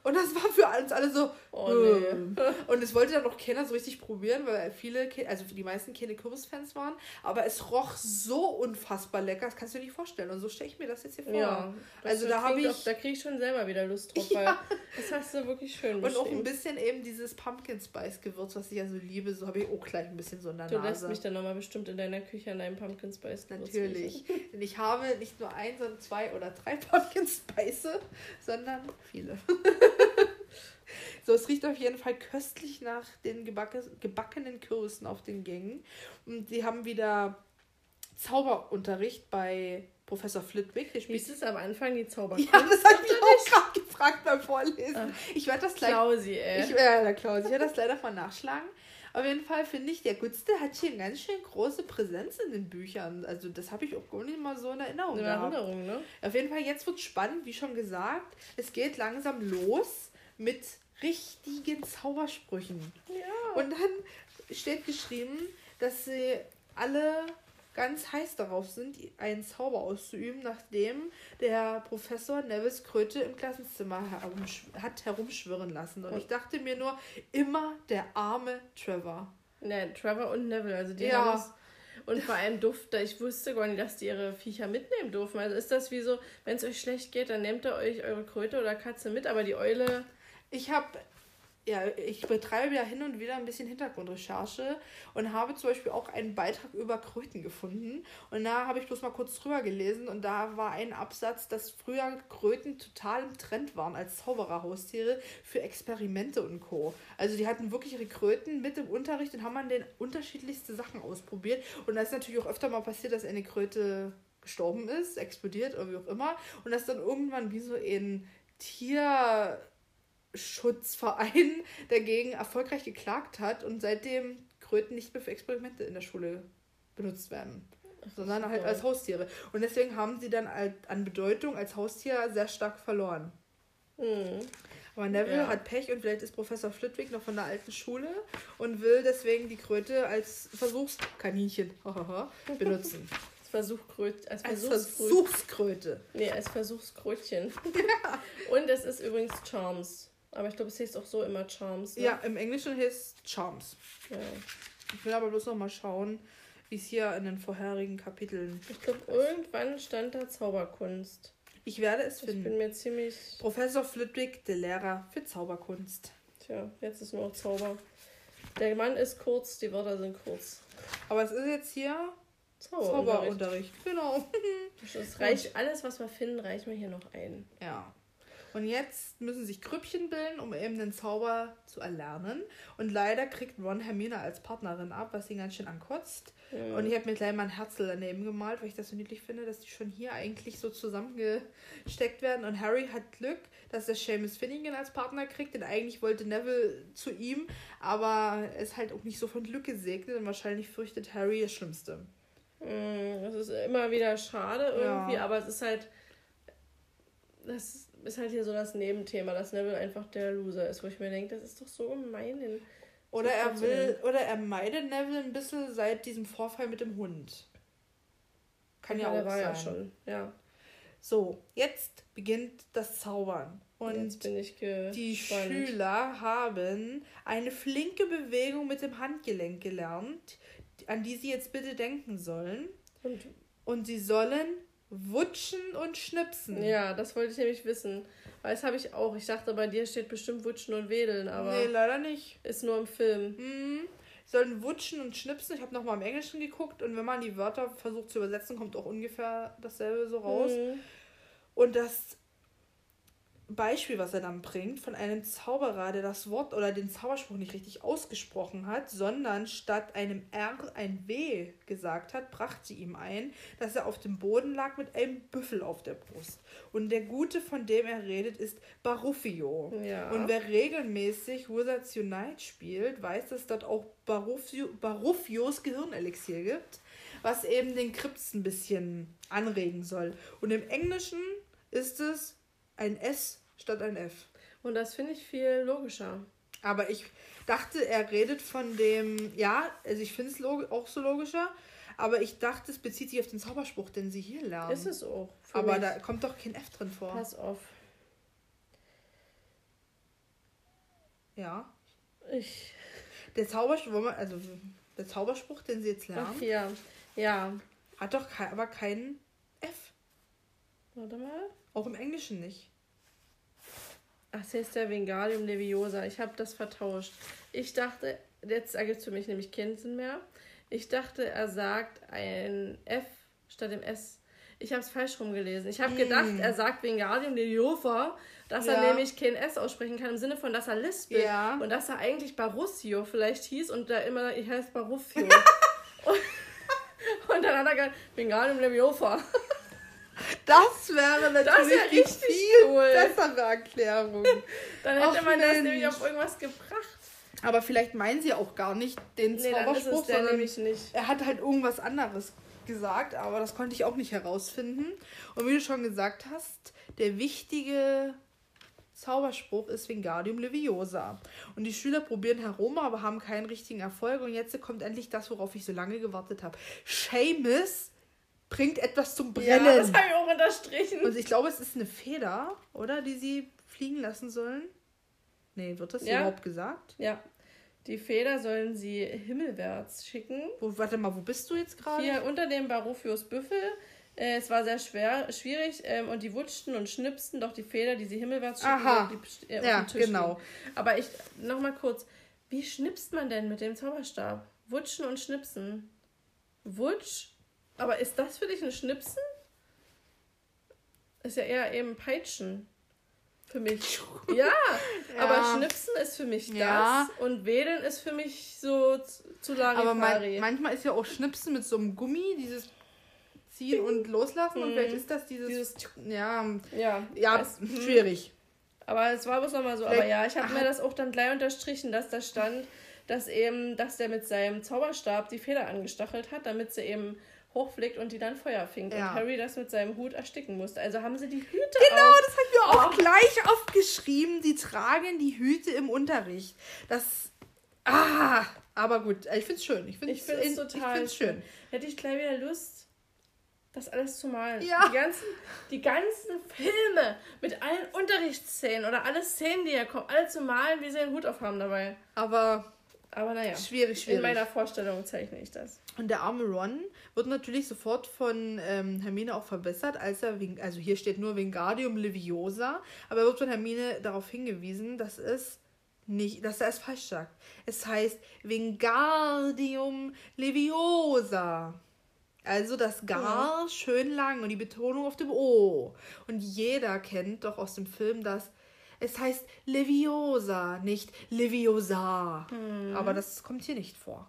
Und das war für uns alle so. Oh, nee. Und es wollte dann auch keiner so richtig probieren, weil viele, also die meisten keine Kürbisfans waren. Aber es roch so unfassbar lecker, das kannst du dir nicht vorstellen. Und so stelle ich mir das jetzt hier vor. Ja, also da habe ich. Auch, da kriege ich schon selber wieder Lust drauf, <laughs> ja. weil das hast du wirklich schön Und auch ein bisschen eben dieses Pumpkin Spice Gewürz, was ich ja so liebe, so habe ich auch gleich ein bisschen so in der du Nase. Du lässt mich dann nochmal bestimmt in deiner Küche an deinem Pumpkin Spice Gewürz. Natürlich. Denn ich habe nicht nur ein, sondern zwei oder drei <laughs> Pumpkin Spice, sondern viele. So, es riecht auf jeden Fall köstlich nach den gebacke, gebackenen Kürbissen auf den Gängen. Und sie haben wieder Zauberunterricht bei Professor Flitwick. Der spielt es am Anfang die Zauberkunst? Ja, das habe ich auch gerade gefragt beim Vorlesen. Ach, ich werde das gleich. Klausi, ey. Ich, der Klausi. Ich werde das leider mal nachschlagen. Auf jeden Fall finde ich, der Gutste hat hier eine ganz schön große Präsenz in den Büchern. Also das habe ich auch gar nicht mal so in Erinnerung. In Erinnerung, ne? Auf jeden Fall, jetzt wird es spannend, wie schon gesagt. Es geht langsam los mit richtigen Zaubersprüchen. Ja. Und dann steht geschrieben, dass sie alle ganz heiß darauf sind, einen Zauber auszuüben, nachdem der Professor Nevis Kröte im Klassenzimmer herumsch hat herumschwirren lassen. Und ich dachte mir nur, immer der arme Trevor. Ne, Trevor und Neville, also die ja. haben es. Und vor allem Duft, ich wusste gar nicht, dass die ihre Viecher mitnehmen dürfen. Also ist das wie so, wenn es euch schlecht geht, dann nehmt ihr euch eure Kröte oder Katze mit, aber die Eule. Ich habe ja, ich betreibe ja hin und wieder ein bisschen Hintergrundrecherche und habe zum Beispiel auch einen Beitrag über Kröten gefunden. Und da habe ich bloß mal kurz drüber gelesen und da war ein Absatz, dass früher Kröten total im Trend waren als Zaubererhaustiere für Experimente und Co. Also die hatten wirklich ihre Kröten mit im Unterricht und haben an den unterschiedlichste Sachen ausprobiert. Und da ist natürlich auch öfter mal passiert, dass eine Kröte gestorben ist, explodiert oder wie auch immer. Und das dann irgendwann wie so ein Tier Schutzverein <laughs> dagegen erfolgreich geklagt hat und seitdem Kröten nicht mehr für Experimente in der Schule benutzt werden, sondern halt als Haustiere. Und deswegen haben sie dann an Bedeutung als Haustier sehr stark verloren. Mhm. Aber Neville ja. hat Pech und vielleicht ist Professor Flitwick noch von der alten Schule und will deswegen die Kröte als Versuchskaninchen <laughs> benutzen. Versuchkröte. Als, als Versuchskröte. Nee, als Versuchskrötchen. <laughs> Ja. Und es ist übrigens Charms. Aber ich glaube, es heißt auch so immer Charms. Ne? Ja, im Englischen heißt es Charms. Ja. Ich will aber bloß noch mal schauen, wie es hier in den vorherigen Kapiteln. Ich glaube, irgendwann stand da Zauberkunst. Ich werde es finden. Ich bin mir ziemlich. Professor Flitwick, der Lehrer für Zauberkunst. Tja, jetzt ist nur Zauber. Der Mann ist kurz, die Wörter sind kurz. Aber es ist jetzt hier Zauberunterricht. Zauberunterricht. Genau. <laughs> Das reicht, alles, was wir finden, reichen wir hier noch ein. Ja. Und jetzt müssen sich Krüppchen bilden, um eben den Zauber zu erlernen. Und leider kriegt Ron Hermine als Partnerin ab, was ihn ganz schön ankotzt. Ja. Und ich habe mir gleich mal ein Herzl daneben gemalt, weil ich das so niedlich finde, dass die schon hier eigentlich so zusammengesteckt werden. Und Harry hat Glück, dass er Seamus Finnegan als Partner kriegt, denn eigentlich wollte Neville zu ihm, aber er ist halt auch nicht so von Glück gesegnet und wahrscheinlich fürchtet Harry das Schlimmste. Mm, das ist immer wieder schade irgendwie, ja. aber es ist halt. Das ist halt hier so das Nebenthema, dass Neville einfach der Loser ist, wo ich mir denke, das ist doch so gemein. Oder er will, oder er meidet Neville ein bisschen seit diesem Vorfall mit dem Hund. Kann ja, ja auch war sein. Ja, schon, ja. So, jetzt beginnt das Zaubern. Und jetzt bin ich die Schüler haben eine flinke Bewegung mit dem Handgelenk gelernt, an die sie jetzt bitte denken sollen. Und, und sie sollen Wutschen und Schnipsen. Ja, das wollte ich nämlich wissen. Weil das habe ich auch. Ich dachte, bei dir steht bestimmt Wutschen und Wedeln, aber. Nee, leider nicht. Ist nur im Film. Mhm. Sollen Wutschen und Schnipsen. Ich habe nochmal im Englischen geguckt und wenn man die Wörter versucht zu übersetzen, kommt auch ungefähr dasselbe so raus. Mhm. Und das Beispiel, was er dann bringt, von einem Zauberer, der das Wort oder den Zauberspruch nicht richtig ausgesprochen hat, sondern statt einem R ein W gesagt hat, brachte ihm ein, dass er auf dem Boden lag mit einem Büffel auf der Brust. Und der Gute, von dem er redet, ist Baruffio. Ja. Und wer regelmäßig Wizards Unite spielt, weiß, dass es dort auch Baruffio, Baruffios Gehirnelixier gibt, was eben den Krips ein bisschen anregen soll. Und im Englischen ist es ein S statt ein F. Und das finde ich viel logischer. Aber ich dachte, er redet von dem, ja, also ich finde es auch so logischer, aber ich dachte, es bezieht sich auf den Zauberspruch, den sie hier lernen. Ist es auch. Aber mich. da kommt doch kein F drin vor. Pass auf. Ja. Ich. Der Zauberspruch, also der Zauberspruch, den sie jetzt lernen, Ach ja. Ja. hat doch kei- aber kein F. Warte mal. Auch im Englischen nicht. Ach, das ist der Vingalium Leviosa. Ich habe das vertauscht. Ich dachte, jetzt ergibt es für mich nämlich keinen Sinn mehr. Ich dachte, er sagt ein F statt dem S. Ich habe es falsch rumgelesen. Ich habe gedacht, er sagt Vingalium Leviosa, dass er Ja. nämlich kein S aussprechen kann, im Sinne von, dass er lispelt. Ja. Und dass er eigentlich Barussio vielleicht hieß und da immer, ich heiße Baruffio. und, <laughs> <laughs> und dann hat er gesagt, Vingalium Leviosa. Das wäre natürlich wär die richtig viel cool. bessere Erklärung. Dann hätte Ach, man das Mensch. nämlich auf irgendwas gebracht. Aber vielleicht meinen sie auch gar nicht den Nee, Zauberspruch, sondern er hat halt irgendwas anderes gesagt, aber das konnte ich auch nicht herausfinden. Und wie du schon gesagt hast, der wichtige Zauberspruch ist Wingardium Leviosa. Und die Schüler probieren herum, aber haben keinen richtigen Erfolg. Und jetzt kommt endlich das, worauf ich so lange gewartet habe. Seamus bringt etwas zum Ja, Brennen. das habe ich auch unterstrichen. Und ich glaube, es ist eine Feder, oder? Die sie fliegen lassen sollen. Nee, wird das Ja. überhaupt gesagt? Ja. Die Feder sollen sie himmelwärts schicken. Wo, warte mal, wo bist du jetzt gerade? Hier unter dem Baruffius Büffel. Äh, es war sehr schwer, schwierig ähm, und die wutschten und schnipsten doch die Feder, die sie himmelwärts schicken, Aha. die, äh, Ja, genau. liegen. Aber ich, nochmal kurz, wie schnipst man denn mit dem Zauberstab? Wutschen und schnipsen. Wutsch? Aber ist das für dich ein Schnipsen? Ist ja eher eben Peitschen. Für mich. <laughs> Ja, aber Ja. Schnipsen ist für mich Ja. das und Wedeln ist für mich so zu Aber man, manchmal ist ja auch Schnipsen mit so einem Gummi, dieses Ziehen und <laughs> Loslassen. Und vielleicht ist das dieses. Mhm. Dieses ja, ja, ja weiß- hm. schwierig. Aber es war bloß nochmal so. Aber Vielleicht ja, ich habe mir das auch dann gleich unterstrichen, dass da stand, dass eben, dass der mit seinem Zauberstab die Feder angestachelt hat, damit sie eben hochfliegt und die dann Feuer fing. Ja. Und Harry das mit seinem Hut ersticken musste. Also haben sie die Hüte Genau, auf. das hat mir auch gleich aufgeschrieben. Die tragen die Hüte im Unterricht. Das. Ah, aber gut, ich find's schön. Ich find's, Ich finde es in- total ich find's schön. Hätte ich gleich wieder Lust, das alles zu malen. Ja. Die, ganzen, die ganzen Filme mit allen Unterrichtsszenen oder alle Szenen, die ja kommen, alle zu malen, wie sie einen Hut aufhaben dabei. Aber Aber naja, schwierig, schwierig. in meiner Vorstellung zeichne ich das. Und der arme Ron wird natürlich sofort von ähm, Hermine auch verbessert, als er, also hier steht nur Wingardium Leviosa, aber er wird von Hermine darauf hingewiesen, dass es nicht, dass er es falsch sagt. Es heißt Wingardium Leviosa. Also das Gar schön lang und die Betonung auf dem O. Und jeder kennt doch aus dem Film das. Es heißt Leviosa, nicht Leviosa. Aber das kommt hier nicht vor.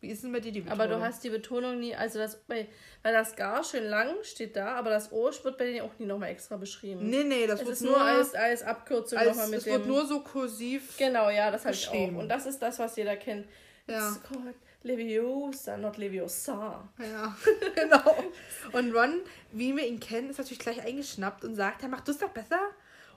Wie ist denn bei dir die Betonung? Aber du hast die Betonung nie, also das weil das gar schön lang steht da, aber das O wird bei denen auch nie nochmal extra beschrieben. Nee, nee, das es wird ist nur, als, als Abkürzung nochmal mit es wird nur so kursiv. genau, ja, das habe ich auch. Und das ist das, was jeder kennt. Ja. It's called Leviosa, not Leviosa. Ja, <laughs> genau. Und Ron, wie wir ihn kennen, ist natürlich gleich eingeschnappt und sagt, er macht das doch besser.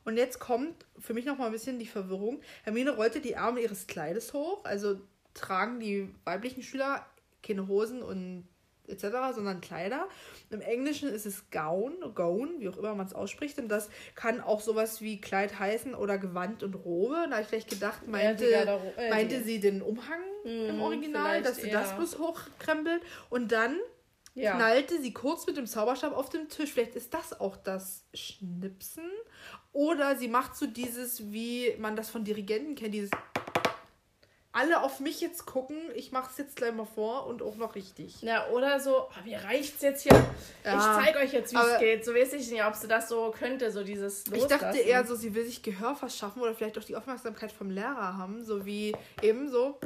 Und jetzt kommt für mich noch mal ein bisschen die Verwirrung. Hermine rollte die Arme ihres Kleides hoch, also tragen die weiblichen Schüler keine Hosen und etc., sondern Kleider. Im Englischen ist es Gown, Gown, wie auch immer man es ausspricht. Und das kann auch sowas wie Kleid heißen oder Gewand und Robe. Da habe ich gleich gedacht, meinte, äh, meinte sie den Umhang im Hm, Original, vielleicht dass sie das eher. bloß hochkrempelt. Und dann Ja. knallte sie kurz mit dem Zauberstab auf den Tisch. Vielleicht ist das auch das Schnipsen. Oder sie macht so dieses, wie man das von Dirigenten kennt, dieses alle auf mich jetzt gucken, ich mach's jetzt gleich mal vor und auch noch richtig. Ja, oder so, oh, mir reicht's jetzt hier. Ja, ich zeig euch jetzt, wie es geht. So weiß ich nicht, ob sie das so könnte, so dieses Ich dachte Loslassen. eher so, sie will sich Gehör verschaffen oder vielleicht auch die Aufmerksamkeit vom Lehrer haben, so wie eben so.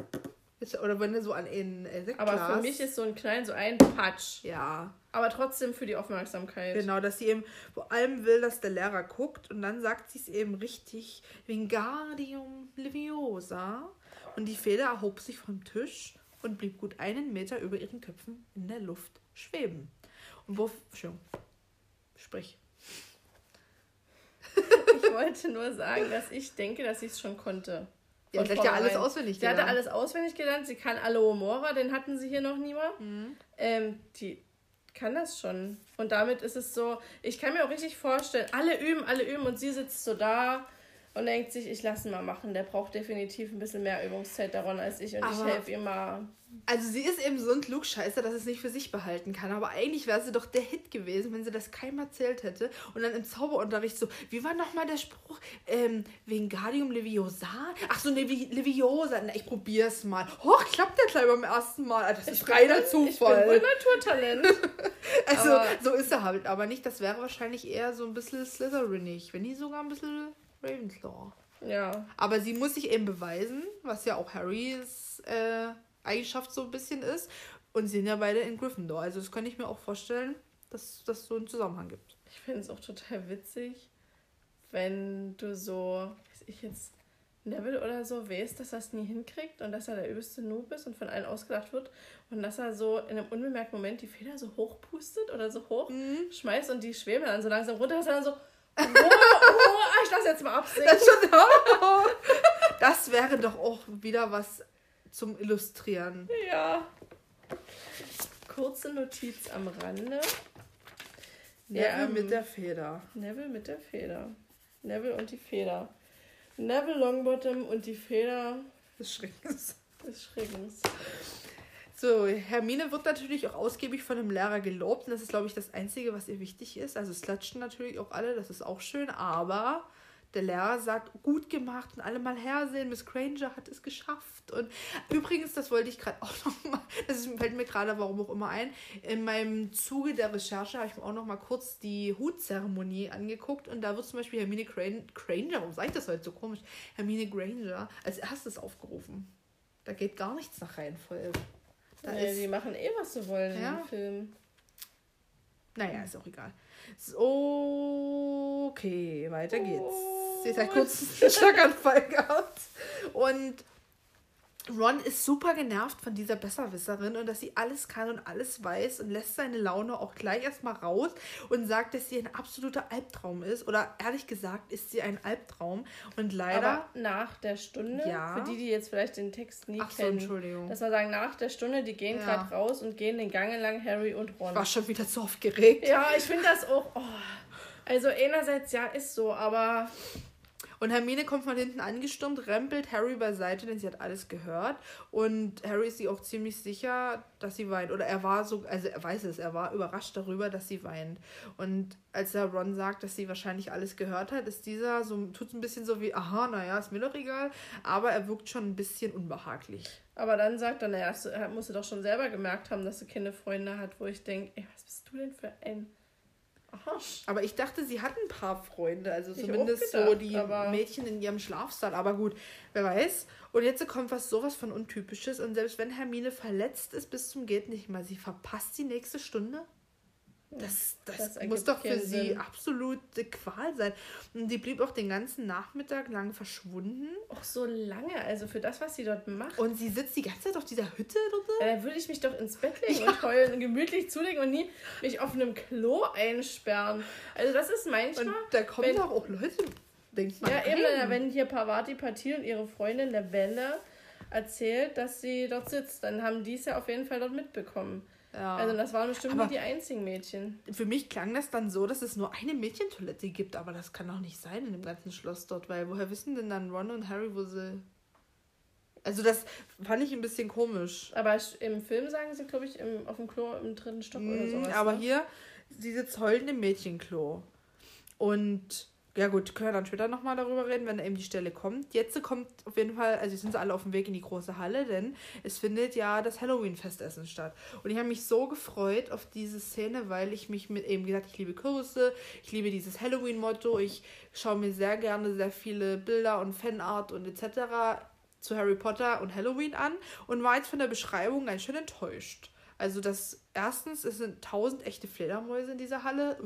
Oder wenn er so an ein äh, Sektglas. Aber für mich ist so ein Knallen so ein Patsch. Ja, Aber trotzdem für die Aufmerksamkeit. Genau, dass sie eben vor allem will, dass der Lehrer guckt und dann sagt sie es eben richtig, Wingardium Leviosa. Und die Feder erhob sich vom Tisch und blieb gut einen Meter über ihren Köpfen in der Luft schweben. Und wo... Entschuldigung. Sprich. Ich wollte nur sagen, dass ich denke, dass ich es schon konnte. Ja, hat ja alles auswendig Sie hatte gelernt. alles auswendig gelernt. Sie kann Alohomora, den hatten sie hier noch nie mal. Mhm. Ähm, die kann das schon. Und damit ist es so, ich kann mir auch richtig vorstellen, alle üben, alle üben und sie sitzt so da und denkt sich, ich lasse ihn mal machen. Der braucht definitiv ein bisschen mehr Übungszeit daran als ich und aber, ich helfe ihm mal. Also sie ist eben so ein Klugscheißer, dass es nicht für sich behalten kann. Aber eigentlich wäre sie doch der Hit gewesen, wenn sie das keinem erzählt hätte. Und dann im Zauberunterricht so, wie war nochmal der Spruch? Ähm, Wingardium Leviosa? Ach so, Levi Leviosa. Na, ich probier's mal. Hoch, klappt der gleich beim ersten Mal. Das ist reiner Zufall. Ich bin wohl Naturtalent. <laughs> also, aber so ist er halt. Aber nicht, das wäre wahrscheinlich eher so ein bisschen Slytherinig. Wenn nicht sogar ein bisschen Ravenclaw. Ja. Aber sie muss sich eben beweisen, was ja auch Harrys äh, Eigenschaft so ein bisschen ist. Und sie sind ja beide in Gryffindor. Also das könnte ich mir auch vorstellen, dass das so einen Zusammenhang gibt. Ich finde es auch total witzig, wenn du so, weiß ich jetzt, Neville oder so weißt, dass er es nie hinkriegt und dass er der übelste Noob ist und von allen ausgedacht wird und dass er so in einem unbemerkten Moment die Feder so hochpustet oder so hoch mhm. schmeißt und die schweben dann so langsam runter, dass er dann so Oh, oh, ich lasse jetzt mal. Das, schon, oh. das wäre doch auch wieder was zum Illustrieren. Ja. Kurze Notiz am Rande. Neville ja, mit der Feder. Neville mit der Feder. Neville und die Feder. Neville Longbottom und die Feder des Schreckens. Des Schreckens. So, Hermine wird natürlich auch ausgiebig von dem Lehrer gelobt und das ist, glaube ich, das Einzige, was ihr wichtig ist. Also es klatschen natürlich auch alle, das ist auch schön, aber der Lehrer sagt, gut gemacht und alle mal hersehen, Miss Granger hat es geschafft. Und übrigens, das wollte ich gerade <laughs> auch noch mal, das fällt mir gerade, warum auch immer ein, in meinem Zuge der Recherche habe ich mir auch noch mal kurz die Hutzeremonie angeguckt und da wird zum Beispiel Hermine Granger, warum sage ich das heute so komisch, Hermine Granger als erstes aufgerufen. Da geht gar nichts nach Reihenfolge. Da nee, ist, die machen eh, was sie wollen ja. im Film. Naja, ist auch egal. So, okay, weiter geht's. Oh. Sie hat kurz einen Schlaganfall <laughs> gehabt. Und Ron ist super genervt von dieser Besserwisserin und dass sie alles kann und alles weiß und lässt seine Laune auch gleich erstmal raus und sagt, dass sie ein absoluter Albtraum ist. Oder ehrlich gesagt ist sie ein Albtraum. Und leider. Aber nach der Stunde, ja. für die, die jetzt vielleicht den Text nie Ach so, kennen, Entschuldigung. dass wir sagen, nach der Stunde, die gehen ja. gerade raus und gehen den Gang entlang, Harry und Ron. Ich war schon wieder zu aufgeregt. Ja, ich finde das auch. Oh. Also einerseits ja, ist so, aber und Hermine kommt von hinten angestürmt, rempelt Harry beiseite, denn sie hat alles gehört. Und Harry ist sich auch ziemlich sicher, dass sie weint. Oder er war so, also er weiß es, er war überrascht darüber, dass sie weint. Und als er Ron sagt, dass sie wahrscheinlich alles gehört hat, ist dieser so, tut ein bisschen so wie, aha, naja, ist mir doch egal. Aber er wirkt schon ein bisschen unbehaglich. Aber dann sagt er, naja, er musste doch schon selber gemerkt haben, dass sie keine Freunde hat, wo ich denke, ey, was bist du denn für ein Aha. Aber ich dachte, sie hat ein paar Freunde, also ich zumindest gedacht, so die Mädchen in ihrem Schlafsaal. Aber gut, wer weiß. Und jetzt kommt was sowas von Untypisches. Und selbst wenn Hermine verletzt ist bis zum geht nicht mal, sie verpasst die nächste Stunde. Das, das, das muss doch für sie Sinn. absolute Qual sein. Und die blieb auch den ganzen Nachmittag lang verschwunden. Auch so lange, also für das, was sie dort macht. Und sie sitzt die ganze Zeit auf dieser Hütte dort. Da würde ich mich doch ins Bett legen ja. und heulen und gemütlich zulegen und nie mich auf einem Klo einsperren. Also das ist manchmal... Und da kommen doch auch Leute, denkt man. Ja, eben, rein. wenn hier Pavati Patil und ihre Freundin der Welle erzählt, dass sie dort sitzt, dann haben die es ja auf jeden Fall dort mitbekommen. Ja. Also das waren bestimmt aber nur die einzigen Mädchen. Für mich klang das dann so, dass es nur eine Mädchentoilette gibt, aber das kann doch nicht sein in dem ganzen Schloss dort, weil woher wissen denn dann Ron und Harry, wo sie... Also das fand ich ein bisschen komisch. Aber im Film sagen sie, glaube ich, im, auf dem Klo im dritten Stock mm, oder sowas. Aber ne? hier, sie sitzt heulend im Mädchenklo. Und ja gut, können wir dann später nochmal darüber reden, wenn eben die Stelle kommt. Jetzt kommt auf jeden Fall, also sind sie alle auf dem Weg in die große Halle, denn es findet ja das Halloween-Festessen statt. Und ich habe mich so gefreut auf diese Szene, weil ich mich mit eben gesagt, ich liebe Kürbisse, ich liebe dieses Halloween-Motto, ich schaue mir sehr gerne sehr viele Bilder und Fanart und etc. zu Harry Potter und Halloween an und war jetzt von der Beschreibung ganz schön enttäuscht. Also das erstens, es sind tausend echte Fledermäuse in dieser Halle.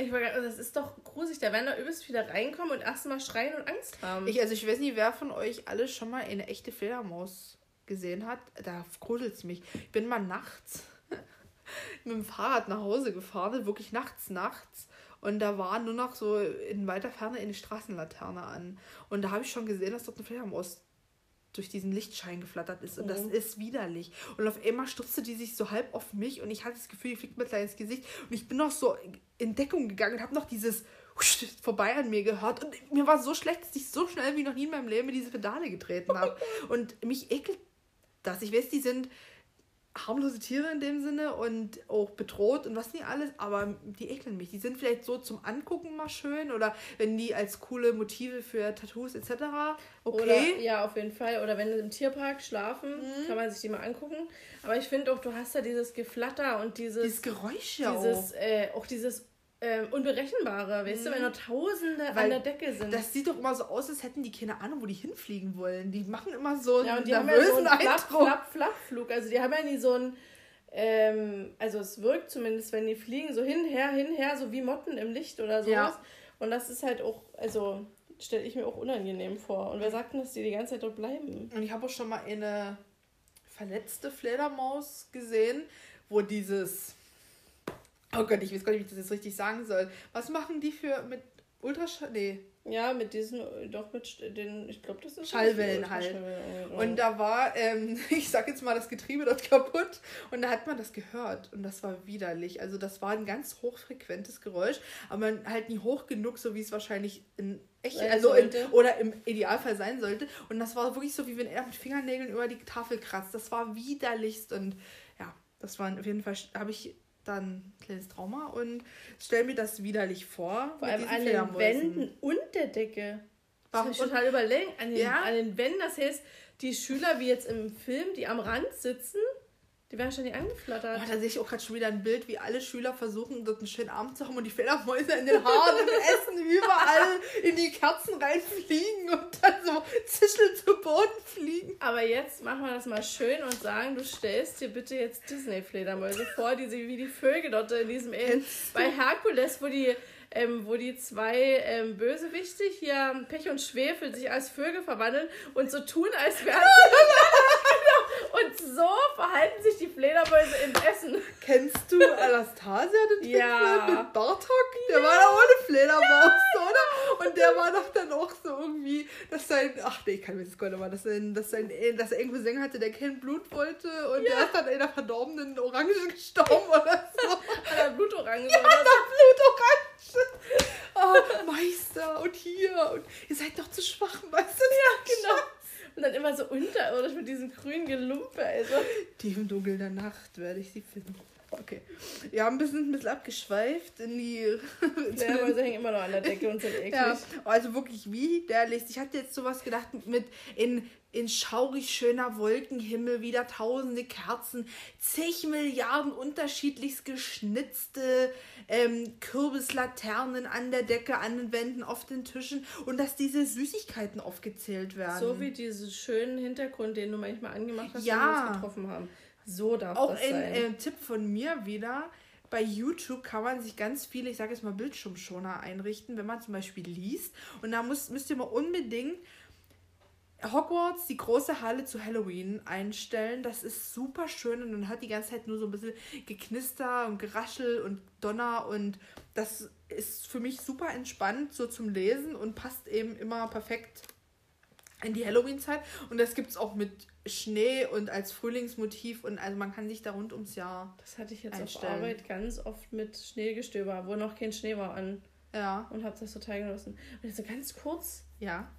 Ich war, das ist doch gruselig. Da werden da übelst wieder reinkommen und erstmal schreien und Angst haben. Ich, also ich weiß nicht, wer von euch alle schon mal eine echte Fledermaus gesehen hat. Da gruselt es mich. Ich bin mal nachts <laughs> mit dem Fahrrad nach Hause gefahren, wirklich nachts, nachts. Und da war nur noch so in weiter Ferne eine Straßenlaterne an. Und da habe ich schon gesehen, dass dort eine Fledermaus durch diesen Lichtschein geflattert ist. Und mhm. das ist widerlich. Und auf einmal stürzte die sich so halb auf mich und ich hatte das Gefühl, die fliegt mir gleich ins Gesicht. Und ich bin noch so in Deckung gegangen und habe noch dieses vorbei an mir gehört. Und mir war so schlecht, dass ich so schnell wie noch nie in meinem Leben in diese Pedale getreten habe. <laughs> und mich ekelt das. Ich weiß, die sind harmlose Tiere in dem Sinne und auch bedroht und was nicht alles, aber die ekeln mich. Die sind vielleicht so zum Angucken mal schön oder wenn die als coole Motive für Tattoos etc. Okay. Oder, ja, auf jeden Fall. Oder wenn sie im Tierpark schlafen, mhm. kann man sich die mal angucken. Aber ich finde auch, du hast da dieses Geflatter und dieses... Dieses Geräusch ja dieses, auch. Äh, auch dieses ähm, Unberechenbare, weißt mhm. du, wenn nur Tausende Weil an der Decke sind. Das sieht doch immer so aus, als hätten die keine Ahnung, wo die hinfliegen wollen. Die machen immer so ja, einen die nervösen haben ja so einen Flapp, Flapp, Flappflug. Also die haben ja nie so einen, ähm, also es wirkt zumindest, wenn die fliegen, so hinher, hinher, so wie Motten im Licht oder sowas. Ja. Und das ist halt auch, also stelle ich mir auch unangenehm vor. Und wer sagt denn, dass die die ganze Zeit dort bleiben? Und ich habe auch schon mal eine verletzte Fledermaus gesehen, wo dieses Oh Gott, ich weiß gar nicht, wie ich das jetzt richtig sagen soll. Was machen die für mit Ultraschall? Nee. Ja, mit diesen, doch mit den, ich glaube, das ist Schallwellen halt. Und da war, ähm, <laughs> ich sag jetzt mal, das Getriebe dort kaputt und da hat man das gehört und das war widerlich. Also das war ein ganz hochfrequentes Geräusch, aber halt nie hoch genug, so wie es wahrscheinlich in echt, also in, oder im Idealfall sein sollte. Und das war wirklich so, wie wenn er mit Fingernägeln über die Tafel kratzt. Das war widerlichst und ja, das war auf jeden Fall, habe ich dann ein kleines Trauma und stell mir das widerlich vor. Vor allem an den Wänden und der Decke. Warum? Das total überlegen. An den, ja? an den Wänden, das heißt, die Schüler, wie jetzt im Film, die am Rand sitzen, die werden schon nicht angeflattert. Oh, da sehe ich auch gerade schon wieder ein Bild, wie alle Schüler versuchen, dort einen schönen Abend zu haben und die Fledermäuse in den Haaren, im <laughs> Essen, überall in die Kerzen reinfliegen und dann so zischeln zu Boden fliegen. Aber jetzt machen wir das mal schön und sagen, du stellst dir bitte jetzt Disney-Fledermäuse vor, die sie wie die Vögel dort in diesem Inn, bei Herkules, wo die ähm, wo die zwei ähm, Bösewichte hier Pech und Schwefel sich als Vögel verwandeln und so tun, als wären sie. <laughs> <laughs> und so verhalten sich die Fledermäuse im Essen. Kennst du Anastasia, den ja. mit Bartok? Der ja. war doch ohne Fledermaus, ja, oder? Und der war doch dann auch so irgendwie, dass sein, ach nee, ich kann mir das gar nicht mal, dass, sein, dass, sein, dass er irgendwo Sänger hatte, der kein Blut wollte und der ist dann in einer verdorbenen Orange gestorben <laughs> oder so. An der Blutorange. Ja, an der Blutorange. Oh, Meister und hier und ihr seid doch zu schwach, weißt du? Ja, genau. Und dann immer so unterirdisch mit diesem grünen Gelumpe. Also. Tief im Dunkel der Nacht werde ich sie finden. Okay. Wir haben ein bisschen, ein bisschen abgeschweift in die. <laughs> Ja, aber sie hängen immer noch an der Decke und sind eklig. Ja, also wirklich widerlich. Ich hatte jetzt sowas gedacht mit in, in schaurig schöner Wolkenhimmel, wieder tausende Kerzen, zig Milliarden unterschiedlichst geschnitzte ähm, Kürbislaternen an der Decke, an den Wänden, auf den Tischen und dass diese Süßigkeiten aufgezählt werden. So wie diesen schönen Hintergrund, den du manchmal angemacht hast, ja. wenn wir uns getroffen haben. So darf Auch das sein. Auch ein äh, Tipp von mir wieder. Bei YouTube kann man sich ganz viele, ich sage jetzt mal, Bildschirmschoner einrichten, wenn man zum Beispiel liest. Und da muss, müsst ihr mal unbedingt Hogwarts, die große Halle zu Halloween einstellen. Das ist super schön und man hat die ganze Zeit nur so ein bisschen Geknister und Geraschel und Donner und das ist für mich super entspannt so zum Lesen und passt eben immer perfekt in die Halloween-Zeit. Und das gibt es auch mit Schnee und als Frühlingsmotiv und also man kann sich da rund ums Jahr. Das hatte ich jetzt einstellen. auf Arbeit ganz oft mit Schneegestöber, wo noch kein Schnee war an. Ja. Und habe das total genossen. Und so ganz kurz. Ja.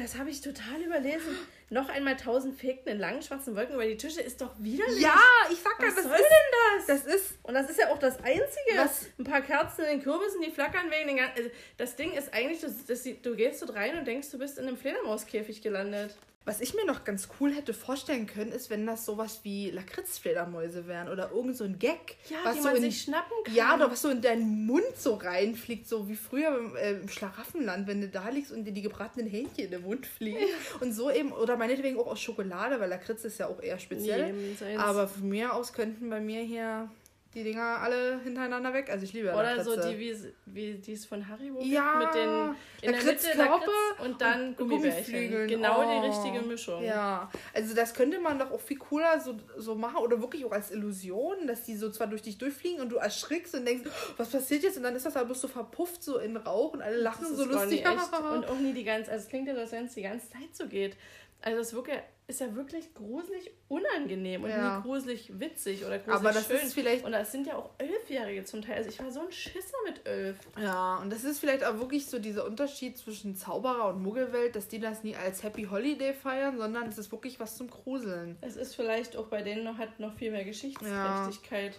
Das habe ich total überlesen. Noch einmal tausend Fegten in langen schwarzen Wolken über die Tische ist doch widerlich. Ja, ich sag was, was soll ist, denn das? Das ist. Und das ist ja auch das Einzige. Was? Ein paar Kerzen in den Kürbissen, die flackern wegen den ganzen. Also das Ding ist eigentlich, das, das, du gehst dort rein und denkst, du bist in einem Fledermauskäfig gelandet. Was ich mir noch ganz cool hätte vorstellen können, ist, wenn das sowas wie Lakritzfledermäuse wären oder irgend so ein Gag. Ja, was so man in, sich schnappen kann. Ja, oder was so in deinen Mund so reinfliegt, so wie früher im, äh, im Schlaraffenland, wenn du da liegst und dir die gebratenen Hähnchen in den Mund fliegen. Und so eben, oder meinetwegen auch aus Schokolade, weil Lakritz ist ja auch eher speziell. Nee, Aber von mir aus könnten bei mir hier die Dinger alle hintereinander weg. Also ich liebe Oder so die, wie, wie die es von Haribo ja, mit den in der Mitte Lakritz und dann und Gummibärchen. Genau oh. die richtige Mischung. Ja, also das könnte man doch auch viel cooler so, so machen oder wirklich auch als Illusion, dass die so zwar durch dich durchfliegen und du erschrickst und denkst, was passiert jetzt? Und dann ist das halt bloß so verpufft so in Rauch und alle lachen so lustig. <laughs> und auch nie die ganze, also es klingt ja, als wenn es die ganze Zeit so geht. Also das wirklich, ist ja wirklich gruselig unangenehm und Ja. nie gruselig witzig oder gruselig Aber das schön. ist vielleicht- Und das sind ja auch Elfjährige zum Teil. Also ich war so ein Schisser mit elf. Ja, und das ist vielleicht auch wirklich so dieser Unterschied zwischen Zauberer und Muggelwelt, dass die das nie als Happy Holiday feiern, sondern es ist wirklich was zum Gruseln. Es ist vielleicht auch bei denen noch, hat noch viel mehr Geschichtsträchtigkeit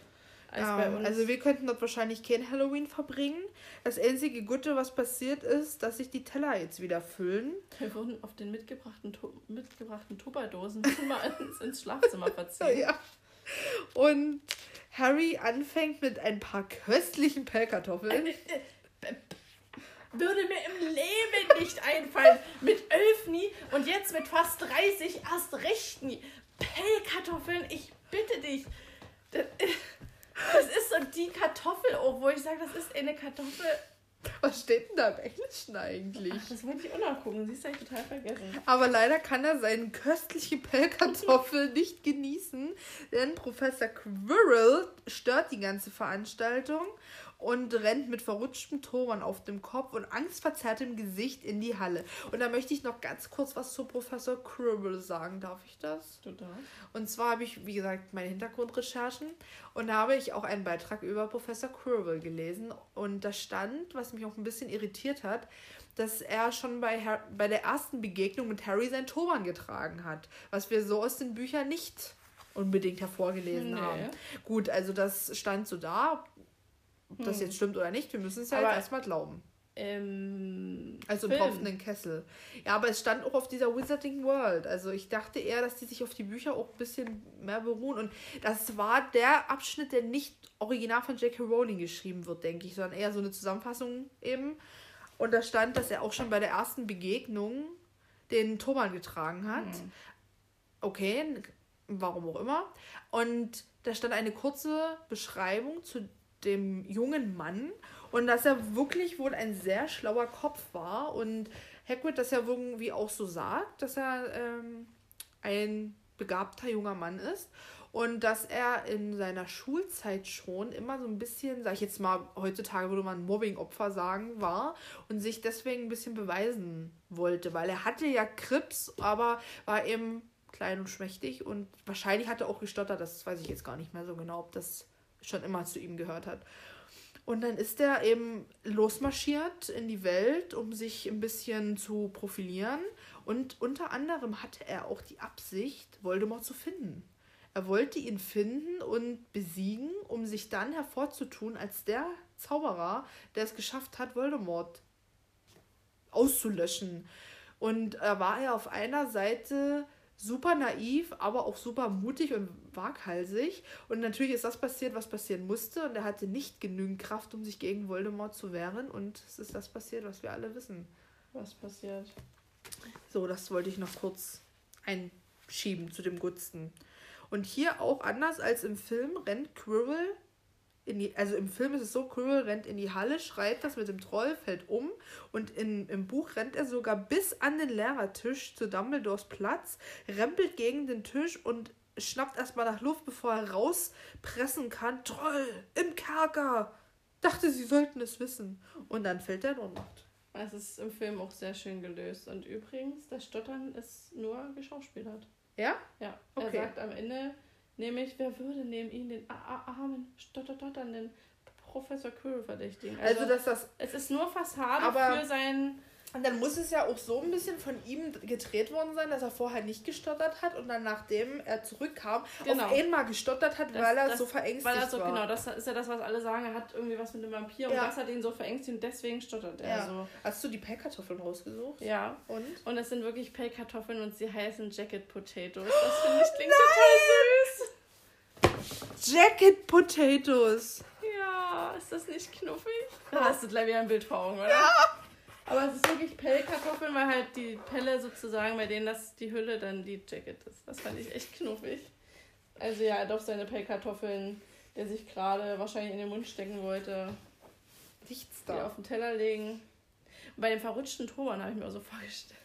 als Ja, bei uns. also wir könnten dort wahrscheinlich kein Halloween verbringen. Das einzige Gute, was passiert ist, dass sich die Teller jetzt wieder füllen. Wir wurden auf den mitgebrachten, Tu- mitgebrachten Tupperdosen <laughs> mal ins, ins Schlafzimmer verziehen. Ja. Und Harry anfängt mit ein paar köstlichen Pellkartoffeln. <laughs> Würde mir im Leben nicht einfallen. Mit elf nie und jetzt mit fast 30 erst recht nie. Pellkartoffeln, ich bitte dich. Das, das ist so die Kartoffel wo ich sage, das ist eine Kartoffel. Was steht denn da im Englischen eigentlich? Ach, das wollte ich auch nachgucken. Siehst du, hab ich total vergessen. Aber leider kann er seinen köstlichen Pellkartoffel <laughs> nicht genießen, denn Professor Quirrell stört die ganze Veranstaltung und rennt mit verrutschtem Toren auf dem Kopf und angstverzerrtem Gesicht in die Halle. Und da möchte ich noch ganz kurz was zu Professor Quirrell sagen. Darf ich das? Total. Und zwar habe ich, wie gesagt, meine Hintergrundrecherchen und da habe ich auch einen Beitrag über Professor Quirrell gelesen. Und da stand, was mich auch ein bisschen irritiert hat, dass er schon bei, Har bei der ersten Begegnung mit Harry sein Turban getragen hat. Was wir so aus den Büchern nicht unbedingt hervorgelesen Nee. haben. Gut, also das stand so da. Ob das Hm. jetzt stimmt oder nicht, wir müssen es ja Aber- jetzt erstmal glauben. Im Also im tropfenden Kessel. Ja, aber es stand auch auf dieser Wizarding World. Also ich dachte eher, dass die sich auf die Bücher auch ein bisschen mehr beruhen. Und das war der Abschnitt, der nicht original von J.K. Rowling geschrieben wird, denke ich, sondern eher so eine Zusammenfassung eben. Und da stand, dass er auch schon bei der ersten Begegnung den Turban getragen hat. Hm. Okay, warum auch immer. Und da stand eine kurze Beschreibung zu dem jungen Mann und dass er wirklich wohl ein sehr schlauer Kopf war und Hagrid das ja irgendwie auch so sagt, dass er ähm, ein begabter junger Mann ist und dass er in seiner Schulzeit schon immer so ein bisschen, sag ich jetzt mal, heutzutage würde man Mobbing-Opfer sagen, war und sich deswegen ein bisschen beweisen wollte, weil er hatte ja Krips, aber war eben klein und schmächtig und wahrscheinlich hat er auch gestottert, das weiß ich jetzt gar nicht mehr so genau, ob das schon immer zu ihm gehört hat. Und dann ist er eben losmarschiert in die Welt, um sich ein bisschen zu profilieren. Und unter anderem hatte er auch die Absicht, Voldemort zu finden. Er wollte ihn finden und besiegen, um sich dann hervorzutun als der Zauberer, der es geschafft hat, Voldemort auszulöschen. Und da war er auf einer Seite super naiv, aber auch super mutig und waghalsig. Und natürlich ist das passiert, was passieren musste. Und er hatte nicht genügend Kraft, um sich gegen Voldemort zu wehren. Und es ist das passiert, was wir alle wissen. Was passiert? So, das wollte ich noch kurz einschieben zu dem Gunsten. Und hier auch anders als im Film rennt Quirrell die, also im Film ist es so, Quirrell rennt in die Halle, schreit das mit dem Troll, fällt um und in, im Buch rennt er sogar bis an den Lehrertisch zu Dumbledores Platz, rempelt gegen den Tisch und schnappt erstmal nach Luft, bevor er rauspressen kann. Troll, im Kerker! Dachte, sie sollten es wissen. Und dann fällt er in Ohnmacht. Es ist im Film auch sehr schön gelöst. Und übrigens, das Stottern ist nur geschauspielert. Ja? Ja, Okay. er sagt am Ende, nämlich, wer würde neben ihn den armen, stotternden Professor Quirrell verdächtigen? Also, dass das es ist nur Fassade Aber- für sein... Und dann muss es ja auch so ein bisschen von ihm gedreht worden sein, dass er vorher nicht gestottert hat und dann, nachdem er zurückkam, Genau. auf einmal gestottert hat, Das- weil er das- so verängstigt Weil er so, war. genau, das ist ja das, was alle sagen, er hat irgendwie was mit dem Vampir und Ja. das hat ihn so verängstigt und deswegen stottert er Ja. so. Hast du die Pellkartoffeln rausgesucht? Ja. Und? Und es sind wirklich Pellkartoffeln und sie heißen Jacket Potatoes. Das <gasps> finde ich klingt total süß. Jacket Potatoes! Ja, ist das nicht knuffig? Da hast du gleich wieder ein Bild vor Augen, oder? Ja. Aber es ist wirklich Pellkartoffeln, weil halt die Pelle sozusagen, bei denen das die Hülle dann die Jacket ist. Das fand ich echt knuffig. Also ja, doch seine Pellkartoffeln, der sich gerade wahrscheinlich in den Mund stecken wollte, Nichts die da. auf den Teller legen. Und bei dem verrutschten Turban habe ich mir auch so vorgestellt.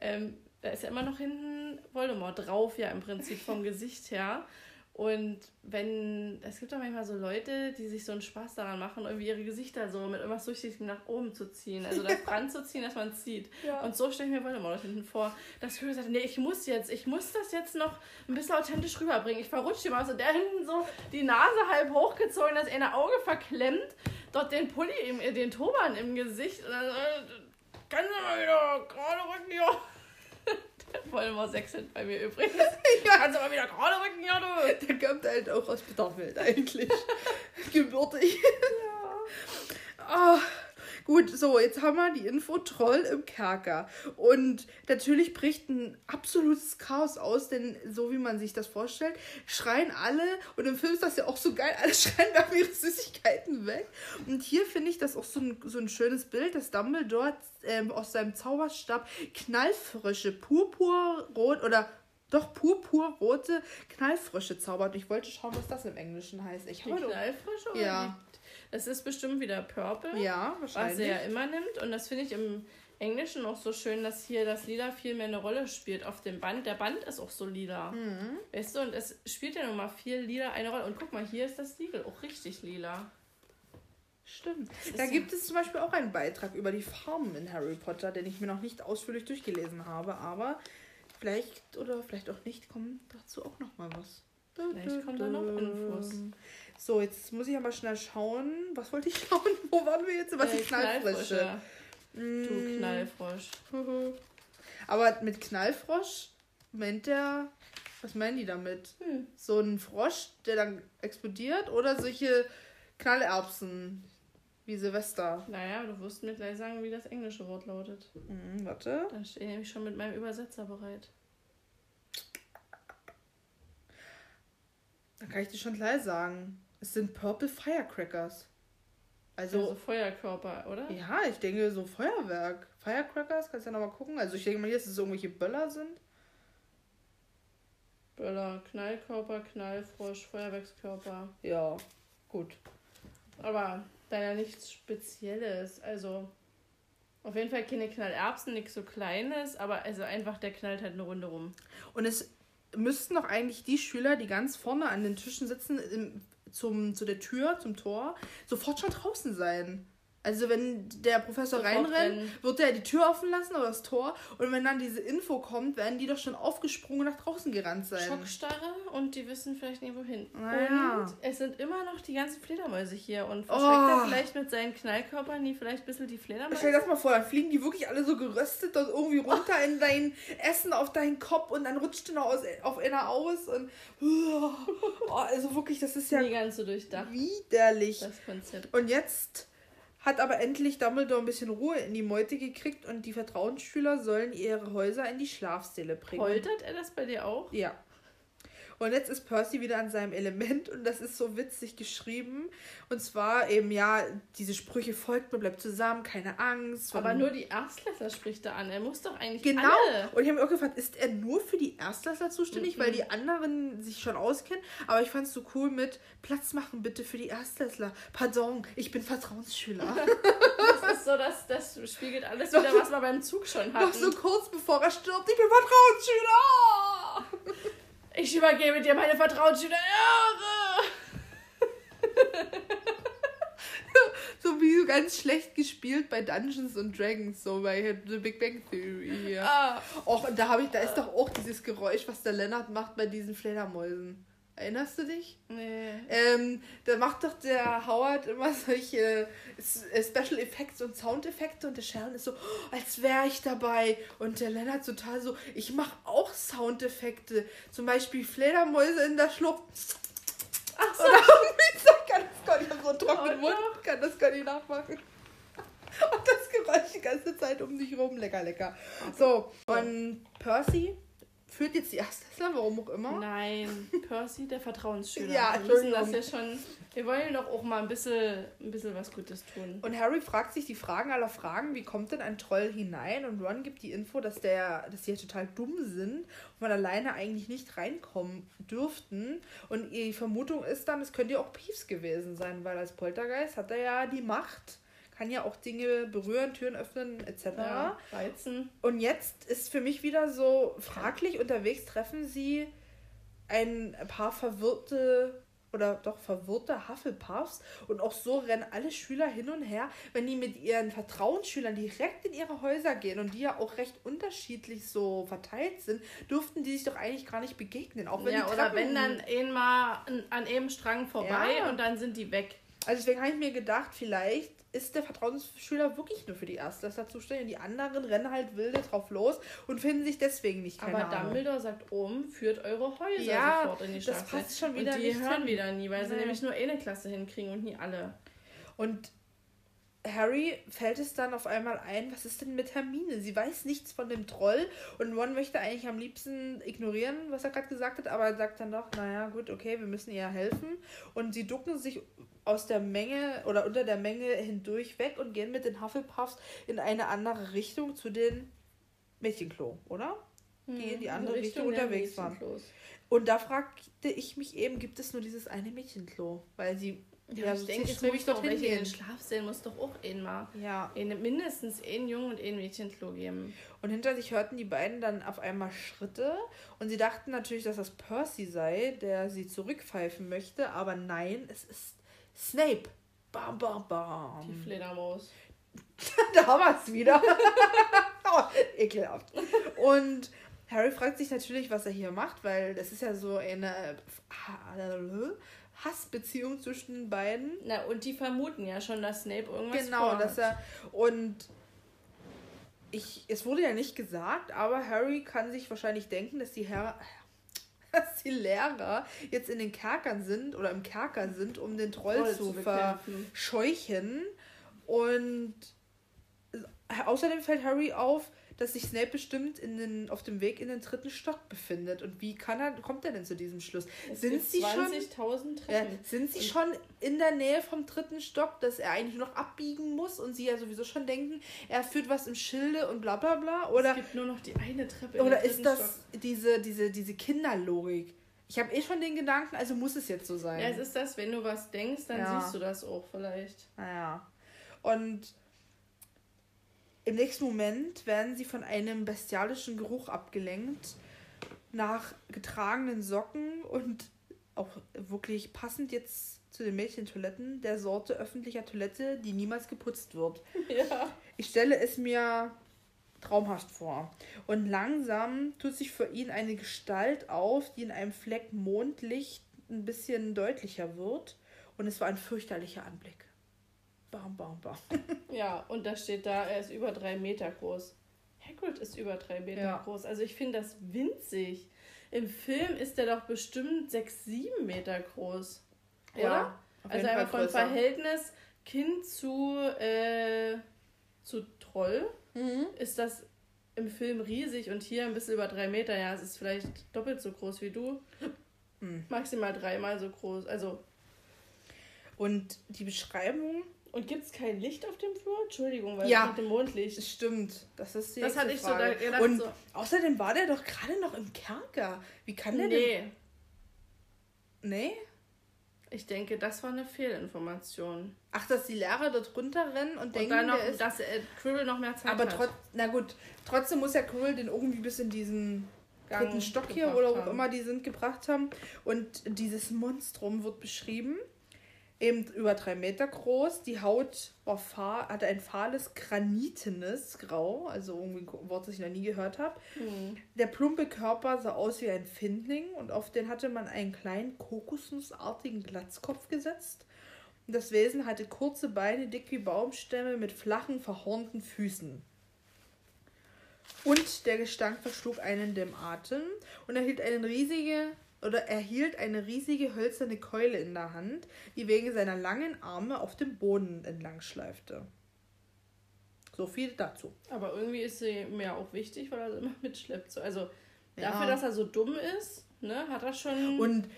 Ähm, da ist ja immer noch hinten Voldemort drauf, ja im Prinzip vom Gesicht her. Und wenn, es gibt auch manchmal so Leute, die sich so einen Spaß daran machen, irgendwie ihre Gesichter so mit irgendwas Durchsichtigem nach oben zu ziehen. Also <laughs> das ranzuziehen, dass man es sieht. Ja. Und so stelle ich mir Voldemort hinten vor, dass Harry sagt, nee, ich muss jetzt, ich muss das jetzt noch ein bisschen authentisch rüberbringen. Ich verrutsche mal so, der hinten so die Nase halb hochgezogen, das eine Auge verklemmt, dort den Pulli, im, den Turban im Gesicht. Und dann, äh, kannst du mal wieder gerade rücken, ja. Voldemort 6 sind bei mir übrigens. <laughs> ja. Kannst du mal wieder gerade rücken, ja du. Der kommt halt auch aus Bitterfeld eigentlich. <laughs> Gebürtig. Ja. Oh. Gut, so, jetzt haben wir die Info Troll im Kerker. Und natürlich bricht ein absolutes Chaos aus, denn so wie man sich das vorstellt, schreien alle, und im Film ist das ja auch so geil, alle <laughs> schreien da ihre Süßigkeiten weg. Und hier finde ich das auch so ein, so ein schönes Bild, dass Dumbledore ähm, aus seinem Zauberstab knallfrische, purpurrot oder doch purpurrote Knallfrische zaubert. Ich wollte schauen, was das im Englischen heißt. Ich die Knallfrische? Oder ja. Es ist bestimmt wieder Purple. Ja, wahrscheinlich. Was er ja immer nimmt. Und das finde ich im Englischen auch so schön, dass hier das Lila viel mehr eine Rolle spielt auf dem Band. Der Band ist auch so lila. Mhm. Weißt du, und es spielt ja nun mal viel lila eine Rolle. Und guck mal, hier ist das Siegel auch richtig lila. Stimmt. Da gibt es zum Beispiel auch einen Beitrag über die Farben in Harry Potter, den ich mir noch nicht ausführlich durchgelesen habe, aber vielleicht oder vielleicht auch nicht kommt dazu auch noch mal was. Vielleicht kommt da noch Infos. So, jetzt muss ich aber schnell schauen. Was wollte ich <laughs> schauen? Wo waren wir jetzt? Was äh, ist Knallfrische? Du mm. Knallfrosch. <laughs> aber mit Knallfrosch meint der. Was meinen die damit? Hm. So ein Frosch, der dann explodiert oder solche Knallerbsen wie Silvester? Naja, du wirst mir gleich sagen, wie das englische Wort lautet. Hm, warte. Da stehe ich nämlich schon mit meinem Übersetzer bereit. Da kann ich dir schon gleich sagen. Es sind Purple Firecrackers. Also, also Feuerkörper, oder? Ja, ich denke so Feuerwerk. Firecrackers, kannst du ja nochmal gucken. Also ich denke mal, hier, dass es irgendwelche Böller sind. Böller, Knallkörper, Knallfrosch, Feuerwerkskörper. Ja, gut. Aber da ja nichts Spezielles. Also auf jeden Fall keine Knallerbsen, nichts so Kleines, aber also einfach der knallt halt eine Runde rum. Und es müssten doch eigentlich die Schüler, die ganz vorne an den Tischen sitzen, im, zum, zu der Tür, zum Tor, sofort schon draußen sein. Also wenn der Professor Sofort reinrennt, wird er die Tür offen lassen oder das Tor. Und wenn dann diese Info kommt, werden die doch schon aufgesprungen und nach draußen gerannt sein. Schockstarre und die wissen vielleicht nicht wohin. Naja. Und es sind immer noch die ganzen Fledermäuse hier. Und verschreckt oh. er vielleicht mit seinen Knallkörpern nie vielleicht ein bisschen die Fledermäuse? Stell dir das mal vor, dann fliegen die wirklich alle so geröstet und irgendwie runter oh. in dein Essen auf deinen Kopf und dann rutscht noch aus, auf einer aus. Und oh, also wirklich, das ist ja... Nie ganz so durchdacht. Widerlich. Das Konzept. Und jetzt hat aber endlich Dumbledore ein bisschen Ruhe in die Meute gekriegt und die Vertrauensschüler sollen ihre Häuser in die Schlafstelle bringen. Poltert er das bei dir auch? Ja. Und jetzt ist Percy wieder an seinem Element und das ist so witzig geschrieben. Und zwar eben, ja, diese Sprüche folgt mir, bleibt zusammen, keine Angst. Aber nur die Erstklässler spricht er an. Er muss doch eigentlich Genau. Alle. Und ich habe mir auch gefragt, ist er nur für die Erstklässler zuständig, mhm. weil die anderen sich schon auskennen? Aber ich fand es so cool mit Platz machen bitte für die Erstklässler. Pardon, ich bin Vertrauensschüler. <laughs> das ist so, dass das spiegelt alles wieder, <laughs> was wir beim Zug schon hatten. Noch so kurz bevor er stirbt, ich bin Vertrauensschüler! Ich übergebe dir meine Vertrauensschüler. <laughs> so wie so ganz schlecht gespielt bei Dungeons and Dragons, so bei The Big Bang Theory. Ja. Ah. Och, und da habe ich, da ist doch auch dieses Geräusch, was der Lennart macht bei diesen Fledermäusen. Erinnerst du dich? Nee. Ähm, da macht doch der Howard immer solche äh, Special Effects und Soundeffekte und der Sharon ist so, oh, als wäre ich dabei. Und der Lennart total so, ich mache auch Soundeffekte. Zum Beispiel Fledermäuse in der Schlucht. Ach so. Oder ich kann das gar nicht, ich habe so einen trockenen oh, Mund, kann das gar nicht nachmachen. <laughs> Und das Geräusch die ganze Zeit um sich rum, lecker, lecker. So, und Percy führt jetzt die Erstklässler, warum auch immer. Nein, Percy, der Vertrauensschüler. ja, wir müssen das ja schon. Wir wollen doch auch mal ein bisschen, ein bisschen was Gutes tun. Und Harry fragt sich die Fragen aller Fragen, wie kommt denn ein Troll hinein? Und Ron gibt die Info, dass der, dass die ja total dumm sind und von alleine eigentlich nicht reinkommen dürften. Und die Vermutung ist dann, es könnte ja auch Peeves gewesen sein, weil als Poltergeist hat er ja die Macht kann ja auch Dinge berühren, Türen öffnen etc. Ja, reizen. Und jetzt ist für mich wieder so fraglich, unterwegs treffen sie ein paar verwirrte oder doch verwirrte Hufflepuffs und auch so rennen alle Schüler hin und her, wenn die mit ihren Vertrauensschülern direkt in ihre Häuser gehen und die ja auch recht unterschiedlich so verteilt sind, durften die sich doch eigentlich gar nicht begegnen. Auch wenn ja, die oder wenn dann einmal an einem Strang vorbei Ja. und dann sind die weg. Also deswegen habe ich mir gedacht, vielleicht ist der Vertrauensschüler wirklich nur für die Erstklässler zuständig und die anderen rennen halt wilde drauf los und finden sich deswegen nicht. Keine Aber Ahnung. Dumbledore sagt oben, führt eure Häuser Ja, sofort in die das Staffel. passt schon wieder und die hören hin. wieder nie, weil sie Nee. nämlich nur eine Klasse hinkriegen und nie alle. Und Harry fällt es dann auf einmal ein, was ist denn mit Hermine? Sie weiß nichts von dem Troll und Ron möchte eigentlich am liebsten ignorieren, was er gerade gesagt hat, aber er sagt dann doch, naja, gut, okay, wir müssen ihr helfen. Und sie ducken sich aus der Menge oder unter der Menge hindurch weg und gehen mit den Hufflepuffs in eine andere Richtung zu den Mädchenklo, oder? Die in die andere Richtung, der unterwegs waren. Und da fragte ich mich eben, gibt es nur dieses eine Mädchenklo? Weil sie Ja, ich denke, es muss doch welche in den gehen. Schlafsälen muss doch auch einmal Ja. eine, mindestens ein Jungen und ein Mädchenklo geben. Und hinter sich hörten die beiden dann auf einmal Schritte und sie dachten natürlich, dass das Percy sei, der sie zurückpfeifen möchte, aber nein, es ist Snape. Bam, bam, bam. Die Fledermaus. <laughs> da haben wir es wieder. <laughs> oh, ekelhaft. Und Harry fragt sich natürlich, was er hier macht, weil das ist ja so eine Hassbeziehung zwischen den beiden. Na, und die vermuten ja schon, dass Snape irgendwas Genau, vorhat. dass er und ich, es wurde ja nicht gesagt, aber Harry kann sich wahrscheinlich denken, dass die Herr, <laughs> dass die Lehrer jetzt in den Kerkern sind oder im Kerker sind, um den Troll, Troll zu zu verscheuchen. Und außerdem fällt Harry auf, dass sich Snape bestimmt in den, auf dem Weg in den dritten Stock befindet. Und wie kann er, kommt er denn zu diesem Schluss? Es sind sie schon 20.000 ja, sind sie Und- schon in der Nähe vom dritten Stock, dass er eigentlich nur noch abbiegen muss und sie ja sowieso schon denken, er führt was im Schilde und bla bla bla? Oder, es gibt nur noch die eine Treppe. in oder ist das Stock. diese, diese, diese Kinderlogik? Ich habe eh schon den Gedanken, also muss es jetzt so sein. Ja, es ist das, wenn du was denkst, dann Ja. siehst du das auch vielleicht. Naja. Und im nächsten Moment werden sie von einem bestialischen Geruch abgelenkt nach getragenen Socken und auch wirklich passend jetzt zu den Mädchentoiletten der Sorte öffentlicher Toilette, die niemals geputzt wird. <laughs> Ja. Ich stelle es mir traumhaft vor. Und langsam tut sich für ihn eine Gestalt auf, die in einem Fleck Mondlicht ein bisschen deutlicher wird. Und es war ein fürchterlicher Anblick. Bam, bam, bam. Ja, und da steht da, er ist über drei Meter groß. Hagrid ist über drei Meter Ja. groß. Also ich finde das winzig. Im Film ist der doch bestimmt sechs, sieben Meter groß. Oder? Ja, also vom größer. Verhältnis Kind zu, äh, zu Troll Mhm. ist das im Film riesig und hier ein bisschen über drei Meter. Ja, es ist vielleicht doppelt so groß wie du. Hm. Maximal dreimal so groß. Also, Und die Beschreibung, und gibt es kein Licht auf dem Flur? Entschuldigung, weil Ja. mit dem Mondlicht. es stimmt. Das ist die Das hatte ich so Frage. da gedacht, Und so- außerdem war der doch gerade noch im Kerker. Wie kann der denn? Nee, Nee? ich denke, das war eine Fehlinformation. Ach, dass die Lehrer dort runterrennen und, Und denken, dann noch, der ist... dass äh, Quirrell noch mehr Zeit Aber hat. trotz, na gut, trotzdem muss ja Quirrell den irgendwie bis in diesen Gang dritten Stock hier oder wo immer die sind gebracht haben. Und dieses Monstrum wird beschrieben. Eben über drei Meter groß. Die Haut war fahl, hatte ein fahles, granitenes Grau. Also irgendwie ein Wort, das ich noch nie gehört habe. Hm. Der plumpe Körper sah aus wie ein Findling und auf den hatte man einen kleinen kokosnussartigen Glatzkopf gesetzt. Und das Wesen hatte kurze Beine, dick wie Baumstämme, mit flachen, verhornten Füßen. Und der Gestank verschlug einen dem Atem und erhielt eine riesige oder erhielt eine riesige hölzerne Keule in der Hand, die wegen seiner langen Arme auf dem Boden entlang schleifte. So viel dazu. Aber irgendwie ist sie mir auch wichtig, weil er sie immer <laughs> mitschleppt. So, Also Ja. dafür, dass er so dumm ist, ne, hat er schon. Und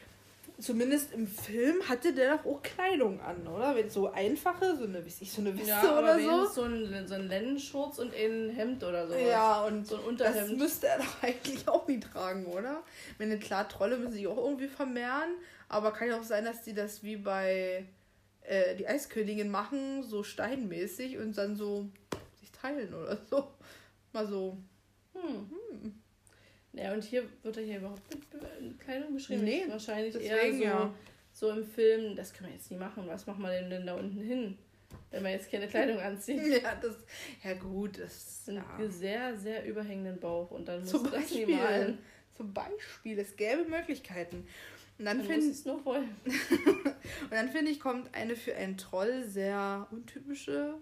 zumindest im Film hatte der doch auch Kleidung an, oder? Wenn so einfache, so eine, wie ich, so eine Weste ja, oder so. so ein, so ein Lennenschurz und ein Hemd oder sowas. Ja, und So ein das Unterhemd. müsste er <laughs> doch eigentlich auch nie tragen, oder? Ich meine, klar, Trolle müssen sich auch irgendwie vermehren, aber kann ja auch sein, dass die das wie bei äh, die Eiskönigin machen, so steinmäßig und dann so sich teilen oder so. Mal so. Hm. Ja, und hier wird er hier überhaupt mit Kleidung beschrieben. Nee, wahrscheinlich deswegen, eher so, ja. so im Film, das können wir jetzt nicht machen. Was machen wir denn, denn da unten hin? Wenn man jetzt keine Kleidung anzieht. <laughs> ja, das, ja gut, das ist ja. sehr, sehr überhängenden Bauch und dann muss Zum das Beispiel, nie malen. Zum Beispiel, es gäbe Möglichkeiten. Und dann, dann finde es nur voll. <laughs> und dann finde ich, kommt eine für einen Troll sehr untypische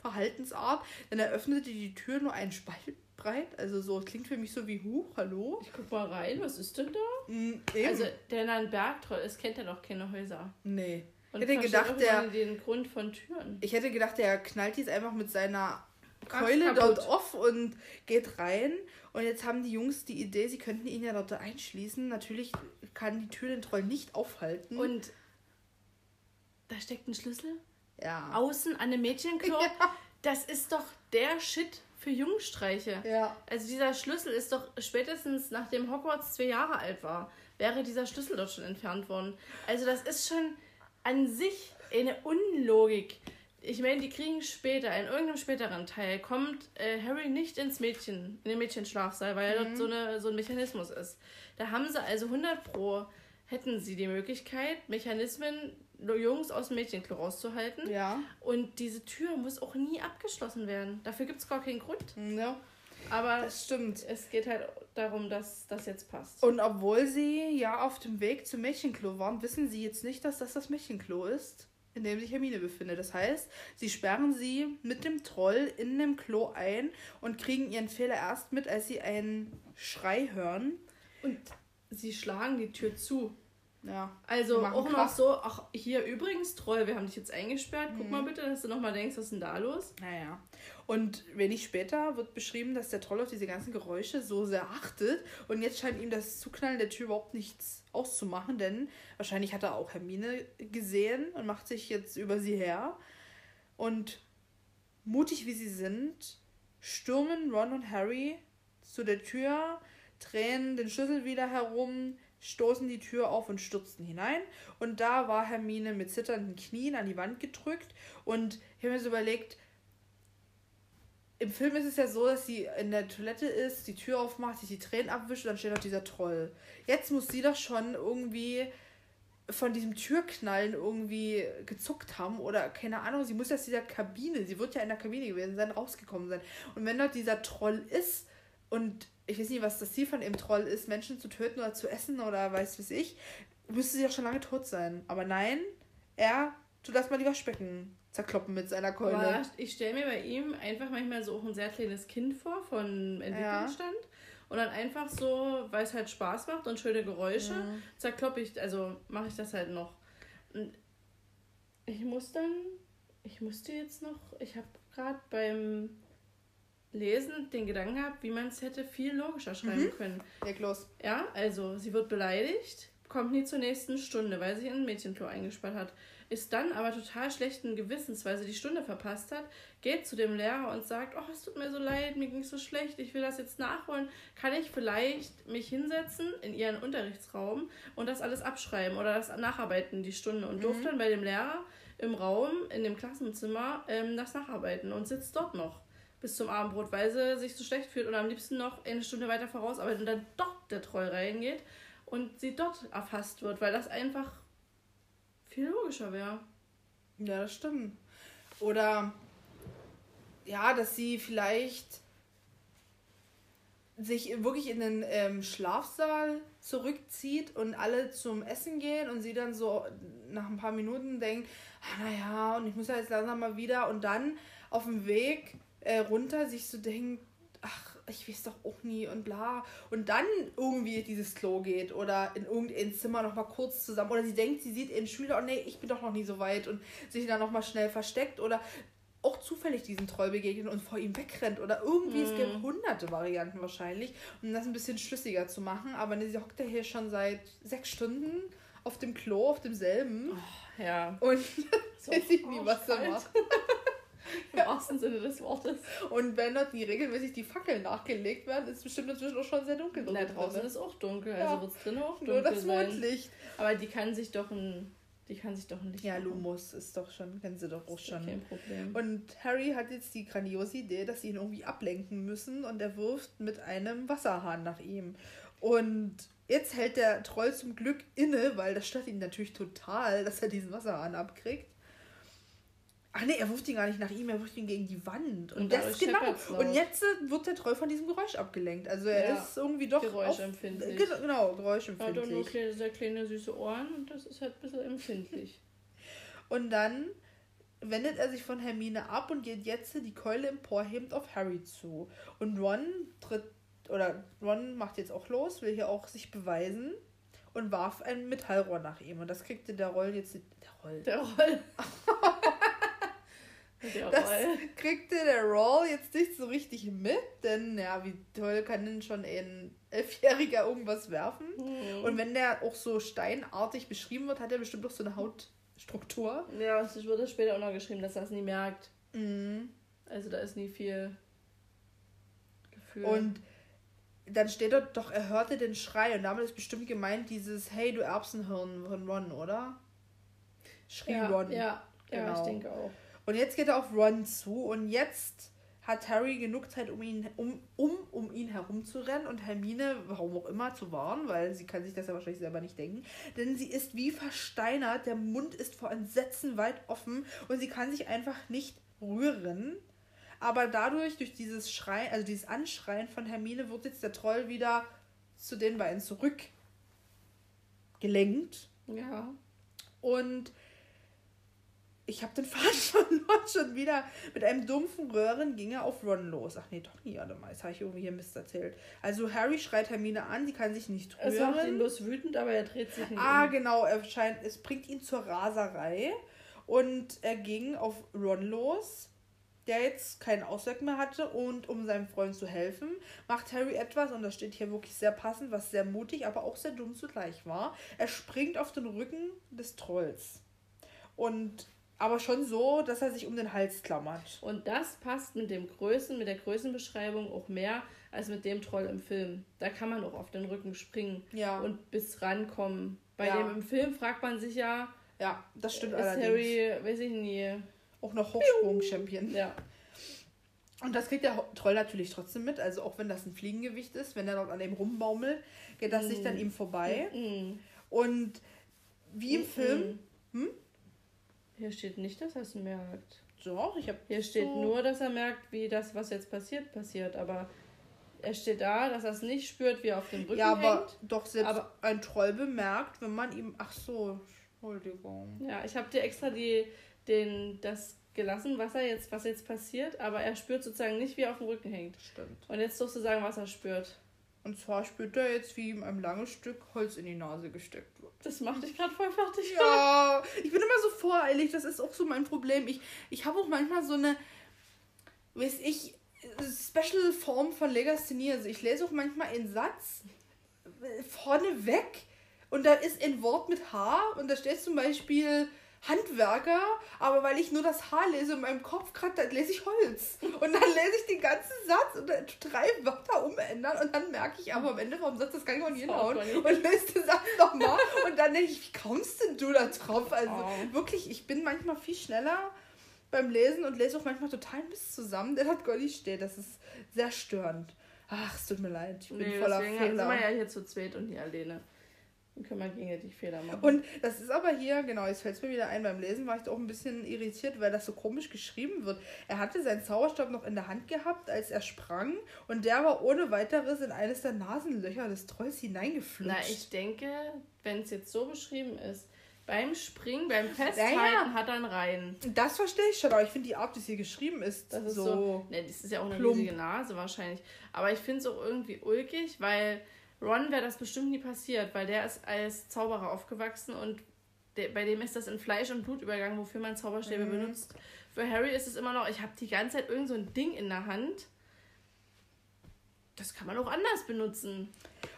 Verhaltensart. Dann eröffnete die Tür nur einen Spalt breit. Also so klingt für mich so wie Huch, hallo. Ich guck mal rein, was ist denn da? Mm, also der ein Bergtroll ist, kennt ja noch keine Häuser. Nee. Und ich hätte gedacht, der den Grund von Türen. Ich hätte gedacht, der knallt dies einfach mit seiner Keule dort auf und geht rein. Und jetzt haben die Jungs die Idee, sie könnten ihn ja dort einschließen. Natürlich kann die Tür den Troll nicht aufhalten. Und da steckt ein Schlüssel? Ja. Außen an dem Mädchenklo? <laughs> Ja. Das ist doch der Shit für Jungstreiche. Ja. Also dieser Schlüssel ist doch spätestens nachdem Hogwarts zwei Jahre alt war, wäre dieser Schlüssel dort schon entfernt worden. Also das ist schon an sich eine Unlogik. Ich meine, die kriegen später, in irgendeinem späteren Teil, kommt äh, Harry nicht ins Mädchen, in den Mädchenschlafsaal, weil mhm. dort so, eine, so ein Mechanismus ist. Da haben sie also 100 Pro, hätten sie die Möglichkeit, Mechanismen Jungs aus dem Mädchenklo rauszuhalten. Ja. Und diese Tür muss auch nie abgeschlossen werden. Dafür gibt es gar keinen Grund. Ja. Aber das stimmt. Es geht halt darum, dass das jetzt passt. Und obwohl sie ja auf dem Weg zum Mädchenklo waren, wissen sie jetzt nicht, dass das das Mädchenklo ist, in dem sich Hermine befindet. Das heißt, sie sperren sie mit dem Troll in dem Klo ein und kriegen ihren Fehler erst mit, als sie einen Schrei hören. Und sie schlagen die Tür zu. Ja. Also auch noch so, ach, hier übrigens, Troll, wir haben dich jetzt eingesperrt. Guck mhm. mal bitte, dass du nochmal denkst, was ist denn da los? Naja. Und wenig später wird beschrieben, dass der Troll auf diese ganzen Geräusche so sehr achtet. Und jetzt scheint ihm das Zuknallen der Tür überhaupt nichts auszumachen, denn wahrscheinlich hat er auch Hermine gesehen und macht sich jetzt über sie her. Und mutig wie sie sind, stürmen Ron und Harry zu der Tür, drehen den Schlüssel wieder herum, stoßen die Tür auf und stürzten hinein. Und da war Hermine mit zitternden Knien an die Wand gedrückt. Und ich habe mir so überlegt, im Film ist es ja so, dass sie in der Toilette ist, die Tür aufmacht, sich die Tränen abwischt und dann steht noch dieser Troll. Jetzt muss sie doch schon irgendwie von diesem Türknallen irgendwie gezuckt haben oder keine Ahnung, sie muss aus dieser Kabine, sie wird ja in der Kabine gewesen sein, rausgekommen sein. Und wenn dort dieser Troll ist und ich weiß nicht, was das Ziel von dem Troll ist, Menschen zu töten oder zu essen oder weiß was ich, müsste sie auch schon lange tot sein. Aber nein, er tut erstmal die Waschbecken zerkloppen mit seiner Keule. Aber ich stelle mir bei ihm einfach manchmal so auch ein sehr kleines Kind vor von Entwicklungsstand. Ja. Und dann einfach so, weil es halt Spaß macht und schöne Geräusche, ja. zerkloppe ich, also mache ich das halt noch. Und ich muss dann, ich musste jetzt noch, ich habe gerade beim Lesen den Gedanken gehabt, wie man es hätte viel logischer schreiben mhm. können. Leg los. Ja, also sie wird beleidigt, kommt nie zur nächsten Stunde, weil sie in ein Mädchenklo eingesperrt hat. Ist dann aber total schlechten Gewissens, weil sie die Stunde verpasst hat, geht zu dem Lehrer und sagt, oh, es tut mir so leid, mir ging es so schlecht, ich will das jetzt nachholen. Kann ich vielleicht mich hinsetzen in ihren Unterrichtsraum und das alles abschreiben oder das nacharbeiten, die Stunde und mhm. durfte dann bei dem Lehrer im Raum, in dem Klassenzimmer, ähm, das nacharbeiten und sitzt dort noch bis zum Abendbrot, weil sie sich so schlecht fühlt und am liebsten noch eine Stunde weiter vorausarbeitet und dann dort der Troll reingeht und sie dort erfasst wird, weil das einfach viel logischer wäre. Ja, das stimmt. Oder ja, dass sie vielleicht sich wirklich in den ähm, Schlafsaal zurückzieht und alle zum Essen gehen und sie dann so nach ein paar Minuten denkt, ah, naja, und ich muss ja jetzt langsam mal wieder und dann auf dem Weg äh, runter sich so denkt, ach, ich weiß doch auch nie und bla. Und dann irgendwie dieses Klo geht oder in irgendein Zimmer nochmal kurz zusammen. Oder sie denkt, sie sieht ihren Schüler, oh nee, ich bin doch noch nie so weit und sich dann nochmal schnell versteckt oder auch zufällig diesen Troll begegnet und vor ihm wegrennt oder irgendwie, mm. es gibt mhm. hunderte Varianten wahrscheinlich, um das ein bisschen schlüssiger zu machen. Aber ne, sie hockt ja hier schon seit sechs Stunden auf dem Klo, auf demselben. Oh, ja. Und weiß <laughs> ich nie, was er macht. <laughs> <laughs> Im wahrsten Sinne des Wortes. Und wenn dort die regelmäßig die Fackeln nachgelegt werden, ist es bestimmt inzwischen auch schon sehr dunkel drin. Na, draußen ist auch dunkel, also ja. wird es drinnen auch dunkel Nur das Mondlicht. Aber die kann sich doch ein Die kann sich doch nicht. Ja, Lumos ist doch schon, kennen sie doch auch schon. Kein Problem. Und Harry hat jetzt die grandiose Idee, dass sie ihn irgendwie ablenken müssen und er wirft mit einem Wasserhahn nach ihm. Und jetzt hält der Troll zum Glück inne, weil das stört ihn natürlich total, dass er diesen Wasserhahn abkriegt. Ach nee, er wirft ihn gar nicht nach ihm, er wirft ihn gegen die Wand. Und, Und das genau. Und jetzt äh, wird der Troll von diesem Geräusch abgelenkt. Also er Ja, ist irgendwie doch geräuschempfindlich. Auf, genau, Er hat doch nur geräuschempfindlich. kleine, sehr kleine süße Ohren und das ist halt ein bisschen empfindlich. <laughs> Und dann wendet er sich von Hermine ab und geht jetzt die Keule emporhebend auf Harry zu. Und Ron tritt, oder Ron macht jetzt auch los, will hier auch sich beweisen und warf ein Metallrohr nach ihm. Und das kriegte der Roll jetzt, der Roll, Der Roll. <laughs> der das Roll. kriegte der Roll jetzt nicht so richtig mit, denn ja, wie toll kann denn schon ein Elfjähriger irgendwas werfen? Hm. Und wenn der auch so steinartig beschrieben wird, hat er bestimmt auch so eine Hautstruktur. Ja, es wurde später auch noch geschrieben, dass er es nie merkt. Mhm. Also da ist nie viel Gefühl. Und dann steht dort doch, er hörte den Schrei und damit ist bestimmt gemeint dieses Hey, du Erbsenhirn von Ron, oder? Schrie ja, Ron. Ja, ja, Genau. ich denke auch. Und jetzt geht er auf Ron zu und jetzt hat Harry genug Zeit, um ihn, um, um, um ihn herumzurennen und Hermine, warum auch immer, zu warnen, weil sie kann sich das ja wahrscheinlich selber nicht denken. Denn sie ist wie versteinert, der Mund ist vor Entsetzen weit offen und sie kann sich einfach nicht rühren. Aber dadurch, durch dieses Schreien, also dieses Anschreien von Hermine, wird jetzt der Troll wieder zu den beiden zurückgelenkt. Ja. Und ich habe den <laughs> Faden verloren schon wieder. Mit einem dumpfen Röhren ging er auf Ron los. Ach nee, doch nie, warte mal. Jetzt habe ich irgendwie hier Mist erzählt. Also Harry schreit Hermine an, die kann sich nicht Es macht ihn rühren. bloß wütend, aber er dreht sich nicht Ah, um. genau, er scheint, es bringt ihn zur Raserei. Und er ging auf Ron los, der jetzt keinen Ausweg mehr hatte. Und um seinem Freund zu helfen, macht Harry etwas, und das steht hier wirklich sehr passend, was sehr mutig, aber auch sehr dumm zugleich war. Er springt auf den Rücken des Trolls. Und aber schon so, dass er sich um den Hals klammert. Und das passt mit dem Größen, mit der Größenbeschreibung auch mehr als mit dem Troll im Film. Da kann man auch auf den Rücken springen Ja. und bis rankommen. Bei Ja. dem im Film fragt man sich ja, Ja, das stimmt ist allerdings. Harry, weiß ich nie. Auch noch Hochsprung-Champion. Ja. Und das kriegt der Troll natürlich trotzdem mit. Also auch wenn das ein Fliegengewicht ist, wenn er dort an dem rumbaumelt, geht das nicht an ihm vorbei. Mhm. Und wie im Mhm. Film. Hm? Hier steht nicht, dass er es merkt. Doch, ich habe. Hier steht so, nur, dass er merkt, wie das, was jetzt passiert, passiert. Aber er steht da, dass er es nicht spürt, wie er auf dem Rücken Ja, aber hängt. doch selbst Aber- ein Troll bemerkt, wenn man ihm. Ach so, Entschuldigung. Ja, ich habe dir extra die, den, das gelassen, was er jetzt, was jetzt passiert, aber er spürt sozusagen nicht, wie er auf dem Rücken hängt. Stimmt. Und jetzt darfst du sagen, was er spürt. Und zwar spürt er jetzt, wie ihm ein langes Stück Holz in die Nase gesteckt. Das macht dich gerade voll fertig. Ja, ich bin immer so voreilig, das ist auch so mein Problem. Ich, ich habe auch manchmal so eine, weiß ich, Special Form von Legasthenie. Also ich lese auch manchmal einen Satz äh, vorne weg und da ist ein Wort mit H und da steht zum Beispiel Handwerker, aber weil ich nur das H lese in meinem Kopf gerade, dann lese ich Holz. Und dann lese ich den ganzen Satz und dann drei Wörter umändern und dann merke ich aber am Ende vom Satz, das kann ich auch nicht hinhauen. Und lese den Satz nochmal und dann denke ich, wie kommst denn du da drauf? Also Oh. wirklich, ich bin manchmal viel schneller beim Lesen und lese auch manchmal total Mist zusammen, der dort Goldi steht. Das ist sehr störend. Ach, es tut mir leid, ich bin Nee, voller deswegen Fehler. sind wir ja hier zu zweit und hier alleine. Dann können wir gegenseitig Fehler machen. Und das ist aber hier, genau, jetzt fällt es mir wieder ein, beim Lesen war ich da auch ein bisschen irritiert, weil das so komisch geschrieben wird. Er hatte seinen Zauberstab noch in der Hand gehabt, als er sprang und der war ohne weiteres in eines der Nasenlöcher des Trolls hineingeflutscht. Na, ich denke, wenn es jetzt so beschrieben ist, beim Springen, beim Festhalten Ja, ja. hat er einen Rein. das verstehe ich schon, aber ich finde die Art, wie es hier geschrieben ist, Das ist so. so. Ne, das ist ja auch eine plump. riesige Nase wahrscheinlich. Aber ich finde es auch irgendwie ulkig, weil Ron wäre das bestimmt nie passiert, weil der ist als Zauberer aufgewachsen und der, bei dem ist das in Fleisch und Blut übergegangen, wofür man Zauberstäbe Mhm. benutzt. Für Harry ist es immer noch, ich habe die ganze Zeit irgend so ein Ding in der Hand. Das kann man auch anders benutzen.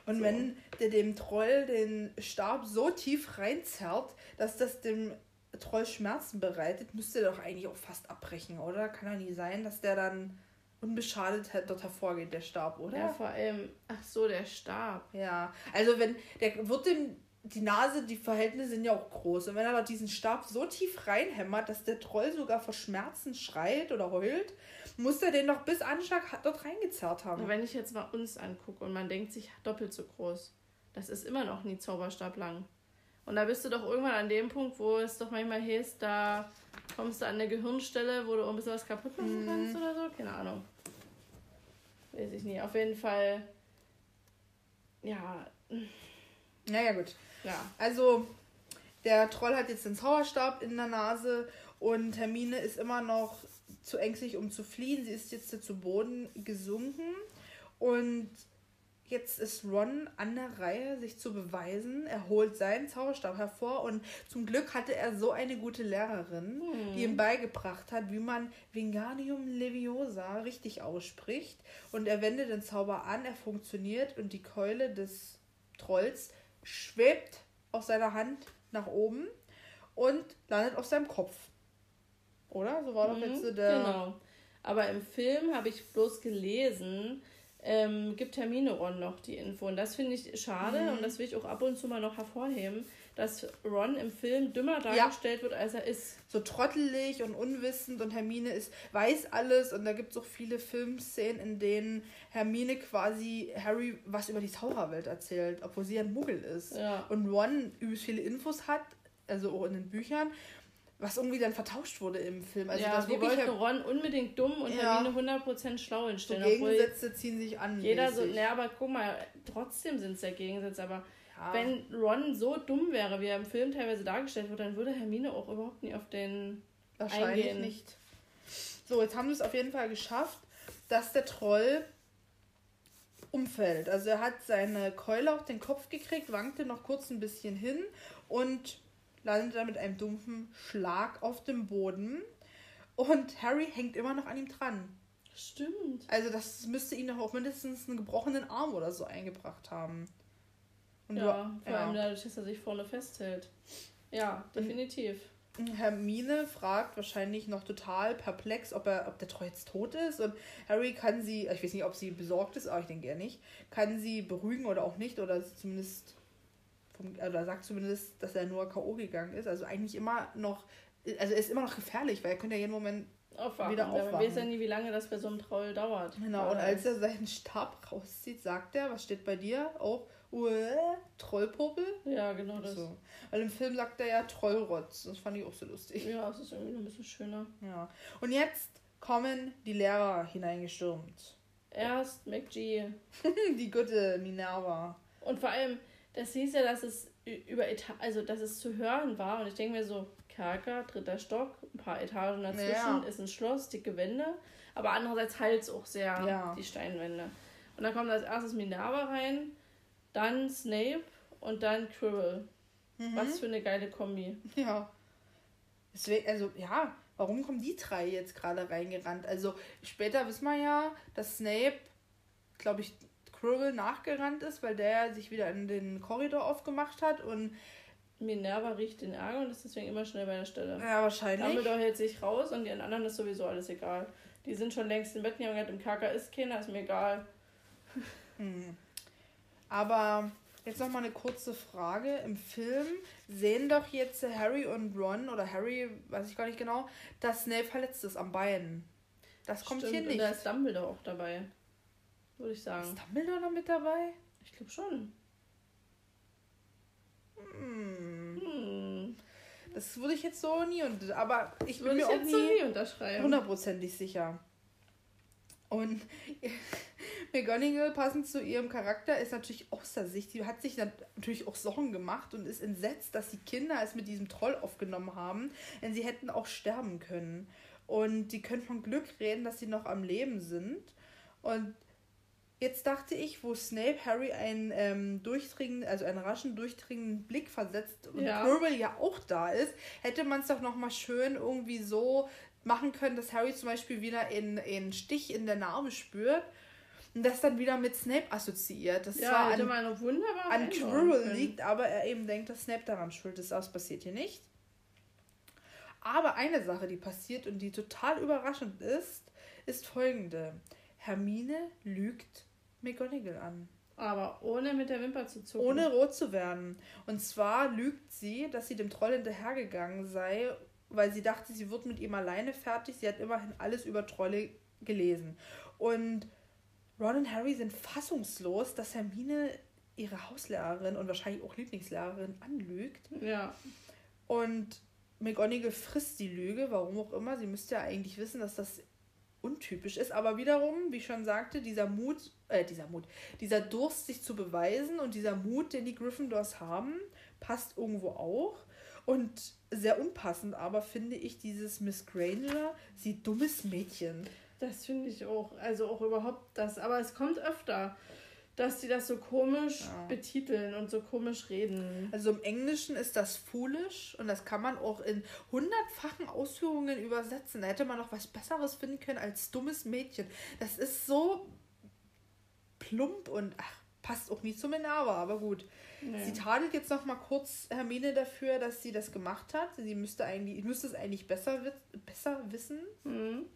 Und So. wenn der dem Troll den Stab so tief reinzerrt, dass das dem Troll Schmerzen bereitet, müsste der doch eigentlich auch fast abbrechen, oder? Kann doch nie sein, dass der dann unbeschadet her- dort hervorgeht, der Stab, oder? Ja, vor allem, ach so, der Stab. Ja, also wenn, der wird dem die Nase, die Verhältnisse sind ja auch groß. Und wenn er da diesen Stab so tief reinhämmert, dass der Troll sogar vor Schmerzen schreit oder heult, muss er den doch bis Anschlag dort reingezerrt haben. Und wenn ich jetzt mal uns angucke und man denkt sich doppelt so groß, das ist immer noch nie Zauberstab lang. Und da bist du doch irgendwann an dem Punkt, wo es doch manchmal heißt, da kommst du an eine Gehirnstelle, wo du ein bisschen was kaputt machen kannst mhm. oder so. Keine Ahnung. Weiß ich nicht. Auf jeden Fall, ja. Naja, gut. Ja. Also, der Troll hat jetzt den Zauberstab in der Nase und Hermine ist immer noch zu ängstlich, um zu fliehen. Sie ist jetzt zu Boden gesunken und jetzt ist Ron an der Reihe, sich zu beweisen. Er holt seinen Zauberstab hervor und zum Glück hatte er so eine gute Lehrerin, hm. die ihm beigebracht hat, wie man Wingardium Leviosa richtig ausspricht. Und er wendet den Zauber an, er funktioniert und die Keule des Trolls schwebt aus seiner Hand nach oben und landet auf seinem Kopf. Oder? So war doch jetzt so der. Genau. Aber im Film habe ich bloß gelesen, ähm, gibt Hermine Ron noch die Info. Und das finde ich schade mhm. und das will ich auch ab und zu mal noch hervorheben, dass Ron im Film dümmer dargestellt ja. wird, als er ist. So trottelig und unwissend und Hermine ist, weiß alles und da gibt es auch viele Filmszenen, in denen Hermine quasi Harry was über die Zauberwelt erzählt, obwohl sie ein Muggel ist. Ja. Und Ron übelst viele Infos hat, also auch in den Büchern was irgendwie dann vertauscht wurde im Film. Also ja, das die wollten Ron unbedingt dumm und ja. Hermine 100% schlau hinstellen. So Gegensätze ziehen sich an. Jeder mäßig. so, ne, aber guck mal, trotzdem sind es ja Gegensätze, aber ja. wenn Ron so dumm wäre, wie er im Film teilweise dargestellt wird, dann würde Hermine auch überhaupt nie auf den Wahrscheinlich eingehen. nicht. So, jetzt haben wir es auf jeden Fall geschafft, dass der Troll umfällt. Also er hat seine Keule auf den Kopf gekriegt, wankte noch kurz ein bisschen hin und landet er mit einem dumpfen Schlag auf dem Boden. Und Harry hängt immer noch an ihm dran. Stimmt. Also das müsste ihn doch auch mindestens einen gebrochenen Arm oder so eingebracht haben. Und ja, du, vor ja. allem dadurch, dass er sich vorne festhält. Ja, definitiv. Hermine fragt wahrscheinlich noch total perplex, ob er, ob der Troll jetzt tot ist. Und Harry kann sie, ich weiß nicht, ob sie besorgt ist, aber ich denke eher nicht, kann sie beruhigen oder auch nicht, oder zumindest vom, oder sagt zumindest, dass er nur K.O. gegangen ist. Also eigentlich immer noch, also er ist immer noch gefährlich, weil er könnte ja jeden Moment aufwachen. wieder aufwachen. Man weiß ja nie, wie lange das bei so einem Troll dauert. Genau, und als er seinen Stab rauszieht, sagt er, was steht bei dir? Auch, Uäh, Trollpopel? Ja, genau das. So. Weil im Film sagt er ja Trollrotz. Das fand ich auch so lustig. Ja, das ist irgendwie noch ein bisschen schöner. Ja. Und jetzt kommen die Lehrer hineingestürmt. Erst McGee. <laughs> die gute Minerva. Und vor allem, das hieß ja, dass es über Eta also dass es zu hören war. Und ich denke mir so, Kerker, dritter Stock, ein paar Etagen dazwischen, ja. ist ein Schloss, dicke Wände. Aber andererseits halt es auch sehr ja. die Steinwände. Und dann kommt als erstes Minerva rein, dann Snape und dann Quirrell. Mhm. Was für eine geile Kombi. Ja. Deswegen, also ja, warum kommen die drei jetzt gerade reingerannt? Also später wissen wir ja, dass Snape, glaube ich, Quirrell nachgerannt ist, weil der sich wieder in den Korridor aufgemacht hat und Minerva riecht den Ärger und ist deswegen immer schnell bei der Stelle. Ja, wahrscheinlich. Dumbledore hält sich raus und den anderen ist sowieso alles egal. Die sind schon längst im Bett, die haben gesagt, im Kerker ist keiner, ist mir egal. Hm. Aber jetzt noch mal eine kurze Frage. Im Film sehen doch jetzt Harry und Ron, oder Harry, weiß ich gar nicht genau, dass Snape verletzt ist am Bein. Das kommt Stimmt, hier nicht. Und da ist Dumbledore auch dabei würde ich sagen. Ist Dumbledore noch mit dabei? Ich glaube schon. Hm. Hm. Das würde ich jetzt so nie und aber ich würde mir auch nie, so nie unterschreiben. Hundertprozentig sicher. Und <laughs> McGonagall, passend zu ihrem Charakter, ist natürlich außer sich. Die hat sich natürlich auch Sorgen gemacht und ist entsetzt, dass die Kinder es mit diesem Troll aufgenommen haben, denn sie hätten auch sterben können. Und die können von Glück reden, dass sie noch am Leben sind. Und Jetzt dachte ich, wo Snape Harry einen ähm, durchdringenden, also einen raschen durchdringenden Blick versetzt und ja. Quirrell ja auch da ist, hätte man es doch nochmal schön irgendwie so machen können, dass Harry zum Beispiel wieder einen Stich in der Narbe spürt und das dann wieder mit Snape assoziiert. Das ja, zwar an, eine wunderbare an Quirrell liegt, aber er eben denkt, dass Snape daran schuld ist. Das passiert hier nicht. Aber eine Sache, die passiert und die total überraschend ist, ist folgende. Hermine lügt McGonagall an. Aber ohne mit der Wimper zu zucken. Ohne rot zu werden. Und zwar lügt sie, dass sie dem Troll hinterhergegangen sei, weil sie dachte, sie wird mit ihm alleine fertig. Sie hat immerhin alles über Trolle gelesen. Und Ron und Harry sind fassungslos, dass Hermine ihre Hauslehrerin und wahrscheinlich auch Lieblingslehrerin anlügt. Ja. Und McGonagall frisst die Lüge, warum auch immer. Sie müsste ja eigentlich wissen, dass das untypisch ist. Aber wiederum, wie ich schon sagte, dieser Mut, äh, dieser Mut, dieser Durst, sich zu beweisen und dieser Mut, den die Gryffindors haben, passt irgendwo auch. Und sehr unpassend aber finde ich dieses Miss Granger, sie dummes Mädchen. Das finde ich auch. Also auch überhaupt das. Aber es kommt öfter dass die das so komisch ja. betiteln und so komisch reden. Also im Englischen ist das foolish und das kann man auch in hundertfachen Ausführungen übersetzen. Da hätte man noch was Besseres finden können als dummes Mädchen. Das ist so plump und ach, passt auch nicht zu Minerva, aber gut. Nee. Sie tadelt jetzt noch mal kurz Hermine dafür, dass sie das gemacht hat. Sie müsste eigentlich, müsste es eigentlich besser, besser wissen. Mhm.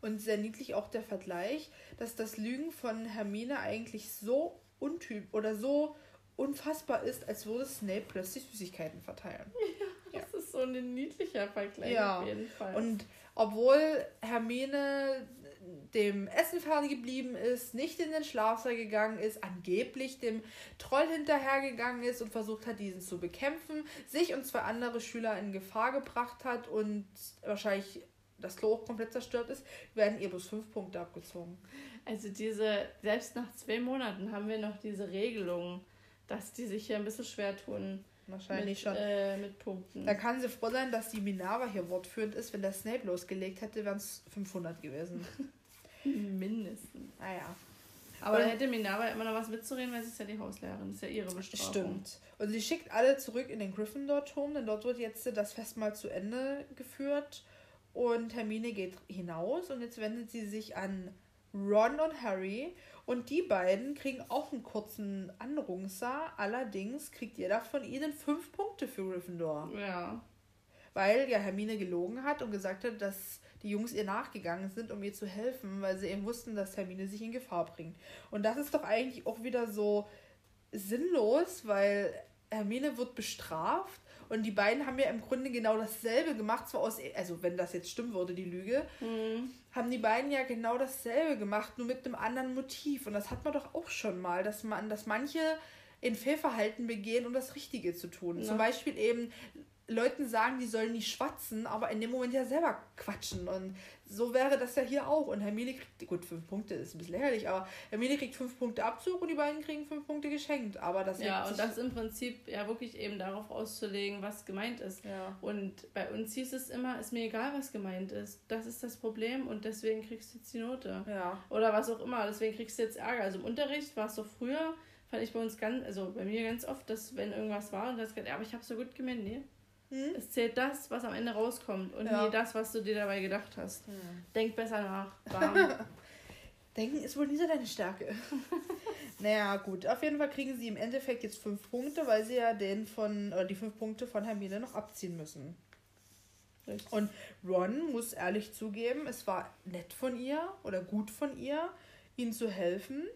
Und sehr niedlich auch der Vergleich, dass das Lügen von Hermine eigentlich so untyp oder so unfassbar ist, als würde Snape plötzlich Süßigkeiten verteilen. <laughs> Ja, das ja. ist so ein niedlicher Vergleich ja. auf jeden Fall. Und obwohl Hermine dem Essen fertig geblieben ist, nicht in den Schlafsaal gegangen ist, angeblich dem Troll hinterhergegangen ist und versucht hat, diesen zu bekämpfen, sich und zwei andere Schüler in Gefahr gebracht hat und wahrscheinlich das Klo auch komplett zerstört ist, werden ihr bloß fünf Punkte abgezogen. Also diese, selbst nach zwei Monaten haben wir noch diese Regelung, dass die sich hier ein bisschen schwer tun. Wahrscheinlich mit, schon. Äh, mit Punkten. Da kann sie froh sein, dass die Minerva hier wortführend ist. Wenn der Snape losgelegt hätte, wären es 500 gewesen. <laughs> Mindestens. Naja. Ah, Aber da hätte Minerva immer noch was mitzureden, weil sie ist ja die Hauslehrerin. Das ist ja ihre Bestrafung. Stimmt. Und sie schickt alle zurück in den Gryffindor-Turm, denn dort wird jetzt das Festmahl zu Ende geführt. Und Hermine geht hinaus und jetzt wendet sie sich an Ron und Harry. Und die beiden kriegen auch einen kurzen Anrungser. Allerdings kriegt jeder von ihnen fünf Punkte für Gryffindor. Ja. Weil ja Hermine gelogen hat und gesagt hat, dass die Jungs ihr nachgegangen sind, um ihr zu helfen, weil sie eben wussten, dass Hermine sich in Gefahr bringt. Und das ist doch eigentlich auch wieder so sinnlos, weil Hermine wird bestraft und die beiden haben ja im Grunde genau dasselbe gemacht, zwar aus, also wenn das jetzt stimmen würde, die Lüge, mhm. haben die beiden ja genau dasselbe gemacht, nur mit einem anderen Motiv. Und das hat man doch auch schon mal, dass man, dass manche in Fehlverhalten begehen, um das Richtige zu tun. Ja. Zum Beispiel eben Leuten sagen, die sollen nicht schwatzen, aber in dem Moment ja selber quatschen. Und so wäre das ja hier auch. Und Hermine kriegt, gut, fünf Punkte ist ein bisschen lächerlich, aber Hermine kriegt fünf Punkte Abzug und die beiden kriegen fünf Punkte geschenkt. Aber das Ja, und das im Prinzip ja wirklich eben darauf auszulegen, was gemeint ist. Ja. Und bei uns hieß es immer, ist mir egal, was gemeint ist. Das ist das Problem und deswegen kriegst du jetzt die Note. Ja. Oder was auch immer, deswegen kriegst du jetzt Ärger. Also im Unterricht war es so früher, fand ich bei uns ganz, also bei mir ganz oft, dass wenn irgendwas war und das ja, aber ich habe so gut gemeint, nee hm? Es zählt das, was am Ende rauskommt und ja. nie das, was du dir dabei gedacht hast. Hm. Denk besser nach. <laughs> Denken ist wohl nie so deine Stärke. <laughs> naja, gut. Auf jeden Fall kriegen sie im Endeffekt jetzt fünf Punkte, weil sie ja den von, oder die fünf Punkte von Hermine noch abziehen müssen. Richtig. Und Ron muss ehrlich zugeben, es war nett von ihr oder gut von ihr, ihnen zu helfen.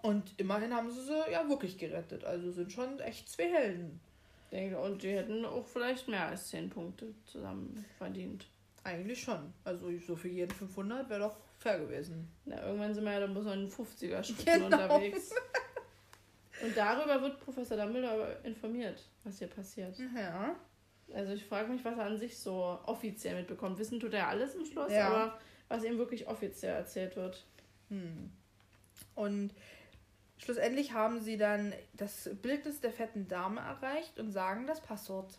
Und immerhin haben sie sie ja wirklich gerettet. Also sind schon echt zwei Helden denke, und die hätten auch vielleicht mehr als 10 Punkte zusammen verdient. Eigentlich schon. Also so für jeden 500 wäre doch fair gewesen. Na, irgendwann sind wir ja dann bloß noch in 50er Schritten genau. unterwegs. Und darüber wird Professor Dumbledore informiert, was hier passiert. Ja. Also ich frage mich, was er an sich so offiziell mitbekommt. Wissen tut er alles im Schloss, ja. aber was ihm wirklich offiziell erzählt wird. Hm. Und Schlussendlich haben sie dann das Bildnis der fetten Dame erreicht und sagen das Passwort.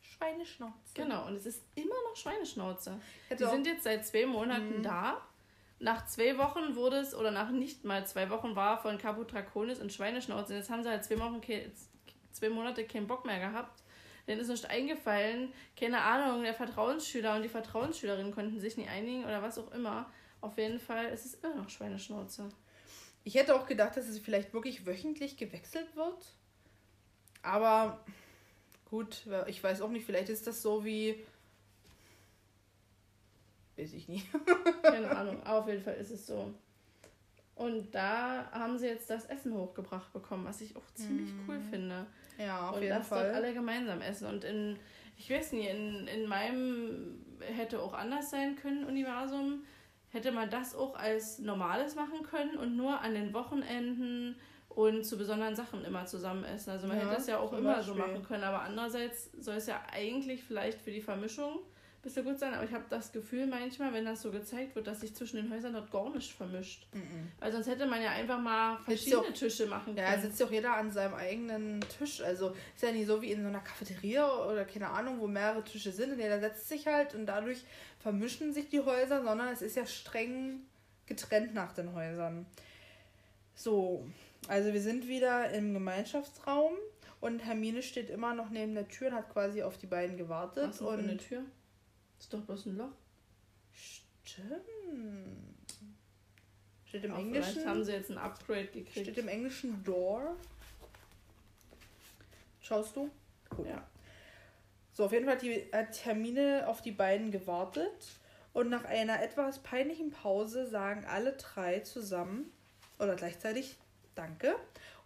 Schweineschnauze. Genau, und es ist immer noch Schweineschnauze. die sind jetzt seit zwei Monaten mhm. da. Nach zwei Wochen wurde es, oder nach nicht mal zwei Wochen war von Caputraconis und Schweineschnauze. Und jetzt haben sie halt zwei, Wochen, zwei Monate keinen Bock mehr gehabt. Denen ist nicht eingefallen. Keine Ahnung, der Vertrauensschüler und die Vertrauensschülerin konnten sich nicht einigen oder was auch immer. Auf jeden Fall ist es immer noch Schweineschnauze. Ich hätte auch gedacht, dass es vielleicht wirklich wöchentlich gewechselt wird. Aber gut, ich weiß auch nicht, vielleicht ist das so wie. Weiß ich nicht. <laughs> Keine Ahnung, aber auf jeden Fall ist es so. Und da haben sie jetzt das Essen hochgebracht bekommen, was ich auch ziemlich mm. cool finde. Ja, auf und jeden das Fall. dort alle gemeinsam essen. Und in, ich weiß nicht, in, in meinem hätte auch anders sein können, Universum, hätte man das auch als Normales machen können und nur an den Wochenenden und zu besonderen Sachen immer zusammen essen. Also man ja, hätte das ja auch immer Beispiel. so machen können, aber andererseits soll es ja eigentlich vielleicht für die Vermischung bisschen gut sein, aber ich habe das Gefühl manchmal, wenn das so gezeigt wird, dass sich zwischen den Häusern dort gar nicht vermischt. Mm -mm. Weil sonst hätte man ja einfach mal verschiedene auch, Tische machen können. Ja, sitzt ja auch jeder an seinem eigenen Tisch. Also ist ja nicht so wie in so einer Cafeteria oder keine Ahnung, wo mehrere Tische sind und jeder setzt sich halt und dadurch vermischen sich die Häuser, sondern es ist ja streng getrennt nach den Häusern. So, also wir sind wieder im Gemeinschaftsraum und Hermine steht immer noch neben der Tür und hat quasi auf die beiden gewartet. Was und eine Tür? Ist doch bloß ein Loch. Stimmt. Steht im Auch Englischen. Vielleicht haben sie jetzt ein Upgrade gekriegt. Steht im Englischen Door. Schaust du? Cool. Ja. So, auf jeden Fall hat, die, hat Hermine auf die beiden gewartet. Und nach einer etwas peinlichen Pause sagen alle drei zusammen oder gleichzeitig Danke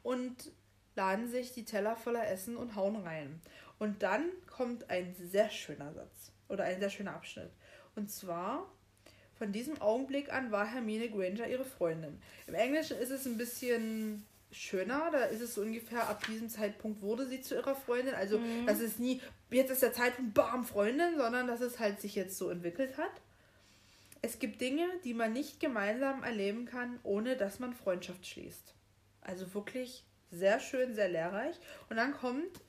und laden sich die Teller voller Essen und hauen rein. Und dann kommt ein sehr schöner Satz oder ein sehr schöner Abschnitt. Und zwar, von diesem Augenblick an war Hermine Granger ihre Freundin. Im Englischen ist es ein bisschen schöner, da ist es so ungefähr, ab diesem Zeitpunkt wurde sie zu ihrer Freundin. Also, mhm. das ist nie, jetzt ist der Zeitpunkt, bam, Freundin, sondern dass es halt sich jetzt so entwickelt hat. Es gibt Dinge, die man nicht gemeinsam erleben kann, ohne dass man Freundschaft schließt. Also wirklich sehr schön, sehr lehrreich. Und dann kommt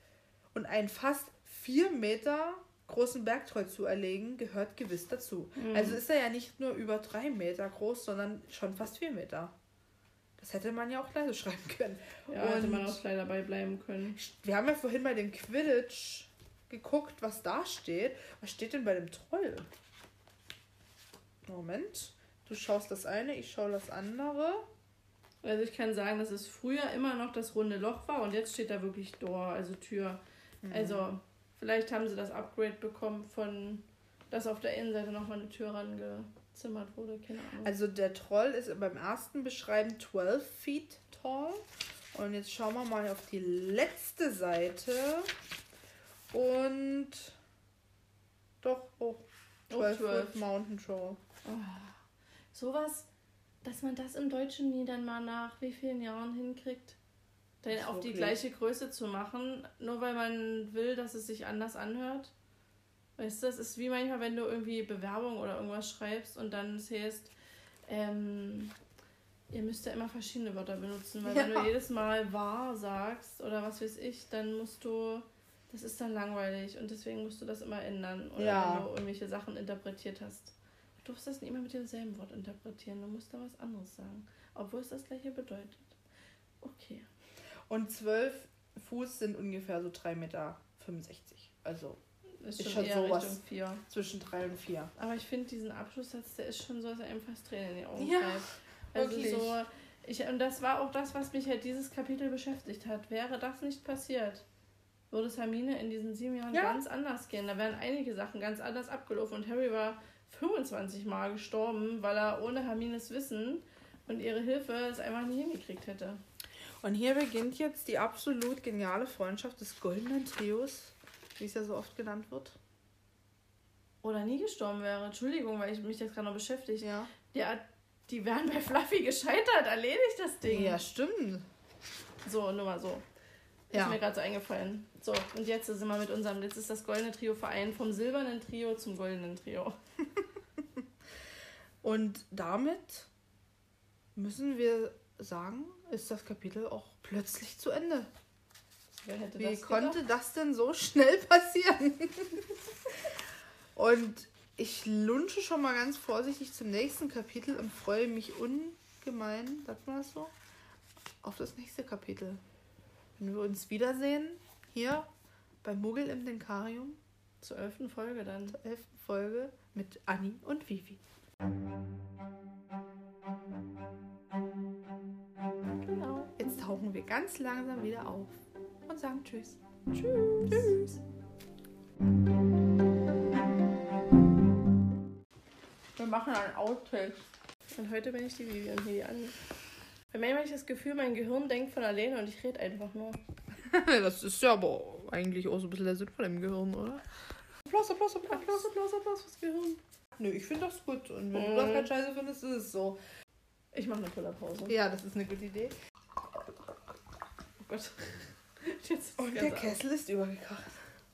und ein fast vier Meter großen Bergtroll zu erlegen, gehört gewiss dazu. Mhm. Also ist er ja nicht nur über drei Meter groß, sondern schon fast vier Meter. Das hätte man ja auch leise <laughs> schreiben können. Ja, Und hätte man auch gleich dabei bleiben können. Wir haben ja vorhin bei dem Quidditch geguckt, was da steht. Was steht denn bei dem Troll? Moment. Du schaust das eine, ich schaue das andere. Also ich kann sagen, dass es früher immer noch das runde Loch war und jetzt steht da wirklich Door, also Tür. Mhm. Also Vielleicht haben sie das Upgrade bekommen von, dass auf der Innenseite nochmal eine Tür rangezimmert wurde. Keine Ahnung. Also der Troll ist beim ersten Beschreiben 12 feet tall. Und jetzt schauen wir mal auf die letzte Seite. Und doch, oh, 12, oh, 12. Mountain Troll. Oh, sowas, dass man das im Deutschen nie dann mal nach wie vielen Jahren hinkriegt den auf die gleiche Größe zu machen, nur weil man will, dass es sich anders anhört. Weißt du, es ist wie manchmal, wenn du irgendwie Bewerbung oder irgendwas schreibst und dann heißt, ähm, ihr müsst ja immer verschiedene Wörter benutzen, weil ja. wenn du jedes Mal wahr sagst oder was weiß ich, dann musst du, das ist dann langweilig und deswegen musst du das immer ändern oder ja. wenn du irgendwelche Sachen interpretiert hast. Du darfst das nicht immer mit demselben Wort interpretieren, du musst da was anderes sagen, obwohl es das gleiche bedeutet. Okay. Und zwölf Fuß sind ungefähr so 3,65 Meter. Also ist schon, ist schon sowas Richtung vier. zwischen drei und vier. Aber ich finde diesen Abschlusssatz, der ist schon so, dass er einem fast Tränen in die Augen ja, treibt. Also wirklich. so, ich, und das war auch das, was mich halt dieses Kapitel beschäftigt hat. Wäre das nicht passiert, würde es Hermine in diesen sieben Jahren ja. ganz anders gehen. Da wären einige Sachen ganz anders abgelaufen und Harry war 25 Mal gestorben, weil er ohne Hermines Wissen und ihre Hilfe es einfach nie hingekriegt hätte. Und hier beginnt jetzt die absolut geniale Freundschaft des goldenen Trios, wie es ja so oft genannt wird. Oder nie gestorben wäre. Entschuldigung, weil ich mich jetzt gerade noch beschäftige. Ja. Ja, die wären bei Fluffy gescheitert. Erledigt das Ding. Ja, stimmt. So, nur mal so. Ja. Ist mir gerade so eingefallen. So, und jetzt sind wir mit unserem, jetzt ist das goldene Trio vereint vom silbernen Trio zum goldenen Trio. <laughs> und damit müssen wir sagen, ist das Kapitel auch plötzlich zu Ende. Wie das konnte gedacht? das denn so schnell passieren? <laughs> und ich lunsche schon mal ganz vorsichtig zum nächsten Kapitel und freue mich ungemein, sagt man das so, auf das nächste Kapitel. Wenn wir uns wiedersehen, hier bei Muggel im Denkarium. Zur elften Folge dann. Zur elften Folge mit Anni und Vivi. Tauchen wir ganz langsam wieder auf und sagen Tschüss. Tschüss. Tschüss. Wir machen einen Outtake. Und heute bin ich die Vivian hier an. Weil manchmal habe ich das Gefühl, mein Gehirn denkt von alleine und ich rede einfach nur. <laughs> das ist ja aber eigentlich auch so ein bisschen der Sinn von dem Gehirn, oder? Applaus, Applaus, Applaus, Applaus, Applaus, Applaus fürs Gehirn. Nö, ich finde das gut. Und wenn mm. du das halt scheiße findest, ist es so. Ich mache eine Pause. Ja, das ist eine gute Idee. Gott. <laughs> Und der Kessel ist übergekocht.